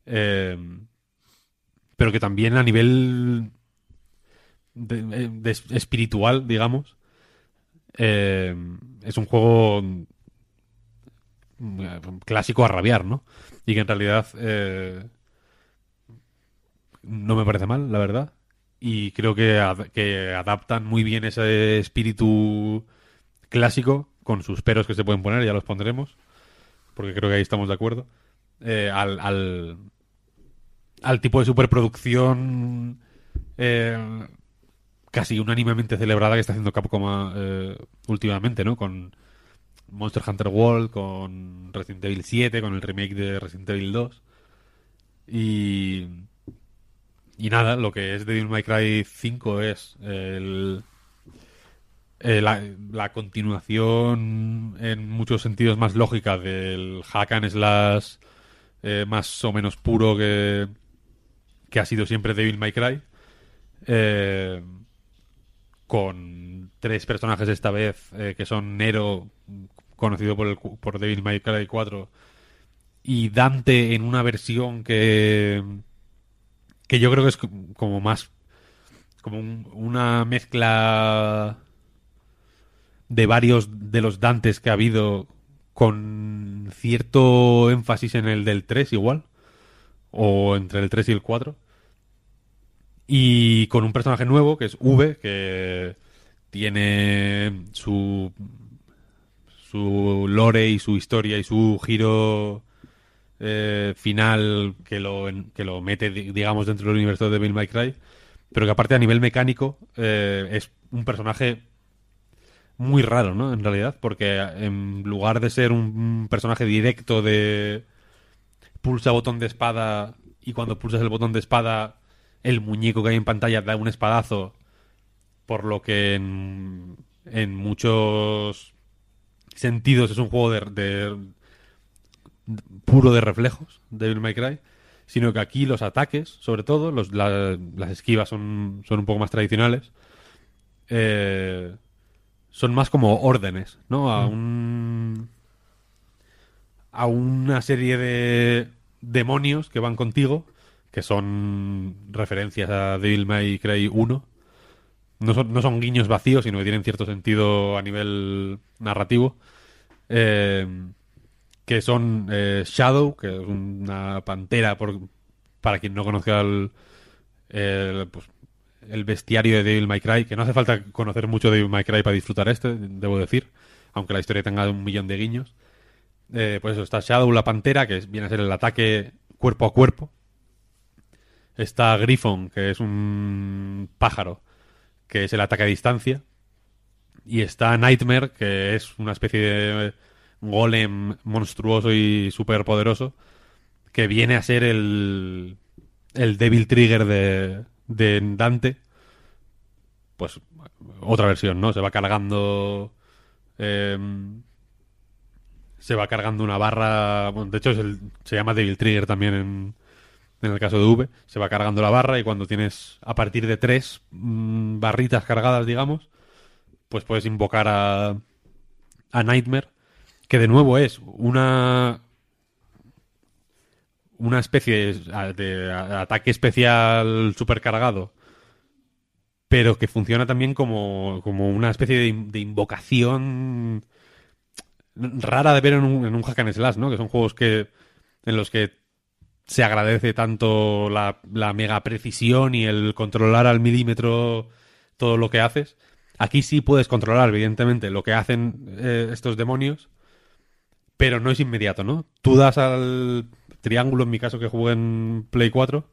Eh, pero que también a nivel eh, espiritual, digamos, eh, es un juego mm, clásico a rabiar, ¿no? Y que en realidad no me parece mal, la verdad. Y creo que, que adaptan muy bien ese espíritu clásico, con sus peros que se pueden poner, ya los pondremos, porque creo que ahí estamos de acuerdo, eh, al, al, tipo de superproducción eh, casi unánimemente celebrada que está haciendo Capcom eh, últimamente, ¿no? Con Monster Hunter World, con Resident Evil 7, con el remake de Resident Evil 2. Y. Y nada, lo que es Devil May Cry 5 es el. Eh, la, continuación en muchos sentidos más lógica del hack and slash eh, más o menos puro que, que ha sido siempre Devil May Cry. Eh, con tres personajes esta vez, que son Nero, conocido por, Devil May Cry 4, y Dante en una versión que, que yo creo que es co- como más, como un- una mezcla de varios de los Dantes que ha habido con cierto énfasis en el del 3 igual, o entre el 3 y el 4. Y con un personaje nuevo, que es V, que tiene su, su lore y su historia y su giro eh, final que lo, que lo mete, di- digamos, dentro del universo de Bill May Cry. Pero que aparte a nivel mecánico eh, es un personaje muy raro, ¿no? En realidad, porque en lugar de ser un, personaje directo de pulsa botón de espada y cuando pulsas el botón de espada el muñeco que hay en pantalla da un espadazo, por lo que en, en muchos sentidos es un juego de, de- puro de reflejos, Devil May Cry, sino que aquí los ataques, sobre todo, los, la- las esquivas son, son un poco más tradicionales, eh, son más como órdenes, ¿no? A un a una serie de demonios que van contigo, que son referencias a Devil May Cry 1. No son, no son guiños vacíos, sino que tienen cierto sentido a nivel narrativo. Eh, que son eh, Shadow, que es una pantera, por, para quien no conozca el, el, pues, el bestiario de Devil May Cry, que no hace falta conocer mucho de Devil May Cry para disfrutar este, debo decir, aunque la historia tenga un millón de guiños. Eh, pues eso, está Shadow, la pantera, que viene a ser el ataque cuerpo a cuerpo. Está Griffon, que es un pájaro, que es el ataque a distancia. Y está Nightmare, que es una especie de golem monstruoso y súper poderoso, que viene a ser el, el Devil Trigger de, de Dante. Pues otra versión, ¿no? Se va cargando eh, se va cargando una barra. Bueno, de hecho, se llama Devil Trigger también en, en el caso de V. Se va cargando la barra y cuando tienes a partir de tres mm, barritas cargadas, digamos, pues puedes invocar a, a Nightmare, que de nuevo es una una especie de, de ataque especial supercargado, pero que funciona también como, como una especie de, in- de invocación rara de ver en un, en un hack and slash, ¿no? Que son juegos que en los que se agradece tanto la, la mega precisión y el controlar al milímetro todo lo que haces. Aquí sí puedes controlar, evidentemente, lo que hacen eh, estos demonios, pero no es inmediato, ¿no? Tú das al triángulo, en mi caso que jugué en Play 4,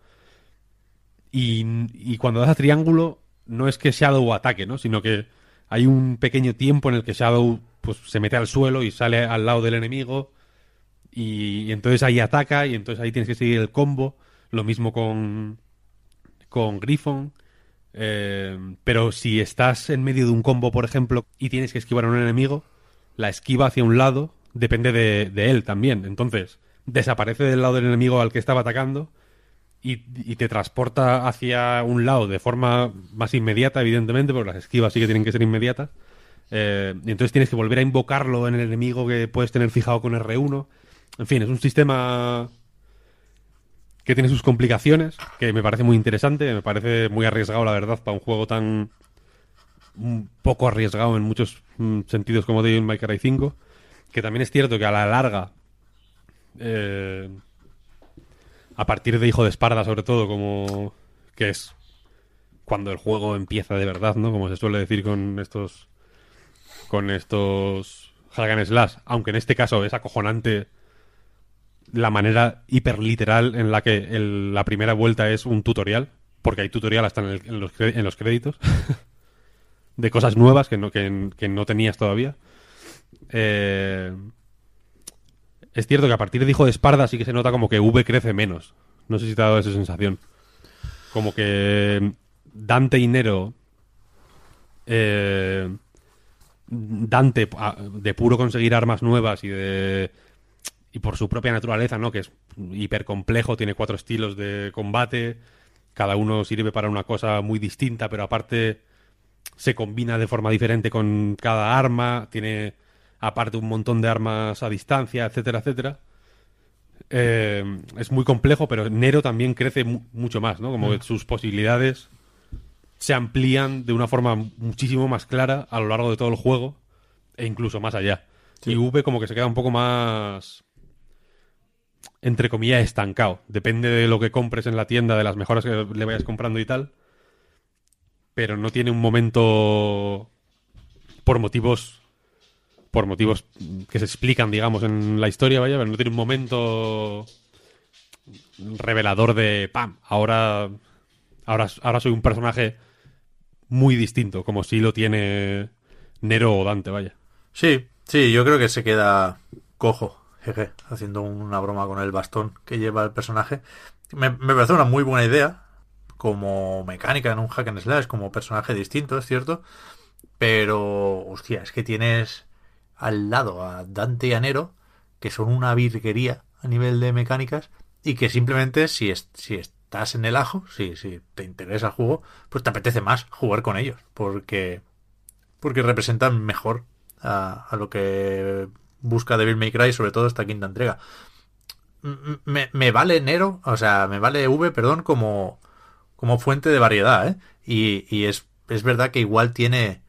y, y cuando das a triángulo no es que Shadow ataque, ¿no? Sino que hay un pequeño tiempo en el que Shadow pues, se mete al suelo y sale al lado del enemigo y, entonces ahí ataca y entonces ahí tienes que seguir el combo. Lo mismo con, con Griffon. Eh, pero si estás en medio de un combo, por ejemplo, y tienes que esquivar a un enemigo, la esquiva hacia un lado depende de, de él también. Entonces, desaparece del lado del enemigo al que estaba atacando y, y te transporta hacia un lado de forma más inmediata, evidentemente, porque las esquivas sí que tienen que ser inmediatas. Eh, y entonces tienes que volver a invocarlo en el enemigo que puedes tener fijado con R1. En fin, es un sistema que tiene sus complicaciones, que me parece muy interesante, me parece muy arriesgado, la verdad, para un juego tan poco arriesgado en muchos mm, sentidos como Devil May Cry 5, que también es cierto que a la larga, eh, a partir de Hijo de Esparda sobre todo, como que es cuando el juego empieza de verdad, ¿no? Como se suele decir con estos con estos hack and slash, aunque en este caso es acojonante la manera hiperliteral en la que la primera vuelta es un tutorial, porque hay tutorial hasta en los créditos, de cosas nuevas que no, que, que no tenías todavía. Eh, es cierto que a partir de Hijo de Esparda sí que se nota como que V crece menos. No sé si te ha dado esa sensación. Como que Dante y Nero... eh, Dante, a- de puro conseguir armas nuevas y de y por su propia naturaleza, ¿no? Que es hiper complejo, tiene cuatro estilos de combate, cada uno sirve para una cosa muy distinta, pero aparte se combina de forma diferente con cada arma, tiene aparte un montón de armas a distancia, etcétera, etcétera. Eh, es muy complejo, pero Nero también crece mu- mucho más, ¿no? Como que sus posibilidades se amplían de una forma muchísimo más clara a lo largo de todo el juego e incluso más allá. Y V como que se queda un poco más entre comillas estancado. Depende de lo que compres en la tienda, de las mejoras que le vayas comprando y tal. Pero no tiene un momento por motivos por motivos que se explican, digamos, en la historia, vaya, pero no tiene un momento revelador de pam, ahora ahora ahora soy un personaje muy distinto, como si lo tiene Nero o Dante, vaya. Sí, sí, yo creo que se queda cojo, jeje, haciendo una broma con el bastón que lleva el personaje. Me, me parece una muy buena idea, como mecánica en un hack and slash, como personaje distinto, es cierto. Pero, hostia, es que tienes al lado a Dante y a Nero, que son una virguería a nivel de mecánicas, y que simplemente si, es- si estás en el ajo, si, si te interesa el juego, pues te apetece más jugar con ellos, porque porque representan mejor a, lo que busca Devil May Cry, sobre todo esta quinta entrega. Me vale Nero, o sea, me vale V, perdón, como, como fuente de variedad, ¿eh? Y, y es, es verdad que igual tiene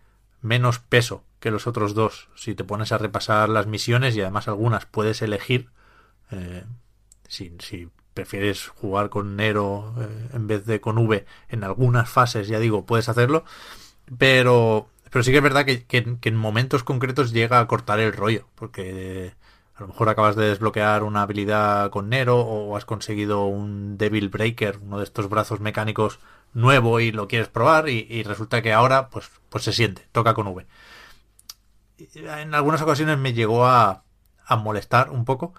menos peso que los otros dos. Si te pones a repasar las misiones y además algunas puedes elegir, eh, si, prefieres jugar con Nero eh, en vez de con V en algunas fases, ya digo, puedes hacerlo. Pero, pero sí que es verdad que, que- que en momentos concretos llega a cortar el rollo, porque eh, a lo mejor acabas de desbloquear una habilidad con Nero o has conseguido un Devil Breaker, uno de estos brazos mecánicos nuevo y lo quieres probar y, y resulta que ahora pues, pues se siente, toca con V. En algunas ocasiones me llegó a, a molestar un poco,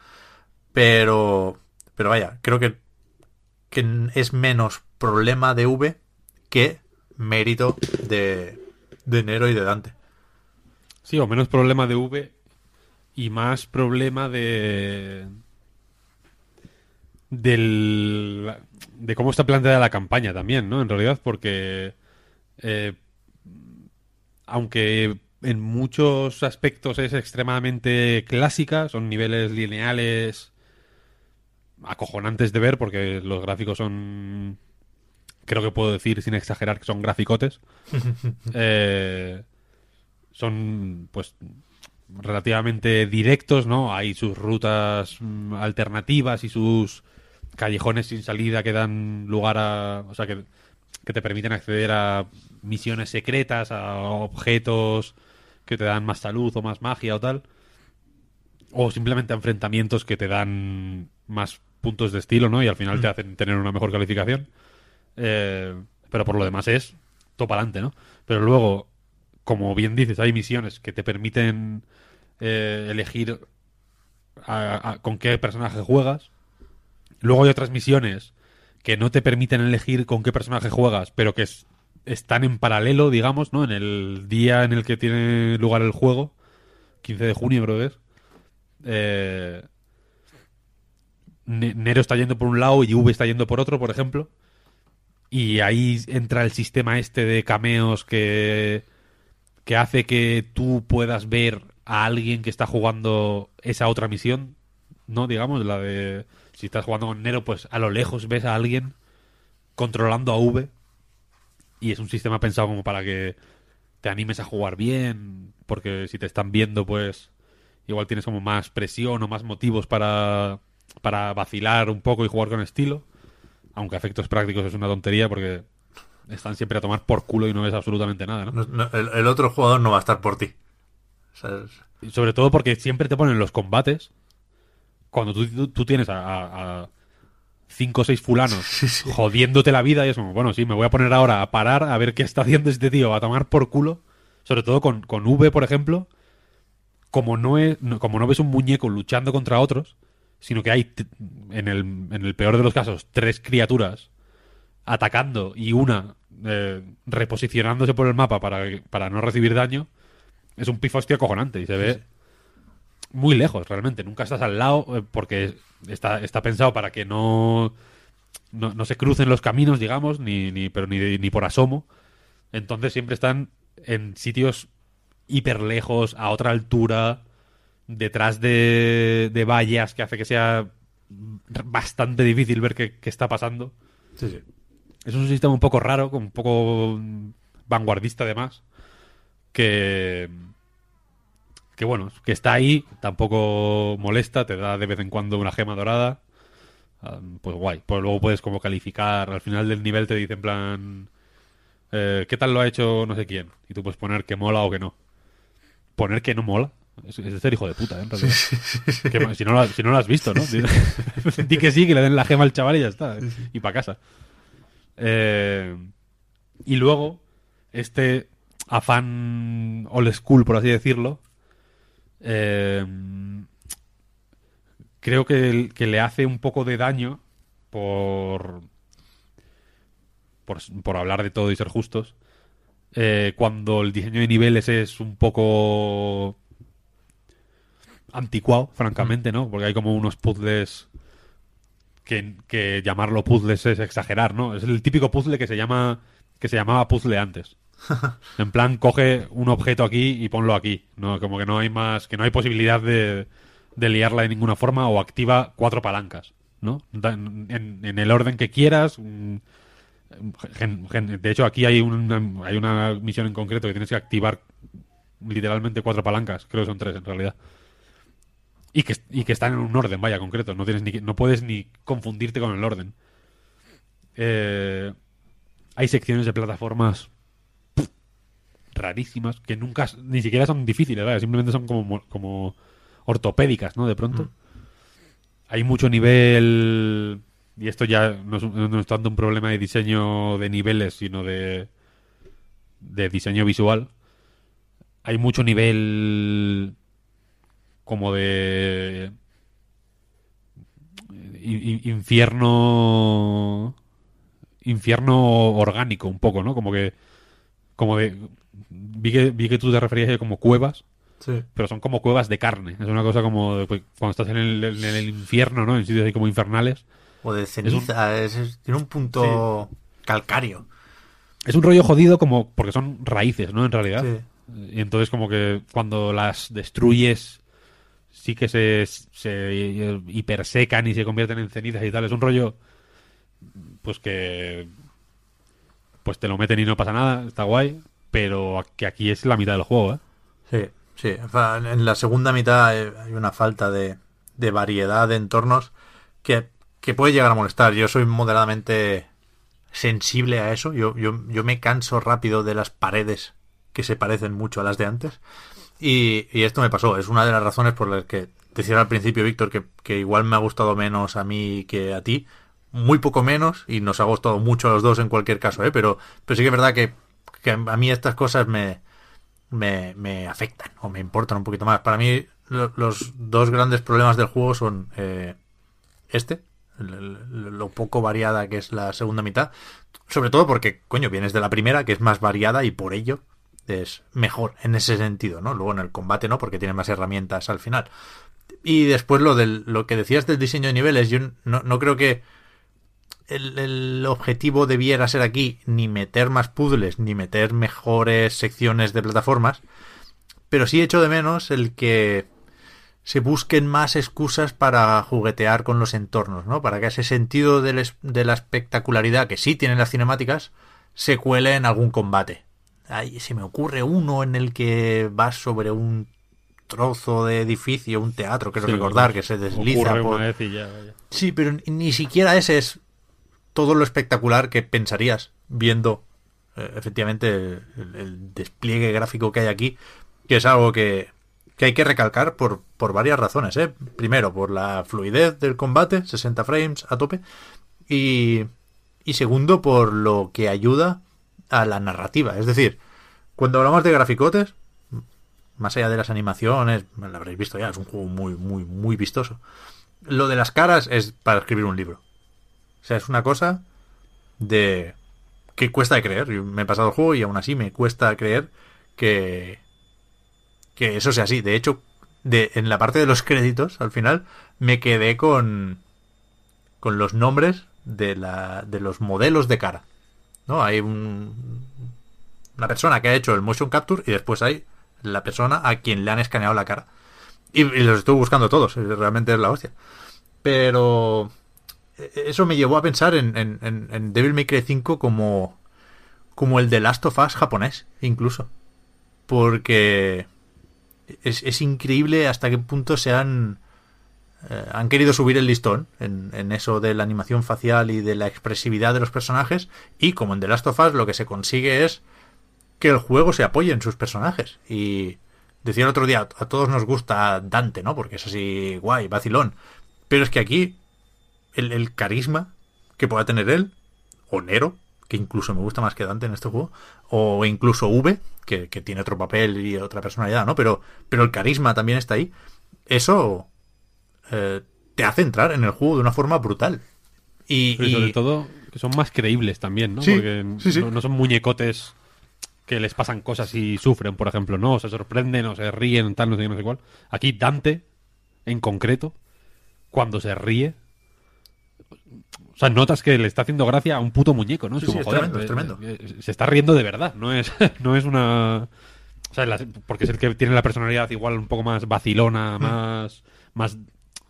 pero, pero vaya, creo que, que es menos problema de V que mérito de, de Nero y de Dante. Sí, o menos problema de V y más problema de del de cómo está planteada la campaña también, ¿no? En realidad, porque eh, aunque en muchos aspectos es extremadamente clásica, son niveles lineales acojonantes de ver porque los gráficos son creo que puedo decir sin exagerar que son graficotes. Eh, son pues relativamente directos no hay sus rutas mm, alternativas y sus callejones sin salida que dan lugar a o sea que, que te permiten acceder a misiones secretas a objetos que te dan más salud o más magia o tal o simplemente enfrentamientos que te dan más puntos de estilo, ¿no? Y al final te hacen tener una mejor calificación. Eh, pero por lo demás es todo para adelante, ¿no? Pero luego, como bien dices, hay misiones que te permiten eh, elegir a- a- con qué personaje juegas. Luego hay otras misiones que no te permiten elegir con qué personaje juegas, pero que es- están en paralelo, digamos, ¿no? En el día en el que tiene lugar el juego, 15 de junio creo. Eh, Ne- Nero está yendo por un lado y V está yendo por otro, por ejemplo. Y ahí entra el sistema este de cameos que, que hace que tú puedas ver a alguien que está jugando esa otra misión, ¿no? Digamos, la de si estás jugando con Nero, pues a lo lejos ves a alguien controlando a V. Y es un sistema pensado como para que te animes a jugar bien, porque si te están viendo, pues igual tienes como más presión o más motivos para, para vacilar un poco y jugar con estilo. Aunque a efectos prácticos es una tontería porque están siempre a tomar por culo y no ves absolutamente nada, ¿no? No- no, el, el otro jugador no va a estar por ti. O sea, es- Y sobre todo porque siempre te ponen los combates cuando tú, tú- tú tienes a cinco o seis fulanos jodiéndote la vida y es como, bueno, sí, me voy a poner ahora a parar a ver qué está haciendo este tío, a tomar por culo. Sobre todo con, con V, por ejemplo, como no, es, como no ves un muñeco luchando contra otros, sino que hay, en el, en el peor de los casos, tres criaturas atacando y una eh, reposicionándose por el mapa para, para no recibir daño, es un pifostio acojonante y se ve muy lejos realmente. Nunca estás al lado eh, porque está, está pensado para que no, no, no se crucen los caminos, digamos, ni, ni, pero ni, ni por asomo. Entonces siempre están en sitios hiper lejos, a otra altura, detrás de, de vallas que hace que sea bastante difícil ver qué, qué está pasando. sí, sí. Es un sistema un poco raro, un poco vanguardista además, que que bueno, que está ahí, tampoco molesta, te da de vez en cuando una gema dorada. Ah, Pues guay, pues luego puedes como calificar, al final del nivel te dice en plan eh, ¿qué tal lo ha hecho no sé quién? Y tú puedes poner que mola o que no. Poner que no mola. Es, es de ser hijo de puta, ¿eh? En realidad. Que- si, no lo, si no lo has visto, ¿no? Di, di que sí, que le den la gema al chaval y ya está. ¿eh? Y para casa. Eh, y luego, este afán old school, por así decirlo, eh, creo que, le hace un poco de daño por, por, por hablar de todo y ser justos. eh, cuando el diseño de niveles es un poco anticuado, francamente, ¿no? Porque hay como unos puzzles que, que llamarlo puzzles es exagerar, ¿no? Es el típico puzzle que se llama que se llamaba puzzle antes. En plan, coge un objeto aquí y ponlo aquí. No, como que no hay más, que no hay posibilidad de, de liarla de ninguna forma o activa cuatro palancas, ¿no? En, el orden que quieras. de hecho, aquí hay una, hay una misión en concreto que tienes que activar literalmente cuatro palancas. Creo que son tres en realidad. Y que, y que están en un orden, vaya, concreto. No, tienes ni, no puedes ni confundirte con el orden. Eh, hay secciones de plataformas rarísimas que nunca, ni siquiera son difíciles, simplemente son como, mo- como ortopédicas, ¿no? De pronto. Hay mucho nivel. Y esto ya no es, no es tanto un problema de diseño de niveles, sino de, de diseño visual. Hay mucho nivel como de i- infierno infierno orgánico un poco, ¿no? Como que como de vi que vi que tú te referías a como cuevas Sí. pero son como cuevas de carne. Es una cosa como de- pues, cuando estás en el, en el infierno, ¿no? En sitios ahí como infernales. O de ceniza, es- es- tiene un punto calcario. Es un rollo jodido como porque son raíces, ¿no? En realidad. Sí. Y entonces como que cuando las destruyes sí que se, se hipersecan y se convierten en cenizas y tal. Es un rollo pues que pues te lo meten y no pasa nada, está guay, pero que aquí es la mitad del juego, ¿eh? Sí, sí. En la segunda mitad eh, hay una falta de, de variedad de entornos que, que puede llegar a molestar. Yo soy moderadamente sensible a eso. Yo, yo, yo me canso rápido de las paredes que se parecen mucho a las de antes. Y, y esto me pasó. Es una de las razones por las que decía al principio, Víctor, que, que igual me ha gustado menos a mí que a ti. Muy poco menos, y nos ha gustado mucho a los dos en cualquier caso, ¿eh? Pero, pero sí que es verdad que, que a mí estas cosas me, me, me afectan o me importan un poquito más. Para mí, lo- los dos grandes problemas del juego son eh, este, lo poco variada que es la segunda mitad. Sobre todo porque, coño, vienes de la primera, que es más variada y por ello es mejor en ese sentido, ¿no? Luego en el combate no, porque tiene más herramientas al final. Y después lo del lo que decías del diseño de niveles, yo no, no creo que el, el objetivo debiera ser aquí ni meter más puzzles, ni meter mejores secciones de plataformas, pero sí echo de menos el que se busquen más excusas para juguetear con los entornos, ¿no? Para que ese sentido del es- de la espectacularidad que sí tienen las cinemáticas se cuele en algún combate. Ahí se me ocurre uno en el que vas sobre un trozo de edificio, un teatro, quiero Sí, recordar, ocurre- que se desliza por... ya. Sí, pero ni siquiera ese es todo lo espectacular que pensarías viendo eh, efectivamente el, despliegue gráfico que hay aquí, que es algo que, que hay que recalcar por, por varias razones. ¿eh? Primero, por la fluidez del combate, 60 frames a tope, y, y segundo, por lo que ayuda a la narrativa. Es decir, cuando hablamos de graficotes, más allá de las animaciones, lo habréis visto ya, es un juego muy, muy, muy vistoso. Lo de las caras es para escribir un libro. O sea, es una cosa de que cuesta creer. Me he pasado el juego y aún así me cuesta creer que que eso sea así. De hecho, de, en la parte de los créditos, al final, me quedé con con los nombres de la de los modelos de cara. ¿No? Hay un, una persona que ha hecho el motion capture y después hay la persona a quien le han escaneado la cara. Y, y los estuve buscando todos, eh, realmente es la hostia. Pero eso me llevó a pensar en, en, en- en Devil May Cry 5 como, como el de Last of Us japonés, incluso. Porque es, es increíble hasta qué punto se han, eh, han querido subir el listón en, en eso de la animación facial y de la expresividad de los personajes. Y como en The Last of Us lo que se consigue es que el juego se apoye en sus personajes. Y decía el otro día, a todos nos gusta Dante, ¿no? Porque es así guay, vacilón. Pero es que aquí el, el carisma que pueda tener él, o Nero, que incluso me gusta más que Dante en este juego, o incluso V, que, que tiene otro papel y otra personalidad, ¿no? Pero, pero el carisma también está ahí. Eso eh, te hace entrar en el juego de una forma brutal. Y, sobre todo que son más creíbles también, ¿no? Sí, Porque sí, sí. No, no son muñecotes que les pasan cosas y sufren, por ejemplo, ¿no? O se sorprenden o se ríen, tal, no sé qué, no sé cuál. Aquí Dante, en concreto, cuando se ríe... O sea, notas que le está haciendo gracia a un puto muñeco, ¿no? Sí, sí, es tremendo, es tremendo. eh, Se está riendo de verdad, no es, no es una... O sea, la- porque es el que tiene la personalidad igual un poco más Mm. vacilona, más, más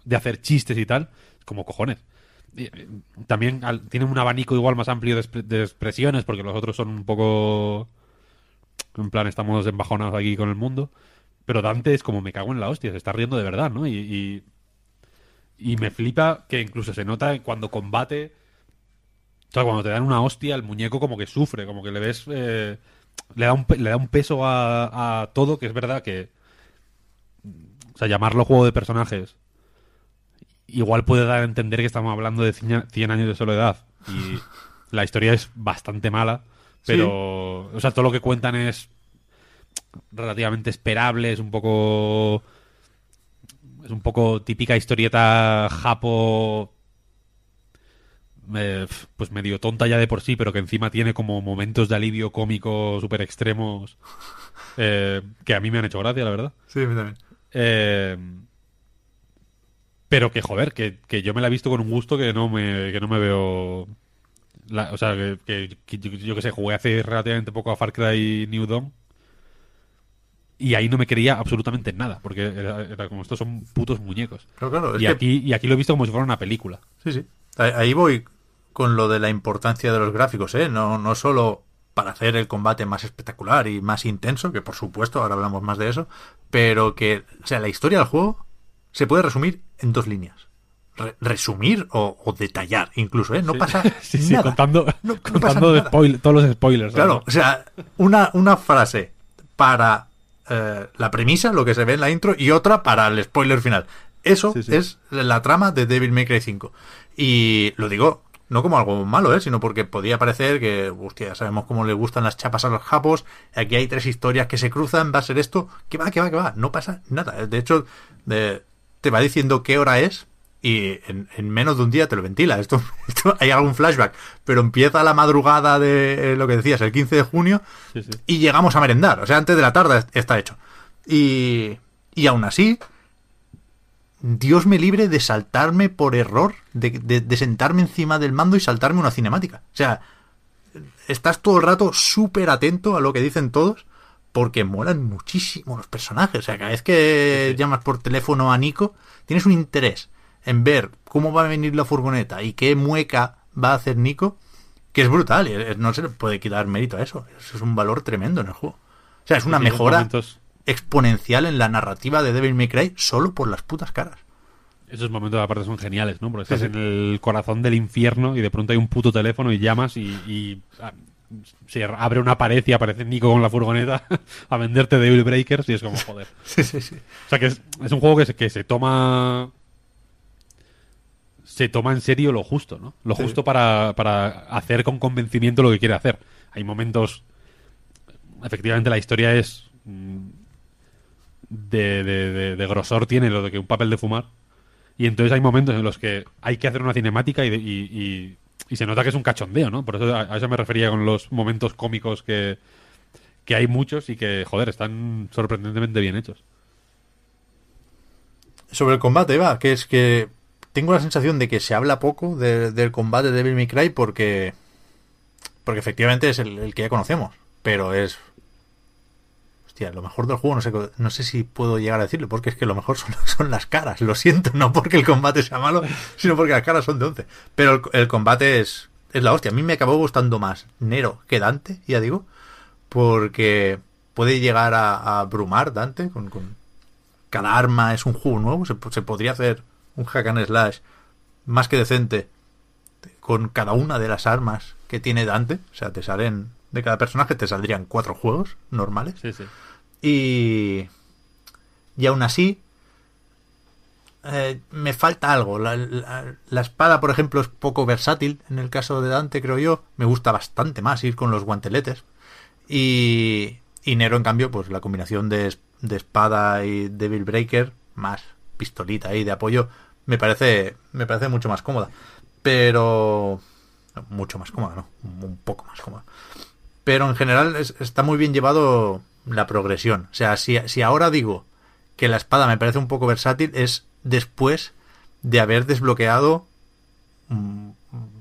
de hacer chistes y tal. Como cojones. Y, eh, También al- tiene un abanico igual más amplio de, expre- de expresiones, porque los otros son un poco. En plan, estamos embajonados aquí con el mundo. Pero Dante es como me cago en la hostia, se está riendo de verdad, ¿no? Y, y, y me flipa que incluso se nota cuando combate. O sea, cuando te dan una hostia, el muñeco como que sufre, como que le ves. eh, le, da un, le da un peso a, a todo, que es verdad que. O sea, llamarlo juego de personajes igual puede dar a entender que estamos hablando de cien 100 años de soledad y la historia es bastante mala, pero o sea, todo lo que cuentan es relativamente esperable, es un poco es un poco típica historieta japo eh, pues medio tonta ya de por sí, pero que encima tiene como momentos de alivio cómico súper extremos eh, que a mí me han hecho gracia, la verdad. Sí, a mí también. Eh, pero que, joder, que, que yo me la he visto con un gusto que no me, que no me veo... la- o sea, que yo, yo que sé, jugué hace relativamente poco a Far Cry New Dawn y ahí no me creía absolutamente nada, porque era, era como estos son putos muñecos. Claro, Y que- aquí, y aquí lo he visto como si fuera una película. Sí, sí. Ahí voy con lo de la importancia de los gráficos, ¿eh? No, no solo para hacer el combate más espectacular y más intenso, que por supuesto, ahora hablamos más de eso, pero que, o sea, la historia del juego se puede resumir en dos líneas. Re- resumir o, o detallar, incluso, ¿eh? No Sí. pasa Sí, sí, nada. contando, No- no contando pasa nada. todos los spoilers. Claro, ¿no? o sea, una, una frase para eh, la premisa, lo que se ve en la intro, y otra para el spoiler final. Eso Sí, sí. es la trama de Devil May Cry 5. Y lo digo no como algo malo, ¿eh? sino porque podía parecer que, hostia, ya sabemos cómo le gustan las chapas a los japos, aquí hay tres historias que se cruzan, va a ser esto, que va, que va, que va, no pasa nada. De hecho, de- te va diciendo qué hora es y en, en menos de un día te lo ventila. Esto, esto hay algún flashback, pero empieza la madrugada de eh, lo que decías, el 15 de junio, Sí, sí. y llegamos a merendar. O sea, antes de la tarde está hecho. Y, y aún así, Dios me libre de saltarme por error, de, de- de sentarme encima del mando y saltarme una cinemática. O sea, estás todo el rato súper atento a lo que dicen todos, porque molan muchísimo los personajes. O sea, cada vez que llamas por teléfono a Nico, tienes un interés en ver cómo va a venir la furgoneta y qué mueca va a hacer Nico, que es brutal. y eh, no se le puede quitar mérito a eso. Eso es un valor tremendo en el juego. O sea, es una mejora momentos- exponencial en la narrativa de Devil May Cry solo por las putas caras. Esos momentos aparte son geniales, ¿no? Porque estás sí. en el corazón del infierno y de pronto hay un puto teléfono y llamas y, y, se abre una pared y aparece Nico con la furgoneta a venderte Devil Breakers y es como joder. Sí, sí, sí. O sea que es, es un juego que se, que se toma se toma en serio lo justo, ¿no? Lo Sí. justo para, para hacer con convencimiento lo que quiere hacer. Hay momentos efectivamente la historia es mm, de, de, de- de grosor tiene lo de que un papel de fumar y entonces hay momentos en los que hay que hacer una cinemática y, y, y- y se nota que es un cachondeo, ¿no? Por eso a, a eso me refería con los momentos cómicos que, que hay muchos y que, joder, están sorprendentemente bien hechos. Sobre el combate, va, que es que tengo la sensación de que se habla poco de- del combate de Devil May Cry porque porque efectivamente es el, que ya conocemos, pero es hostia, lo mejor del juego no sé no sé si puedo llegar a decirlo porque es que lo mejor son, las caras, lo siento, no porque el combate sea malo, sino porque las caras son de 11. Pero el, combate es es la hostia, a mí me acabó gustando más Nero que Dante, ya digo, porque puede llegar a, a abrumar Dante con, con cada arma es un juego nuevo. Se podría hacer un hack and slash más que decente con cada una de las armas que tiene Dante. O sea, te salen de cada personaje te saldrían cuatro juegos normales. Sí, sí. Y y aún así eh, me falta algo. La, la- la espada, por ejemplo, es poco versátil. En el caso de Dante, creo yo, me gusta bastante más ir con los guanteletes. Y, y Nero, en cambio, pues la combinación de, de espada y Devil Breaker, más pistolita ahí de apoyo, me parece, me parece mucho más cómoda. Pero. mucho más cómoda, ¿no? Un, poco más cómoda. Pero en general es- está muy bien llevado la progresión. O sea, si, si ahora digo que la espada me parece un poco versátil, es después de haber desbloqueado mm,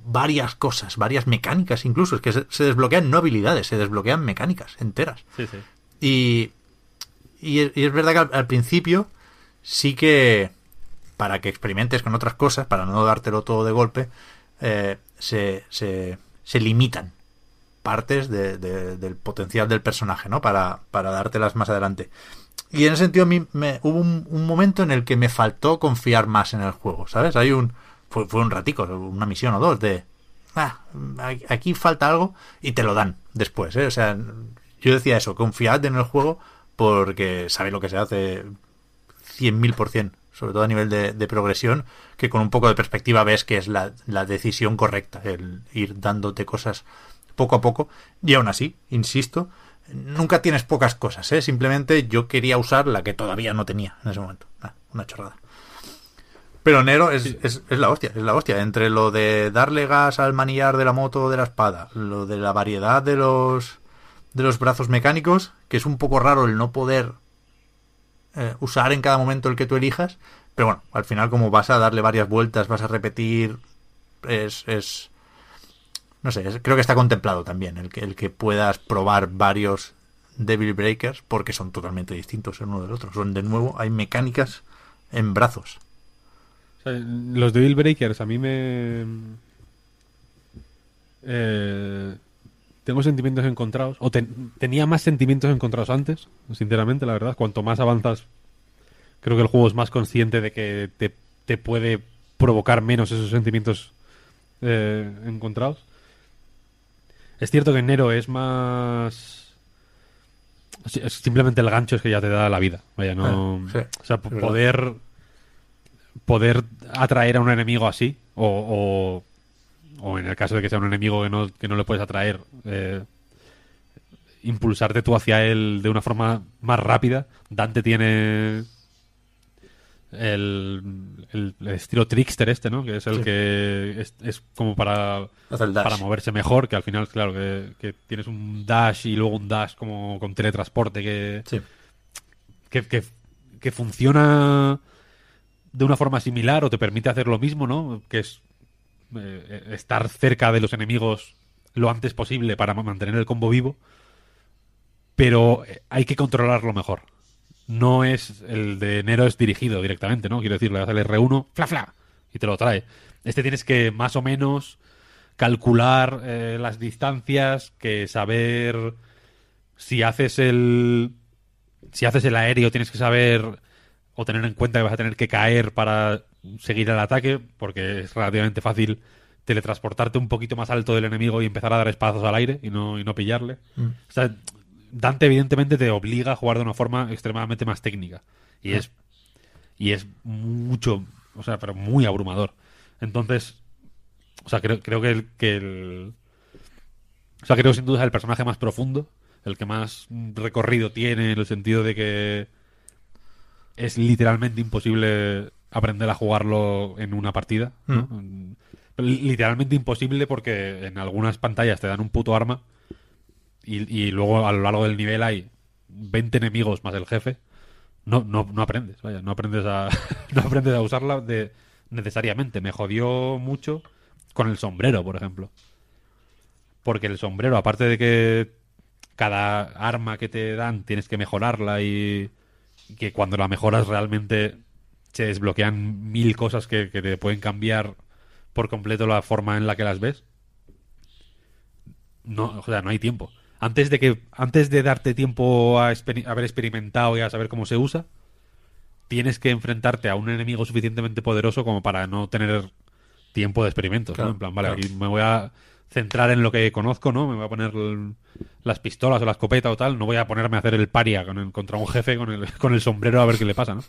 varias cosas, varias mecánicas incluso. Es que se, se desbloquean no habilidades, se desbloquean mecánicas enteras. Sí, sí. Y, y, es, y es verdad que al, al principio sí que para que experimentes con otras cosas, para no dártelo todo de golpe, eh, se, se, se limitan partes de- de- del potencial del personaje, ¿no? Para, para dártelas más adelante. Y en ese sentido a mí me, hubo un, un momento en el que me faltó confiar más en el juego, ¿sabes? Hay un... Fue, fue un ratico, una misión o dos de... Ah, aquí falta algo y te lo dan después, ¿eh? O sea, yo decía eso, confiad en el juego porque sabe lo que se hace 100.000%, sobre todo a nivel de, de progresión, que con un poco de perspectiva ves que es la, la decisión correcta, el ir dándote cosas poco a poco. Y aún así, insisto, nunca tienes pocas cosas, ¿eh? simplemente yo quería usar la que todavía no tenía en ese momento. Ah, una chorrada. Pero Nero es, es, es la hostia, es la hostia. Entre lo de darle gas al manillar de la moto o de la espada, lo de la variedad de los de los brazos mecánicos, que es un poco raro el no poder eh, usar en cada momento el que tú elijas. Pero bueno, al final como vas a darle varias vueltas, vas a repetir, es... es no sé, creo que está contemplado también el que, el que puedas probar varios Devil Breakers porque son totalmente distintos el uno del otro. Son de nuevo, hay mecánicas en brazos. Los Devil Breakers a mí me... eh, tengo sentimientos encontrados. O ten- tenía más sentimientos encontrados antes, sinceramente, la verdad. Cuanto más avanzas, creo que el juego es más consciente de que te, te puede provocar menos esos sentimientos eh, encontrados. Es cierto que Nero es más... es simplemente el gancho es que ya te da la vida. Vaya, no... Ah, sí, o sea, poder poder atraer a un enemigo así, o, o, o en el caso de que sea un enemigo que no, que no le puedes atraer, eh, impulsarte tú hacia él de una forma más rápida. Dante tiene el, el- el estilo trickster este, ¿no? Que es el Sí. que es, es como para, para moverse mejor, que al final, claro, que, que tienes un dash y luego un dash como con teletransporte que, Sí. que, que, que funciona de una forma similar o te permite hacer lo mismo, ¿no? Que es eh, estar cerca de los enemigos lo antes posible para mantener el combo vivo, pero eh, hay que controlarlo mejor. No es el de Nero es dirigido directamente, ¿no? Quiero decir, le das el R1, fla fla, y te lo trae. Este tienes que más o menos calcular eh, las distancias, que saber si haces el si haces el aéreo tienes que saber o tener en cuenta que vas a tener que caer para seguir el ataque, porque es relativamente fácil teletransportarte un poquito más alto del enemigo y empezar a dar espadazos al aire y no, y no pillarle. O sea, Dante evidentemente te obliga a jugar de una forma extremadamente más técnica. Y es y es mucho, o sea, pero muy abrumador. Entonces, o sea, creo, creo que el, que el o sea, creo que sin duda es el personaje más profundo, el que más recorrido tiene en el sentido de que es literalmente imposible aprender a jugarlo en una partida. ¿no? Li- Literalmente imposible porque en algunas pantallas te dan un puto arma y, y luego a lo largo del nivel hay 20 enemigos más el jefe. No, no, no aprendes, vaya, no aprendes a, no aprendes a usarla de, necesariamente. Me jodió mucho con el sombrero, por ejemplo. Porque el sombrero, aparte de que cada arma que te dan tienes que mejorarla y que cuando la mejoras realmente se desbloquean mil cosas que, que te pueden cambiar por completo la forma en la que las ves. No, o sea, no hay tiempo. Antes de que antes de darte tiempo a exper- haber experimentado y a saber cómo se usa, tienes que enfrentarte a un enemigo suficientemente poderoso como para no tener tiempo de experimentos, Claro, ¿no? En plan, vale, claro. aquí me voy a centrar en lo que conozco, ¿no? Me voy a poner el- las pistolas o la escopeta o tal, no voy a ponerme a hacer el paria con el- contra un jefe con el, con el sombrero a ver qué le pasa, ¿no?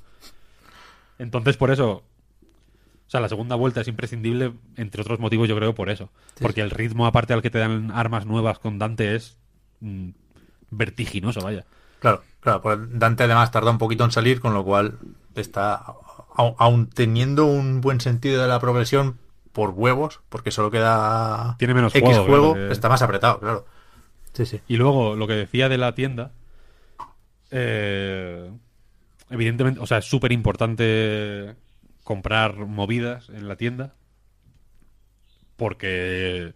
Entonces, por eso, o sea, la segunda vuelta es imprescindible, entre otros motivos, yo creo, por eso. Porque el ritmo, aparte al que te dan armas nuevas con Dante, es mm, vertiginoso, vaya. Claro, claro, pues Dante además tarda un poquito en salir, con lo cual está, au- aun teniendo un buen sentido de la progresión por huevos, porque solo queda Tiene menos X juego, juego, claro, que- está más apretado, claro. Sí, sí. Y luego, lo que decía de la tienda, eh, evidentemente, o sea, es súper importante comprar movidas en la tienda, porque...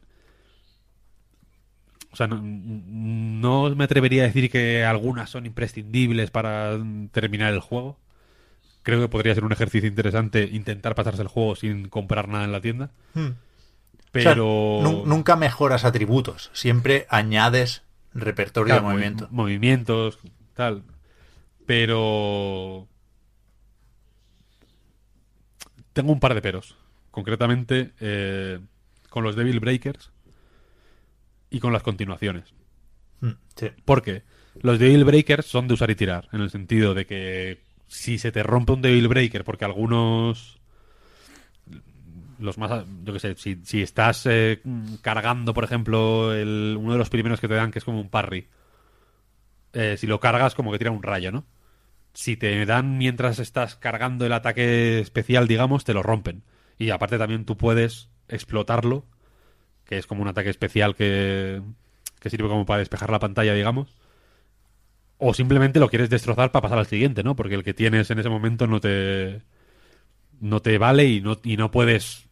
O sea, no, no me atrevería a decir que algunas son imprescindibles para terminar el juego. Creo que podría ser un ejercicio interesante intentar pasarse el juego sin comprar nada en la tienda. Hmm. O Pero... sea, nunca mejoras atributos, siempre añades repertorio Claro, de movi- movimiento. movimientos, tal. Pero. Tengo un par de peros. Concretamente, eh, con los Devil Breakers y con las continuaciones. Hmm, sí. Porque los Devil Breakers son de usar y tirar, en el sentido de que si se te rompe un Devil Breaker, porque algunos. Los más. Yo qué sé, si, si estás eh, cargando, por ejemplo, el, uno de los primeros que te dan, que es como un parry, eh, si lo cargas, como que tira un rayo, ¿no? Si te dan mientras estás cargando el ataque especial, digamos, te lo rompen. Y aparte también tú puedes explotarlo, que es como un ataque especial que, que sirve como para despejar la pantalla, digamos. O simplemente lo quieres destrozar para pasar al siguiente, ¿no? Porque el que tienes en ese momento no te no te vale y no, y no puedes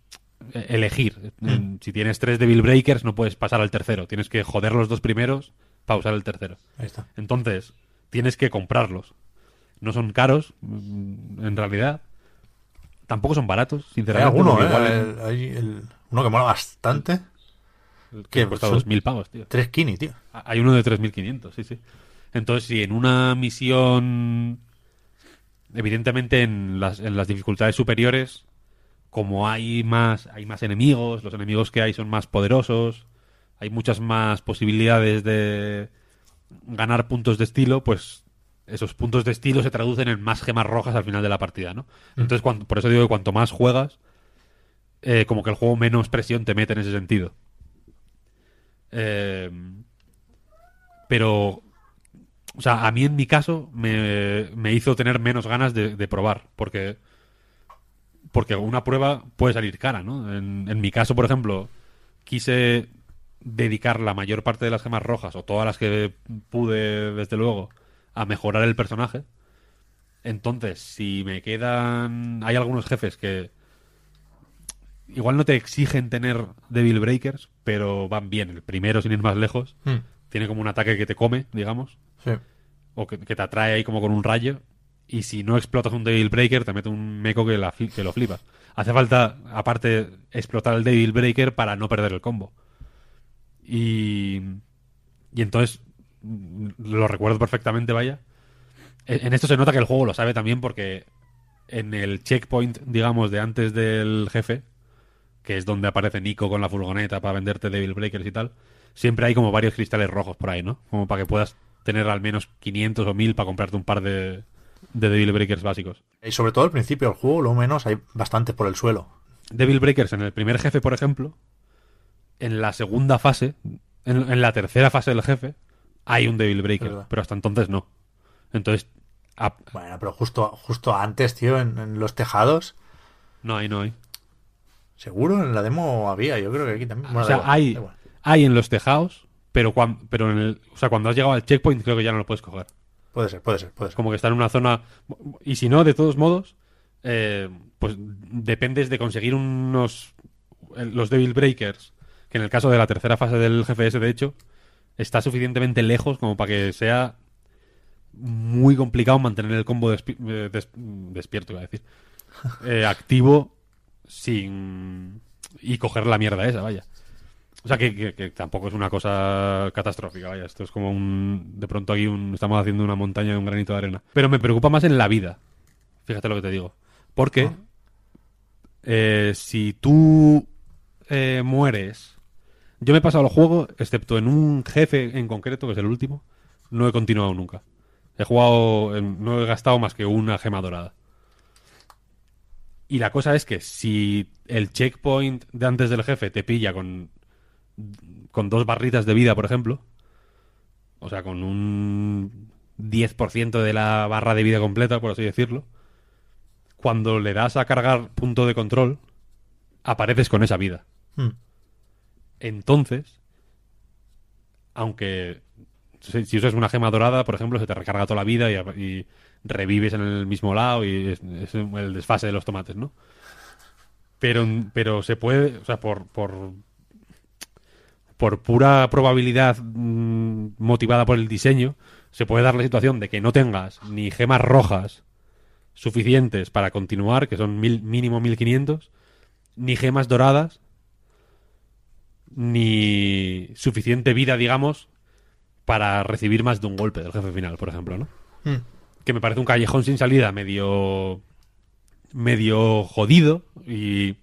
elegir. En- Si tienes tres Devil Breakers no puedes pasar al tercero. Tienes que joder los dos primeros para usar el tercero. Ahí está. Entonces, tienes que comprarlos. No son caros, mm, en realidad. Tampoco son baratos, Hay sinceramente. alguno, ¿eh? igual en- El- hay el- uno que mola bastante. que que cuesta son- 2.000 pavos, tío. Tres Kini, tío. Hay uno de 3.500, sí, sí. Entonces, si en una misión, evidentemente en las, en las dificultades superiores, como hay más, hay más enemigos, los enemigos que hay son más poderosos, hay muchas más posibilidades de ganar puntos de estilo, pues esos puntos de estilo se traducen en más gemas rojas al final de la partida, ¿no? Entonces, cuan- por eso digo que cuanto más juegas, eh, como que el juego menos presión te mete en ese sentido. Eh, pero, o sea, a mí en mi caso me, me hizo tener menos ganas de, de probar, porque porque una prueba puede salir cara, ¿no? En, en mi caso, por ejemplo, quise dedicar la mayor parte de las gemas rojas, o todas las que pude, desde luego, a mejorar el personaje. Entonces, si me quedan... Hay algunos jefes que igual no te exigen tener Devil Breakers, pero van bien. El primero, sin ir más lejos, Hmm. tiene como un ataque que te come, digamos, Sí. o que, que te atrae ahí como con un rayo. Y si no explotas un Devil Breaker, te mete un meco que, la que lo flipas. Hace falta, aparte, explotar el Devil Breaker para no perder el combo. Y, y entonces, lo recuerdo perfectamente, vaya. En en esto se nota que el juego lo sabe también porque en el checkpoint, digamos, de antes del jefe, que es donde aparece Nico con la furgoneta para venderte Devil Breakers y tal, siempre hay como varios cristales rojos por ahí, ¿no? Como para que puedas tener al menos 500 o 1000 para comprarte un par de, de Devil Breakers básicos. Y sobre todo al principio del juego, lo menos, hay bastante por el suelo. Devil Breakers en el primer jefe, por ejemplo, en la segunda fase, en, en la tercera fase del jefe, hay un Devil Breaker, Verdad. pero hasta entonces no. Entonces, a- Bueno, pero justo, justo antes, tío, en, en los tejados, no hay, no hay. seguro en la demo había, yo creo que aquí también. Bueno, o sea, igual, hay, hay en los tejados, pero, cuan- pero en el, o sea, cuando has llegado al checkpoint creo que ya no lo puedes coger. Puede ser, puede ser, puede ser. como que está en una zona y si no de todos modos eh, pues dependes de conseguir unos eh, los Devil Breakers que en el caso de la tercera fase del GFS de hecho está suficientemente lejos como para que sea muy complicado mantener el combo despi- eh, des- despierto iba a decir eh, activo sin y coger la mierda esa vaya o sea que, que- que tampoco es una cosa catastrófica, vaya. Esto es como un. De pronto aquí un- estamos haciendo una montaña de un granito de arena. Pero me preocupa más en la vida. Fíjate lo que te digo. Porque eh, si tú eh, mueres. Yo me he pasado el juego, excepto en un jefe en concreto, que es el último. No he continuado nunca. He jugado. no he gastado más que una gema dorada. Y la cosa es que si el checkpoint de antes del jefe te pilla con con dos barritas de vida, por ejemplo, o sea, con un 10% de la barra de vida completa, por así decirlo, cuando le das a cargar punto de control, apareces con esa vida. Hmm. Entonces, aunque si, si usas una gema dorada, por ejemplo, se te recarga toda la vida y, revives en el mismo lado y es, es el desfase de los tomates, ¿no? Pero, pero se puede, o sea, por, por, por pura probabilidad mm, motivada por el diseño, se puede dar la situación de que no tengas ni gemas rojas suficientes para continuar, que son mil, mínimo 1500, ni gemas doradas, ni suficiente vida, digamos, para recibir más de un golpe del jefe final, por ejemplo, ¿no? Hmm. Que me parece un callejón sin salida medio medio jodido y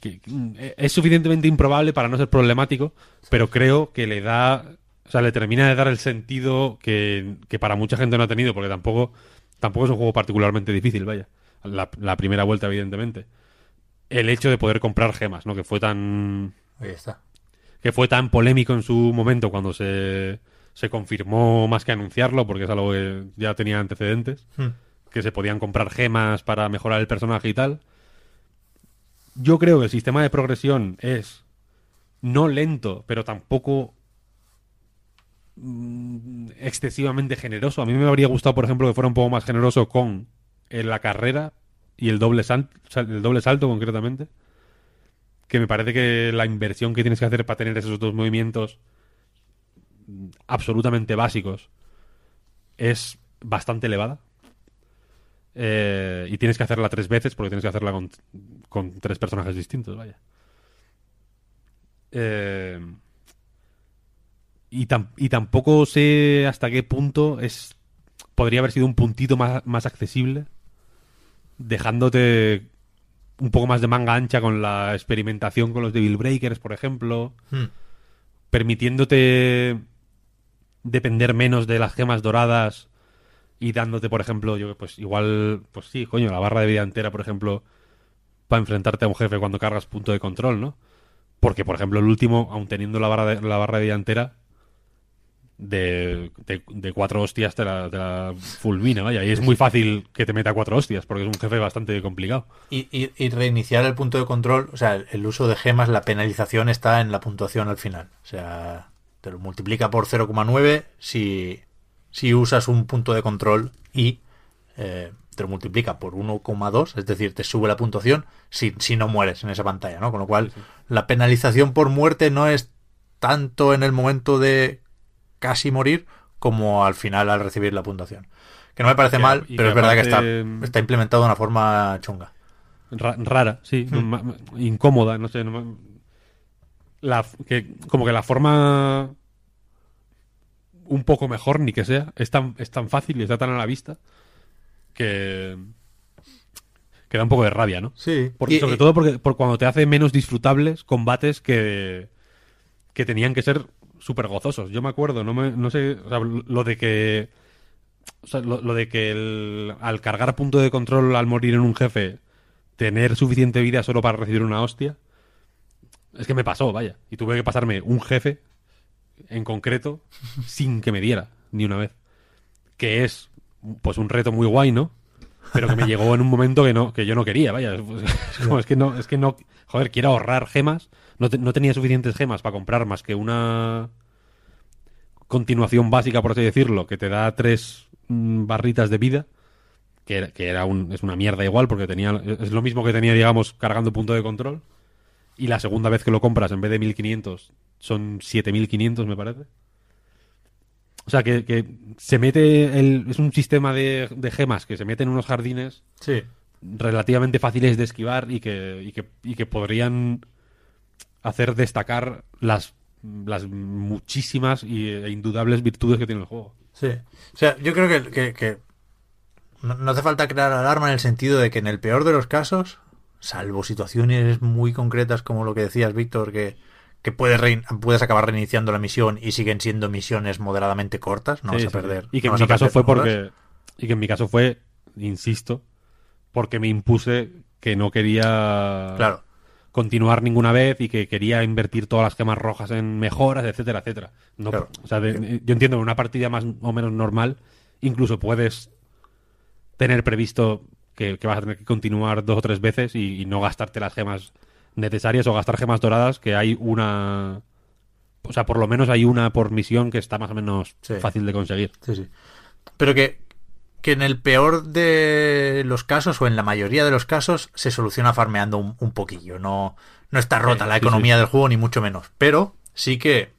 que- que es suficientemente improbable para no ser problemático, pero creo que le da, o sea, le termina de dar el sentido que, que para mucha gente no ha tenido, porque tampoco, tampoco es un juego particularmente difícil, vaya. La, la primera vuelta, evidentemente. El hecho de poder comprar gemas, ¿no? Que fue tan Ahí está. que fue tan polémico en su momento cuando se, se confirmó más que anunciarlo, porque es algo que ya tenía antecedentes, Hmm. que se podían comprar gemas para mejorar el personaje y tal. Yo creo que el sistema de progresión es no lento, pero tampoco mm, excesivamente generoso. A mí me habría gustado, por ejemplo, que fuera un poco más generoso con eh, la carrera y el doble, salto concretamente. Que me parece que la inversión que tienes que hacer para tener esos dos movimientos absolutamente básicos es bastante elevada. Eh, y tienes que hacerla tres veces porque tienes que hacerla con, tres personajes distintos, vaya. Eh, y, tam- y tampoco sé hasta qué punto es podría haber sido un puntito más accesible, dejándote un poco más de manga ancha con la experimentación con los Devil Breakers, por ejemplo, Hmm. permitiéndote depender menos de las gemas doradas y dándote, por ejemplo, yo pues igual, pues sí, coño, la barra de vida entera, por ejemplo, para enfrentarte a un jefe cuando cargas punto de control, ¿no? Porque, por ejemplo, el último, aun teniendo la barra de, la barra de vida entera, de, de, de cuatro hostias te la, te la fulmina, vaya. Y es muy fácil que te meta cuatro hostias, porque es un jefe bastante complicado. Y, y- y reiniciar el punto de control, o sea, el, el uso de gemas, la penalización está en la puntuación al final. O sea, te lo multiplica por 0,9 si, si usas un punto de control y eh, te lo multiplica por 1,2, es decir, te sube la puntuación si, si no mueres en esa pantalla, ¿no? Con lo cual, la penalización por muerte no es tanto en el momento de casi morir como al final al recibir la puntuación. Que no me parece mal, pero que es verdad que está, está implementado de una forma chunga. Ra- rara, sí, ma- incómoda, no sé. no la, que, como que la forma un poco mejor, ni que sea, es tan, es tan fácil y está tan a la vista que, que da un poco de rabia, ¿no? Sí. Sobre todo porque por cuando te hace menos disfrutables combates que, que tenían que ser súper gozosos. Yo me acuerdo, no, me, no sé, o sea, lo de que... o sea, lo, de que el- al cargar punto de control al morir en un jefe, tener suficiente vida solo para recibir una hostia, es que me pasó, vaya. Y tuve que pasarme un jefe en concreto sin que me diera ni una vez. Que es, pues, un reto muy guay, ¿no? Pero que me llegó en un momento que no que yo no quería, vaya. Es, como, es que no, es que no, joder, quiero ahorrar gemas. No, no tenía suficientes gemas para comprar más que una continuación básica, por así decirlo, que te da tres mm, barritas de vida. Que, era- que era un, es una mierda igual, porque tenía es lo mismo que tenía, digamos, cargando punto de control. Y la segunda vez que lo compras, en vez de 1500, son 7500, me parece. O sea, que, que se mete. El, es un sistema de, de gemas que se mete en unos jardines Sí. relativamente fáciles de esquivar y que, y que, y que podrían hacer destacar las, las muchísimas y, e indudables virtudes que tiene el juego. Sí. O sea, yo creo que, que- que no, hace falta crear alarma en el sentido de que en el peor de los casos, salvo situaciones muy concretas como lo que decías, Víctor, que, que puedes, rein- puedes acabar reiniciando la misión y siguen siendo misiones moderadamente cortas, no Sí, vas a perder. sí. Y que no en mi caso fue porque. Y que en mi caso fue, insisto, porque me impuse que no quería Claro. Continuar ninguna vez y que quería invertir todas las gemas rojas en mejoras, etcétera, etcétera. No, Claro. o sea, de- yo entiendo que una partida más o menos normal, incluso puedes tener previsto que, que vas a tener que continuar dos o tres veces y, y no gastarte las gemas necesarias o gastar gemas doradas, que hay una. O sea, por lo menos hay una por misión que está más o menos Sí. fácil de conseguir. Sí, sí. Pero que, que en el peor de los casos, o en la mayoría de los casos, se soluciona farmeando un, un poquillo. No, no está rota Sí, la economía sí. del juego, ni mucho menos. Pero sí que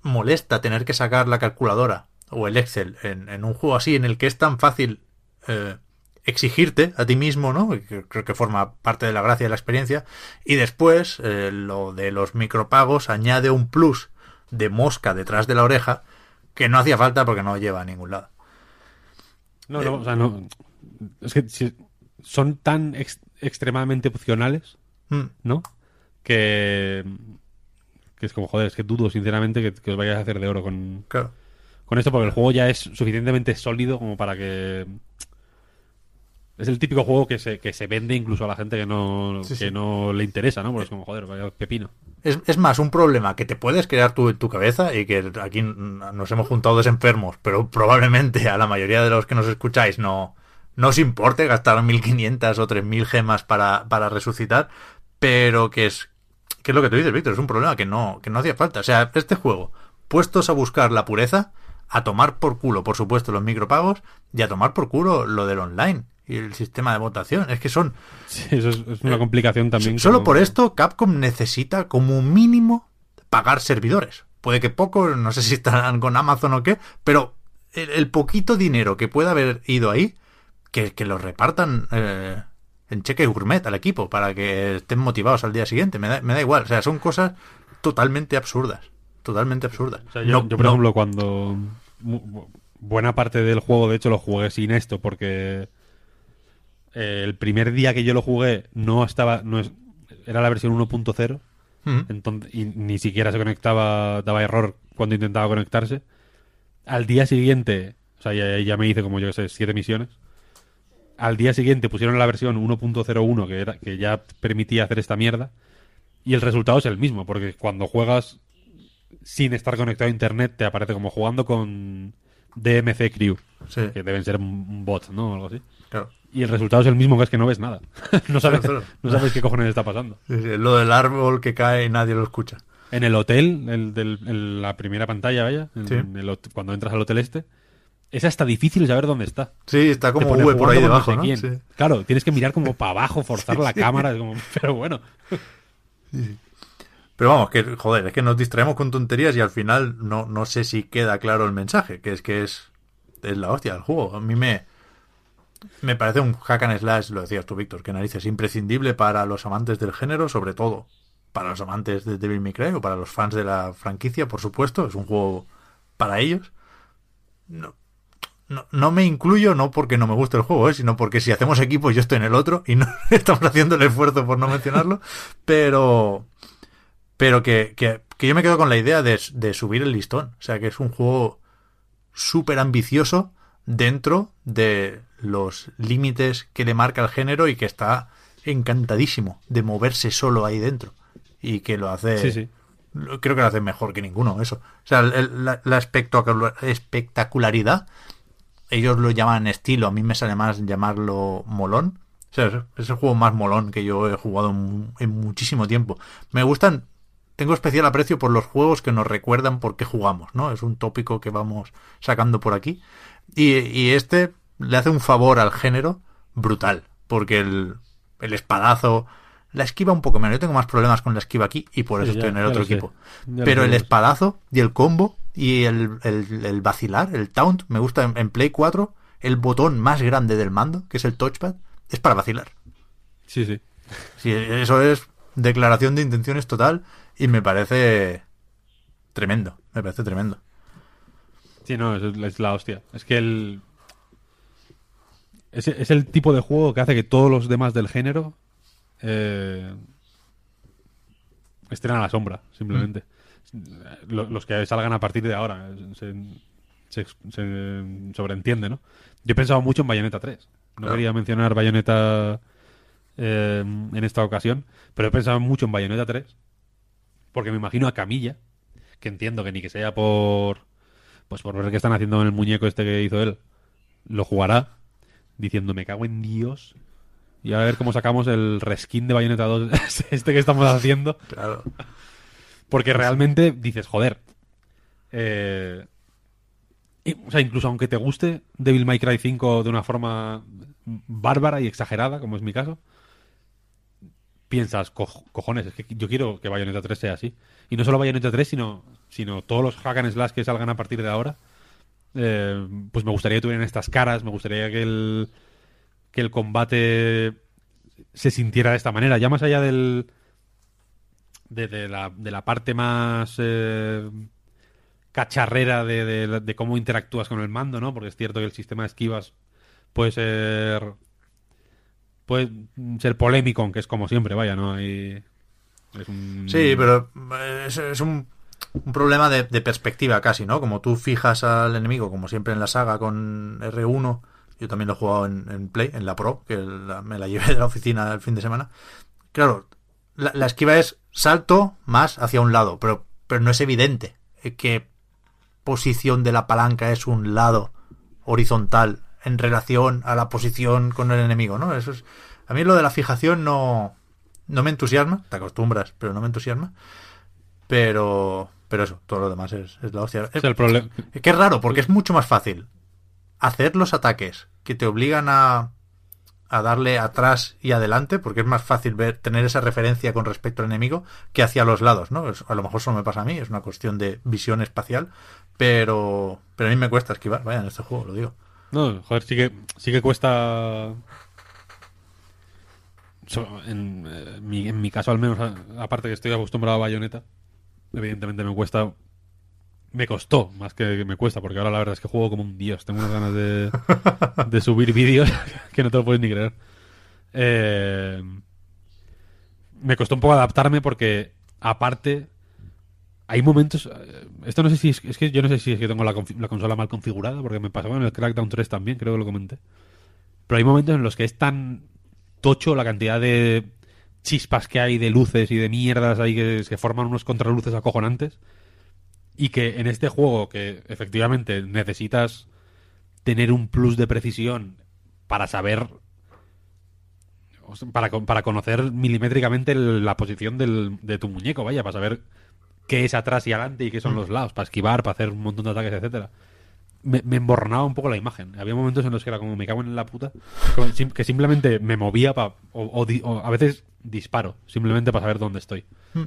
molesta tener que sacar la calculadora o el Excel en, en un juego así, en el que es tan fácil eh, exigirte a ti mismo, ¿no? Creo que forma parte de la gracia de la experiencia. Y después, eh, lo de los micropagos añade un plus de mosca detrás de la oreja que no hacía falta porque no lleva a ningún lado. No, no, o sea, no. Es que si- son tan ex- extremadamente opcionales, Mm, ¿no? Que. Que es como, joder, es que dudo sinceramente que, que os vayáis a hacer de oro con, claro. con esto, porque el juego ya es suficientemente sólido como para que. Es el típico juego que se, que se vende incluso a la gente que no, Sí, que sí. no le interesa, ¿no? Porque es como, joder, vaya pepino. Es, es más un problema que te puedes crear tú en tu cabeza y que aquí nos hemos juntado dos enfermos, pero probablemente a la mayoría de los que nos escucháis no, no os importe gastar 1500 o 3000 gemas para, para resucitar, pero que es, que es lo que tú dices, Víctor, es un problema que no, que no hacía falta. O sea, este juego, puestos a buscar la pureza, a tomar por culo, por supuesto, los micropagos y a tomar por culo lo del online y el sistema de votación. Es que son... Sí, eso es, es una complicación también. Solo como- por esto, Capcom necesita como mínimo pagar servidores. Puede que poco, no sé si estarán con Amazon o qué, pero el, el poquito dinero que pueda haber ido ahí, que, que lo repartan eh, en cheque gourmet al equipo para que estén motivados al día siguiente. Me da, me da igual. O sea, son cosas totalmente absurdas. Totalmente absurdas. O sea, yo, No- yo, por no- ejemplo, cuando buena parte del juego, de hecho, lo jugué sin esto, porque eh, el primer día que yo lo jugué no estaba, no es, era la versión 1.0, Mm. entonces y ni siquiera se conectaba, daba error cuando intentaba conectarse. Al día siguiente, o sea, ya, ya me hice como yo que sé, siete misiones. Al día siguiente pusieron la versión 1.01 que era que ya permitía hacer esta mierda y el resultado es el mismo, porque cuando juegas sin estar conectado a internet te aparece como jugando con DMC Crew, Sí, que deben ser un un bot, ¿no? O algo así. Y el resultado es el mismo, que es que no ves nada. no, sabes, Claro, claro. no sabes qué cojones está pasando. Sí, sí, Lo del árbol que cae y nadie lo escucha. En el hotel, el del- en la primera pantalla, vaya, en Sí. el hot- cuando entras al hotel este, es hasta difícil saber dónde está. Sí, está como V por ahí no debajo, sé ¿no? Claro, tienes que mirar como para abajo, forzar la cámara, es como, pero bueno. Pero vamos, que joder, es que nos distraemos con tonterías y al final no, no sé si queda claro el mensaje, que es que es, es la hostia del juego. A mí me, me parece un hack and slash, lo decías tú, Víctor, que narices, imprescindible para los amantes del género, sobre todo para los amantes de Devil May Cry o para los fans de la franquicia, por supuesto. Es un juego para ellos. No, no, no me incluyo, no porque no me guste el juego, ¿eh? sino porque si hacemos equipo yo estoy en el otro y no estamos haciendo el esfuerzo por no mencionarlo, pero pero que, que, que yo me quedo con la idea de, de subir el listón. O sea, que es un juego súper ambicioso dentro de los límites que le marca el género y que está encantadísimo de moverse solo ahí dentro. Y que lo hace... Sí, sí. lo- Creo que lo hace mejor que ninguno, eso. O sea, el- la, la espectacular- espectacularidad, ellos lo llaman estilo, a mí me sale más llamarlo molón. O sea, es- es el juego más molón que yo he jugado en, en muchísimo tiempo. Me gustan, tengo especial aprecio por los juegos que nos recuerdan por qué jugamos, ¿no? Es un tópico que vamos sacando por aquí. Y, y este le hace un favor al género brutal, porque el, el espadazo, la esquiva un poco menos. Yo tengo más problemas con la esquiva aquí y por eso Sí, estoy ya- en el otro equipo. Pero el espadazo y el combo y el, el, el vacilar, el taunt, me gusta en, en Play 4, el botón más grande del mando, que es el touchpad, es para vacilar. Sí, sí. Sí, eso es declaración de intenciones total y me parece tremendo, me parece tremendo. Sí, no, es, es la hostia. Es que el. Es, es el tipo de juego que hace que todos los demás del género eh, estén a la sombra, simplemente. Lo- Los, que salgan a partir de ahora. Se, se- se sobreentiende, ¿no? Yo he pensado mucho en Bayonetta 3. No Claro. quería mencionar Bayonetta eh, en esta ocasión, pero he pensado mucho en Bayonetta 3 porque me imagino a Camilla, que entiendo que ni que sea por pues por ver qué están haciendo en el muñeco este que hizo él, lo jugará diciendo me cago en Dios y a ver cómo sacamos el reskin de Bayonetta 2 este que estamos haciendo Claro. porque realmente dices joder eh, y- o sea incluso aunque te guste Devil May Cry 5 de una forma bárbara y exagerada como es mi caso piensas, "Co- cojones, es que yo quiero que Bayonetta 3 sea así. Y no solo Bayonetta 3, sino, sino todos los hack and slash que salgan a partir de ahora. eh, pues me gustaría que tuvieran estas caras, me gustaría que el, que el combate se sintiera de esta manera. Ya más allá del. de, la, de la parte más. eh, cacharrera de, de- cómo interactúas con el mando, ¿no? Porque es cierto que el sistema de esquivas puede ser puede ser polémico, aunque es como siempre, vaya, ¿no? Es un- Sí, pero es, es un, un problema de, perspectiva casi, ¿no? Como tú fijas al enemigo, como siempre en la saga con R1, yo también lo he jugado en, Play, en la Pro, que me la llevé de la oficina el fin de semana. Claro, la, esquiva es salto más hacia un lado, pero, pero no es evidente qué posición de la palanca es un lado horizontal en relación a la posición con el enemigo, ¿no? Eso es, a mí lo de la fijación no, no me entusiasma, te acostumbras, pero no me entusiasma. Pero, pero eso, todo lo demás es, es la hostia. Es el problema. Es que es raro, porque es mucho más fácil hacer los ataques que te obligan a, a darle atrás y adelante, porque es más fácil ver, tener esa referencia con respecto al enemigo que hacia los lados, ¿no? Es- a lo mejor solo me pasa a mí, es una cuestión de visión espacial, pero, pero a mí me cuesta esquivar, vaya, en este juego, lo digo. No, joder, sí que, sí que cuesta. so- En, eh, mi, en mi caso, al menos, aparte que estoy acostumbrado a bayoneta, evidentemente me cuesta. Me costó más que me cuesta, porque ahora la verdad es que juego como un dios. Tengo unas ganas de, de subir vídeos que no te lo puedes ni creer. Eh, me costó un poco adaptarme porque, aparte, hay momentos. eh, Esto no sé si es, es que yo no sé si es que tengo la, la consola mal configurada, porque me pasaba en el Crackdown 3 también, creo que lo comenté. Pero hay momentos en los que es tan tocho la cantidad de chispas que hay, de luces y de mierdas ahí que, que forman unos contraluces acojonantes. Y que en este juego, que efectivamente necesitas tener un plus de precisión para saber. Para, para conocer milimétricamente la posición del- de tu muñeco, vaya, para saber qué es atrás y adelante y qué son los lados, para esquivar, para hacer un montón de ataques, etcétera me, me emborronaba un poco la imagen. Había momentos en los que era como me cago en la puta, que simplemente me movía pa- o, o di- o a veces disparo, simplemente para saber dónde estoy.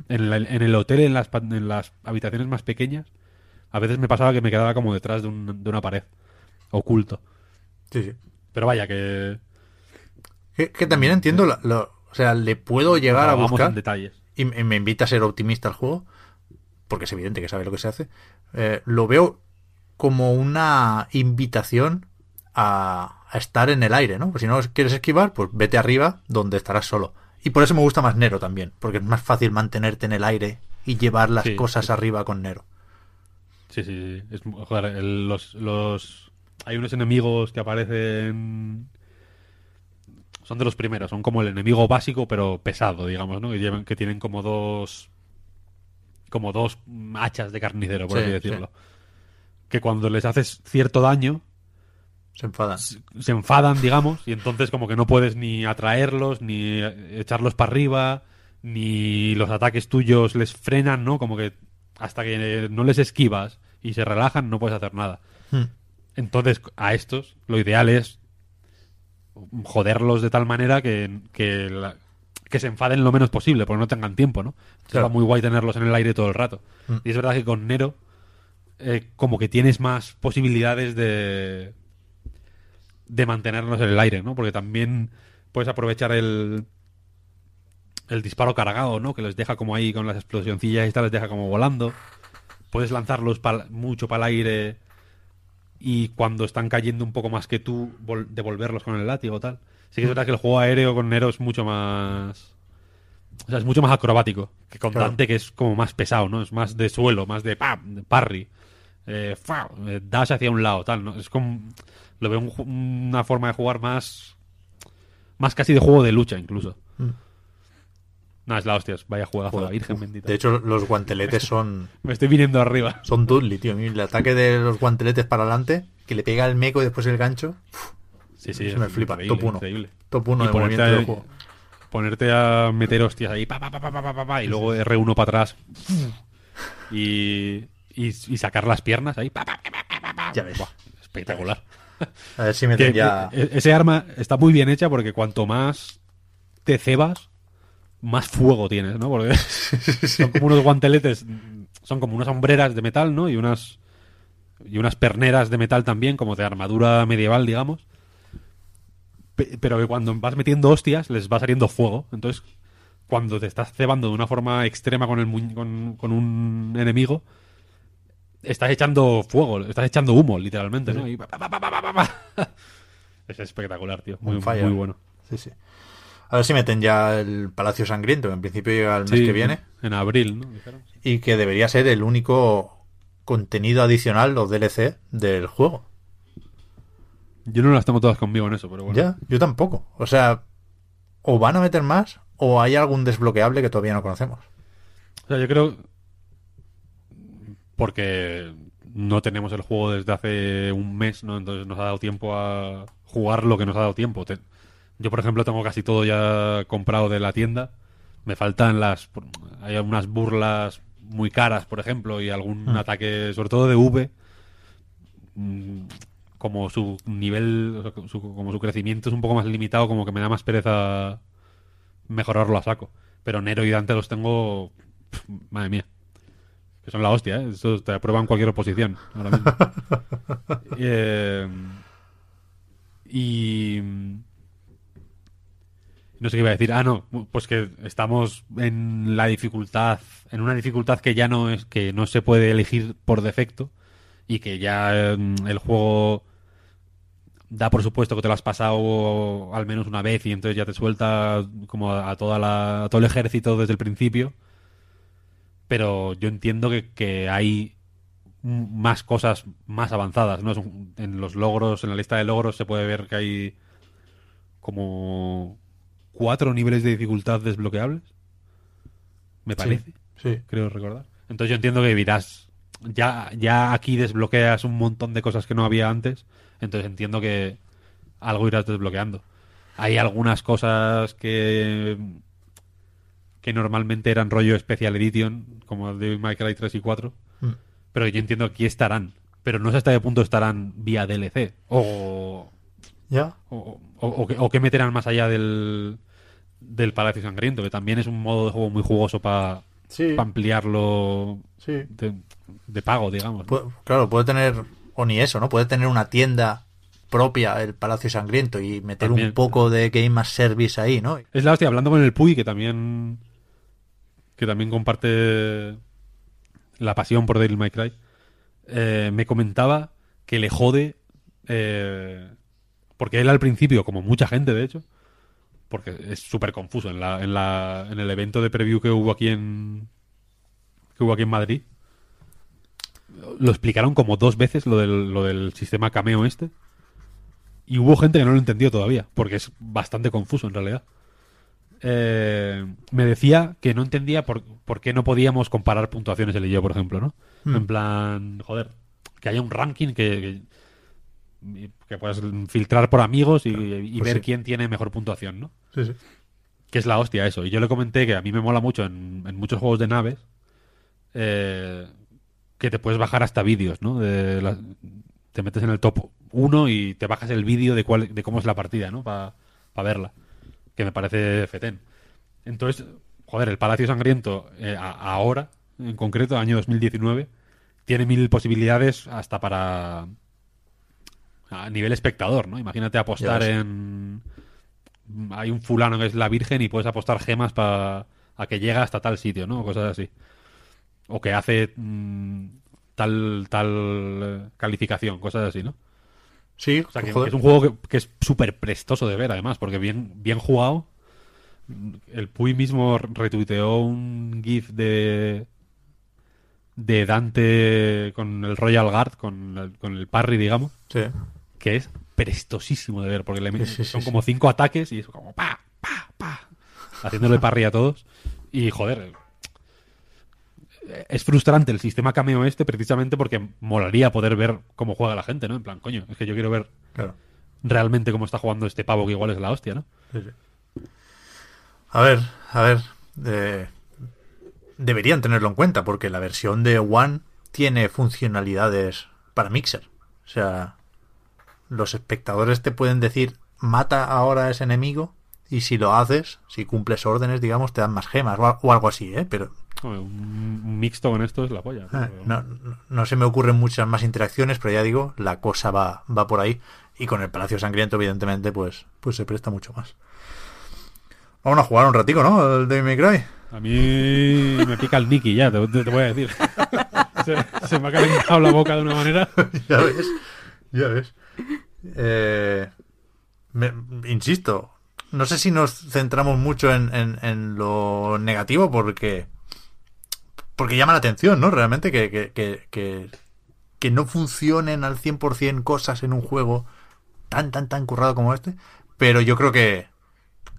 En, la- en el hotel, en las, pa- en las habitaciones más pequeñas, a veces me pasaba que me quedaba como detrás de, un- de una pared, oculto. Sí, sí. Pero vaya, que Que, que también entiendo, la- lo- o sea, le puedo llegar a buscar en detalles. y me me invita a ser optimista el juego, porque es evidente que sabe lo que se hace, eh, lo veo como una invitación a, a estar en el aire, ¿no? Pues si no quieres esquivar, pues vete arriba donde estarás solo. Y por eso me gusta más Nero también, porque es más fácil mantenerte en el aire y llevar las Sí, cosas sí, arriba con Nero. Sí, sí, sí. Es, joder, el- los, los... Hay unos enemigos que aparecen... Son de los primeros, son como el enemigo básico, pero pesado, digamos, ¿no? Que, llevan, que tienen como dos... Como dos hachas de carnicero, por Sí, así decirlo. Que cuando les haces cierto daño, Se enfadan. se enfadan, digamos, y entonces como que no puedes ni atraerlos, ni echarlos para arriba, ni los ataques tuyos les frenan, ¿no? Como que hasta que no les esquivas y se relajan no puedes hacer nada. Hmm. Entonces a estos lo ideal es joderlos de tal manera que, que, la- que se enfaden lo menos posible, porque no tengan tiempo, ¿no? Entonces Claro. va muy guay tenerlos en el aire todo el rato. Mm. Y es verdad que con Nero eh, como que tienes más posibilidades de de mantenernos en el aire, ¿no? Porque también puedes aprovechar el el disparo cargado, ¿no? Que les deja como ahí con las explosioncillas y tal, les deja como volando. Puedes lanzarlos mucho para el aire y cuando están cayendo un poco más que tú, vol- devolverlos con el látigo tal. Sí que es verdad que el juego aéreo con Nero es mucho más... O sea, es mucho más acrobático que con Claro. Dante, que es como más pesado, ¿no? Es más de suelo, más de pam, de parry. Eh, eh, dash hacia un lado, tal, ¿no? Es como... Lo veo un una forma de jugar más... Más casi de juego de lucha, incluso. Mm. No, es la hostia, vaya juegazo, la virgen bendita. De hecho, los guanteletes son, Me estoy viniendo arriba. son Dudley, tío. El ataque de los guanteletes para adelante, que le pega el meco y después el gancho, Sí, sí, Eso me flipa. Top uno. increíble. top 1 Y de ponerte movimiento del a, juego. ponerte a meter hostias ahí, pa, pa, pa, y luego R1 para atrás. Y, y, y sacar las piernas ahí. pa, pa, pa. Ya ves. Buah, espectacular. A ver si me Que- ya... e- ese arma está muy bien hecha porque cuanto más te cebas, más fuego tienes, ¿no? Porque son como unos guanteletes, son como unas sombreras de metal, ¿no? Y unas y unas perneras de metal también, como de armadura medieval, digamos. Pe- Pero que cuando vas metiendo hostias, les va saliendo fuego. Entonces, cuando te estás cebando de una forma extrema con, el mu- con, con un enemigo, estás echando fuego, estás echando humo, literalmente, ¿no? Y pa, pa, pa. Es espectacular, tío. Muy, muy bueno. Sí, sí. A ver si meten ya el Palacio Sangriento, que en principio llega el mes que viene, En abril, ¿no? Dijeron. y que debería ser el único contenido adicional o DLC del juego. Yo no las tengo todas conmigo en eso, pero bueno. Ya, yo tampoco. O sea, o van a meter más ¿O hay algún desbloqueable que todavía no conocemos? O sea, yo creo. Porque no tenemos el juego desde hace un mes, ¿no? Entonces nos ha dado tiempo a jugar lo que nos ha dado tiempo. Te- Yo, por ejemplo, tengo casi todo ya comprado de la tienda. Me faltan las. Hay algunas burlas muy caras, por ejemplo, y algún Mm. ataque, sobre todo de V. mm, Como su nivel, su- como su crecimiento es un poco más limitado, como que me da más pereza mejorarlo a saco. Pero Nero y Dante los tengo. Madre mía. Que son la hostia, ¿eh? Eso te aprueban cualquier oposición ahora mismo. Eh, y. No sé qué iba a decir. Ah, no. Pues que estamos en la dificultad. En una dificultad que ya no es. que no se puede elegir por defecto. Y que ya eh, el juego da por supuesto que te lo has pasado al menos una vez y entonces ya te suelta como a, a toda la, a todo el ejército desde el principio. Pero yo entiendo que, que hay más cosas más avanzadas, ¿no? Es un- En los logros, en la lista de logros se puede ver que hay como cuatro niveles de dificultad desbloqueables. Me parece Sí. creo recordar. Entonces yo entiendo que dirás, ya, ya aquí desbloqueas un montón de cosas que no había antes, entonces entiendo que algo irás desbloqueando. Hay algunas cosas que que normalmente eran rollo Special Edition, como de My Cry 3 y 4, Mm. pero yo entiendo que aquí estarán, pero no sé hasta qué punto estarán vía DLC, o, ¿Ya? o, o- o que, o que meterán más allá del, del Palacio Sangriento, que también es un modo de juego muy jugoso para Sí. ampliarlo Sí. de, de pago, digamos. ¿no? Pu- claro, puede tener, o ni eso, ¿no? Puede tener una tienda propia, el Palacio Sangriento, y meter También. un poco de Game as Service ahí, ¿no? Es la hostia, hablando con el Puy, que también que también comparte la pasión por Devil May Cry, eh, me comentaba que le jode eh, porque él al principio, como mucha gente de hecho, porque es súper confuso en, la, en, la, en el evento de preview que hubo aquí en que hubo aquí en Madrid, lo explicaron como dos veces lo del, lo del sistema cameo este. Y hubo gente que no lo entendió todavía, porque es bastante confuso en realidad. Eh, me decía que no entendía por, por qué no podíamos comparar puntuaciones él y yo, por ejemplo, ¿no? Mm. En plan, joder, que haya un ranking que, que, que puedas filtrar por amigos y, pues ver sí. quién tiene mejor puntuación, ¿no? Sí, sí. Que es la hostia eso. Y yo le comenté que a mí me mola mucho en, en muchos juegos de naves eh, que te puedes bajar hasta vídeos, ¿no? De la- te metes en el top 1 y te bajas el vídeo de, cuál, de cómo es la partida, ¿no? Para verla. Que me parece fetén. Entonces, joder, el Palacio Sangriento eh, a- ahora, en concreto, año 2019, tiene mil posibilidades hasta para a nivel espectador, ¿no? Imagínate apostar en hay un fulano que es la Virgen y puedes apostar gemas para a que llega hasta tal sitio, ¿no? Cosas así. O que hace mm, tal tal eh, calificación, cosas así, ¿no? Sí, O sea, que, joder. que es un juego que, que es súper prestoso de ver, además, porque bien, bien jugado. El Puy mismo retuiteó un GIF de de Dante con el Royal Guard, con el, con el parry, digamos, Sí. que es prestosísimo de ver, porque le Sí, sí, sí, son como cinco ataques y es como pa, pa, pa, haciéndole parry a todos. Y joder, es frustrante el sistema cameo este precisamente porque molaría poder ver cómo juega la gente, ¿no? En plan, coño, es que yo quiero ver Claro. realmente cómo está jugando este pavo que igual es la hostia, ¿no? Sí, sí. A ver, a ver. eh, deberían tenerlo en cuenta porque la versión de One tiene funcionalidades para Mixer. O sea, los espectadores te pueden decir mata ahora a ese enemigo y si lo haces, si cumples órdenes, digamos, te dan más gemas o, al- o algo así, ¿eh? Pero un, mixto con esto es la polla. pero- no, no- no se me ocurren muchas más interacciones, pero ya digo, la cosa va, va por ahí. Y con el Palacio Sangriento, evidentemente, pues, pues se presta mucho más. Vamos a jugar un ratico, ¿no? El May Cry. A mí me pica el Nicky ya, te, te- te voy a decir. se, se me ha calentado la boca de una manera. ya ves, ya ves. Eh, me- insisto, no sé si nos centramos mucho en, en- en lo negativo porque porque llama la atención, ¿no? Realmente que, que, que, que, que no funcionen al 100% cosas en un juego tan, tan, tan currado como este. Pero yo creo que,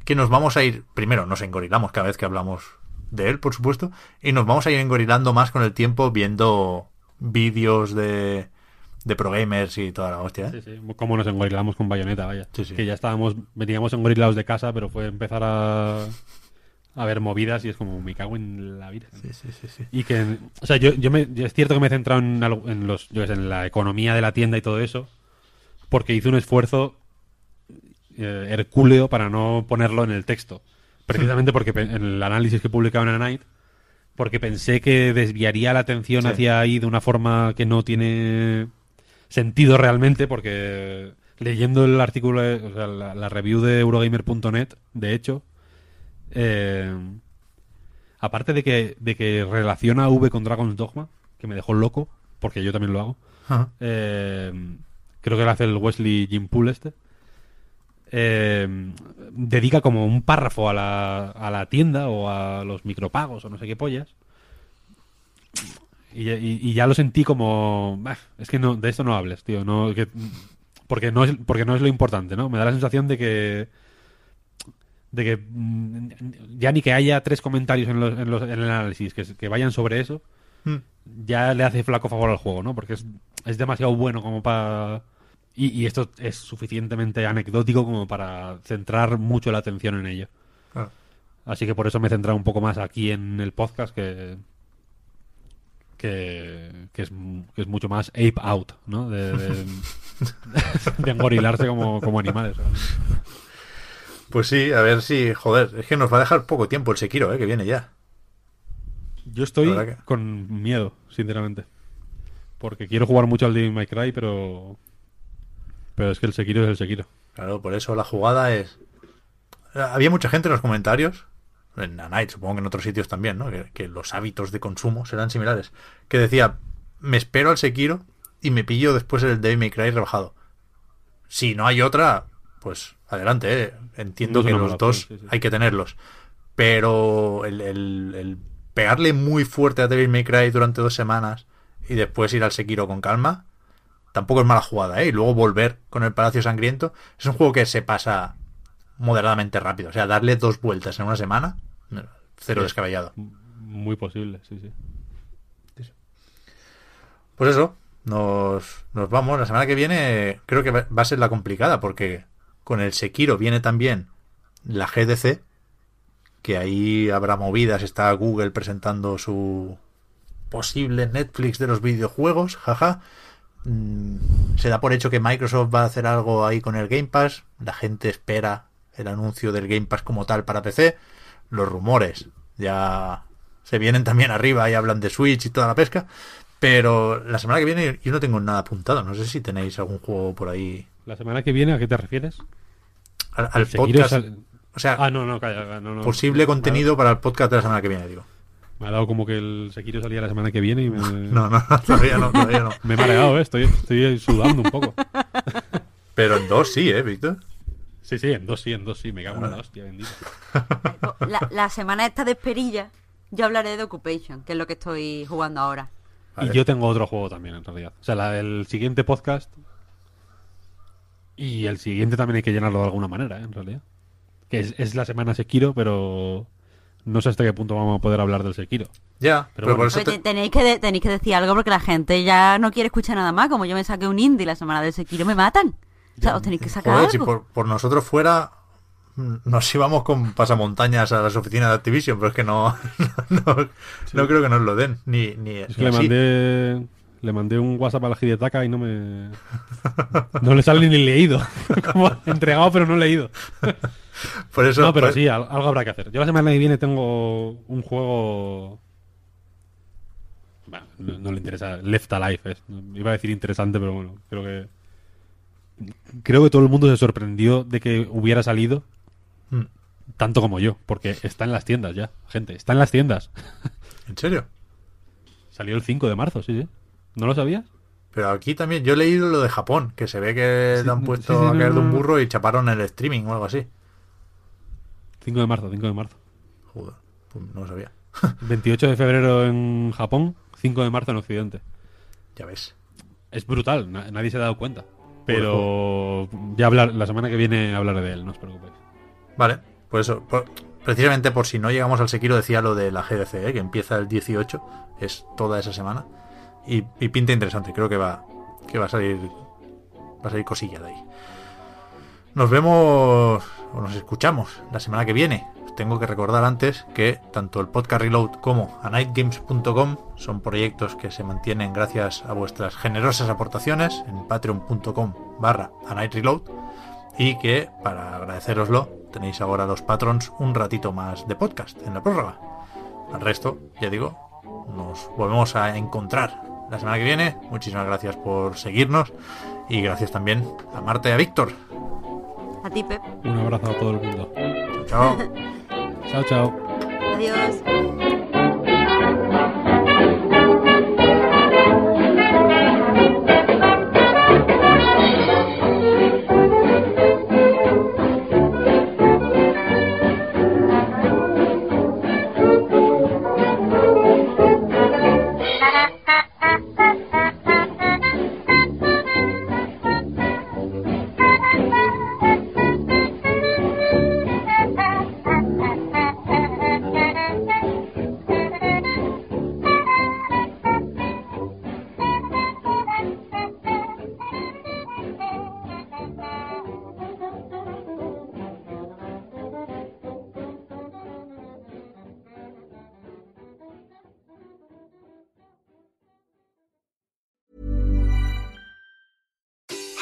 que nos vamos a ir, primero nos engorilamos cada vez que hablamos de él, por supuesto, y nos vamos a ir engorilando más con el tiempo viendo vídeos de, de pro gamers y toda la hostia. ¿eh? Sí, sí, como nos engorilamos con Bayonetta, vaya. Sí, sí. Que ya estábamos, veníamos engorilados de casa, pero fue empezar a, a ver movidas y es como, me cago en la vida. Sí, sí, sí, sí. Y que, o sea, yo, yo me, es cierto que me he centrado en, algo- en los, yo sé, en la economía de la tienda y todo eso, porque hice un esfuerzo eh, hercúleo para no ponerlo en el texto. Precisamente porque en el análisis que publicaba en Night, porque pensé que desviaría la atención Sí. hacia ahí de una forma que no tiene sentido realmente, porque leyendo el artículo, de- o sea, la, la review de Eurogamer.net, de hecho, eh, aparte de que, de que relaciona V con Dragon's Dogma, que me dejó loco, porque yo también lo hago, Ajá. eh, creo que lo hace el Wesley Jim Poole este, eh, dedica como un párrafo a la, a la tienda o a los micropagos o no sé qué pollas. Y, y- y ya lo sentí como... "Bah, es que no, de esto no hables, tío. No, que- porque, no es, porque no es lo importante, ¿no? Me da la sensación de que... De que mm, ya ni que haya tres comentarios en, los- en los- en el análisis que, que vayan sobre eso, Mm. ya le hace flaco favor al juego, ¿no? Porque es, es demasiado bueno como para... Y, y esto es suficientemente anecdótico como para centrar mucho la atención en ello. Así que por eso me he centrado un poco más aquí en el podcast que... Que, que es, que es mucho más ape out, ¿no? De, de, de engorilarse como, como animales. Pues sí, a ver si, joder, es que nos va a dejar poco tiempo el Sekiro, ¿eh? que viene ya. Yo estoy que- con miedo, sinceramente. Porque quiero jugar mucho al Devil May Cry, pero... Pero es que el Sekiro es el Sekiro. Claro, por eso la jugada es... Había mucha gente en los comentarios, en Night, supongo que en otros sitios también, ¿no? Que, que los hábitos de consumo serán similares. Que decía, me espero al Sekiro y me pillo después el Devil May Cry rebajado. Si no hay otra, pues adelante, ¿eh? Entiendo No que los dos opción, sí, sí. hay que tenerlos. Pero el, el- el pegarle muy fuerte a Devil May Cry durante dos semanas y después ir al Sekiro con calma, tampoco es mala jugada, ¿eh? Y luego volver con el Palacio Sangriento. Es un juego que se pasa moderadamente rápido. O sea, darle dos vueltas en una semana, cero Sí. descabellado. Muy posible, sí, sí. Pues eso, nos, nos vamos. La semana que viene creo que va a ser la complicada porque con el Sekiro viene también la GDC, que ahí habrá movidas. Está Google presentando su posible Netflix de los videojuegos, jaja. Mm, Se da por hecho que Microsoft va a hacer algo ahí con el Game Pass. La gente espera el anuncio del Game Pass como tal para PC. Los rumores ya se vienen también arriba y hablan de Switch y toda la pesca. Pero la semana que viene yo no tengo nada apuntado. No sé si tenéis algún juego por ahí. La semana que viene, ¿a qué te refieres? Al, al podcast. O sea, Ah, no, no, calla, no, no. posible contenido para el podcast de la semana que viene, digo. Me ha dado como que el Sekiro salía la semana que viene y me, No, no, todavía no, todavía no. me he mareado, ¿eh? Estoy, estoy sudando un poco. Pero en dos sí, ¿eh, Víctor? Sí, sí, en dos sí, en dos sí. Me cago en la hostia, bendito. La, la semana esta de esperilla, yo hablaré de Occupation, que es lo que estoy jugando ahora. Y yo tengo otro juego también, en realidad. O sea, la- el siguiente podcast y el siguiente también hay que llenarlo de alguna manera, ¿eh? en realidad. Que es, es la semana Sekiro, pero no sé hasta qué punto vamos a poder hablar del Sekiro. Ya, pero, Pero por eso te- tenéis, que de- tenéis que decir algo porque la gente ya no quiere escuchar nada más. Como yo me saqué un indie la semana del Sekiro, me matan. O sea, os tenéis que sacar Joder, algo. si por, por nosotros fuera mm, nos íbamos con pasamontañas a las oficinas de Activision, pero es que no, no, no creo que nos lo den. Ni, ni, Es ni le así. mandé, le mandé un WhatsApp a la Hidetaka y no me... No le sale ni leído. Como entregado, pero no leído. Por eso, No, pero pues- sí, al- algo habrá que hacer. Yo la semana que viene tengo un juego... Bueno, no, no le interesa. Left Alive. es. Iba a decir interesante, pero bueno, creo que... Creo que todo el mundo se sorprendió de que hubiera salido Mm, tanto como yo, porque está en las tiendas ya, gente, está en las tiendas. ¿En serio? Salió el 5 de marzo, sí, sí. ¿No lo sabías? Pero aquí también, yo he leído lo de Japón, que se ve que Sí, le han puesto sí, a no, caer de un burro y chaparon el streaming o algo así. 5 de marzo, 5 de marzo. Joder, pues no lo sabía. 28 de febrero en Japón, 5 de marzo en Occidente. Ya ves. Es brutal, na- nadie se ha dado cuenta. Pero ya hablar, la semana que viene hablaré de él, no os preocupéis. Vale, por eso, por- precisamente por si no llegamos al Sekiro, decía lo de la GDC, ¿eh? que empieza el 18, es toda esa semana. Y, pinta interesante, creo que va, que va a salir, va a salir cosilla de ahí. Nos vemos o nos escuchamos la semana que viene. Os tengo que recordar antes que tanto el podcast Reload como anightgames.com son proyectos que se mantienen gracias a vuestras generosas aportaciones en patreon.com barra anightreload y que para agradeceroslo tenéis ahora los patrons un ratito más de podcast en la prórroga. Al resto, ya digo, nos volvemos a encontrar la semana que viene. Muchísimas gracias por seguirnos y gracias también a Marta y a Víctor. A ti, Pep. Un abrazo a todo el mundo. Chao. Chao, chao. Adiós.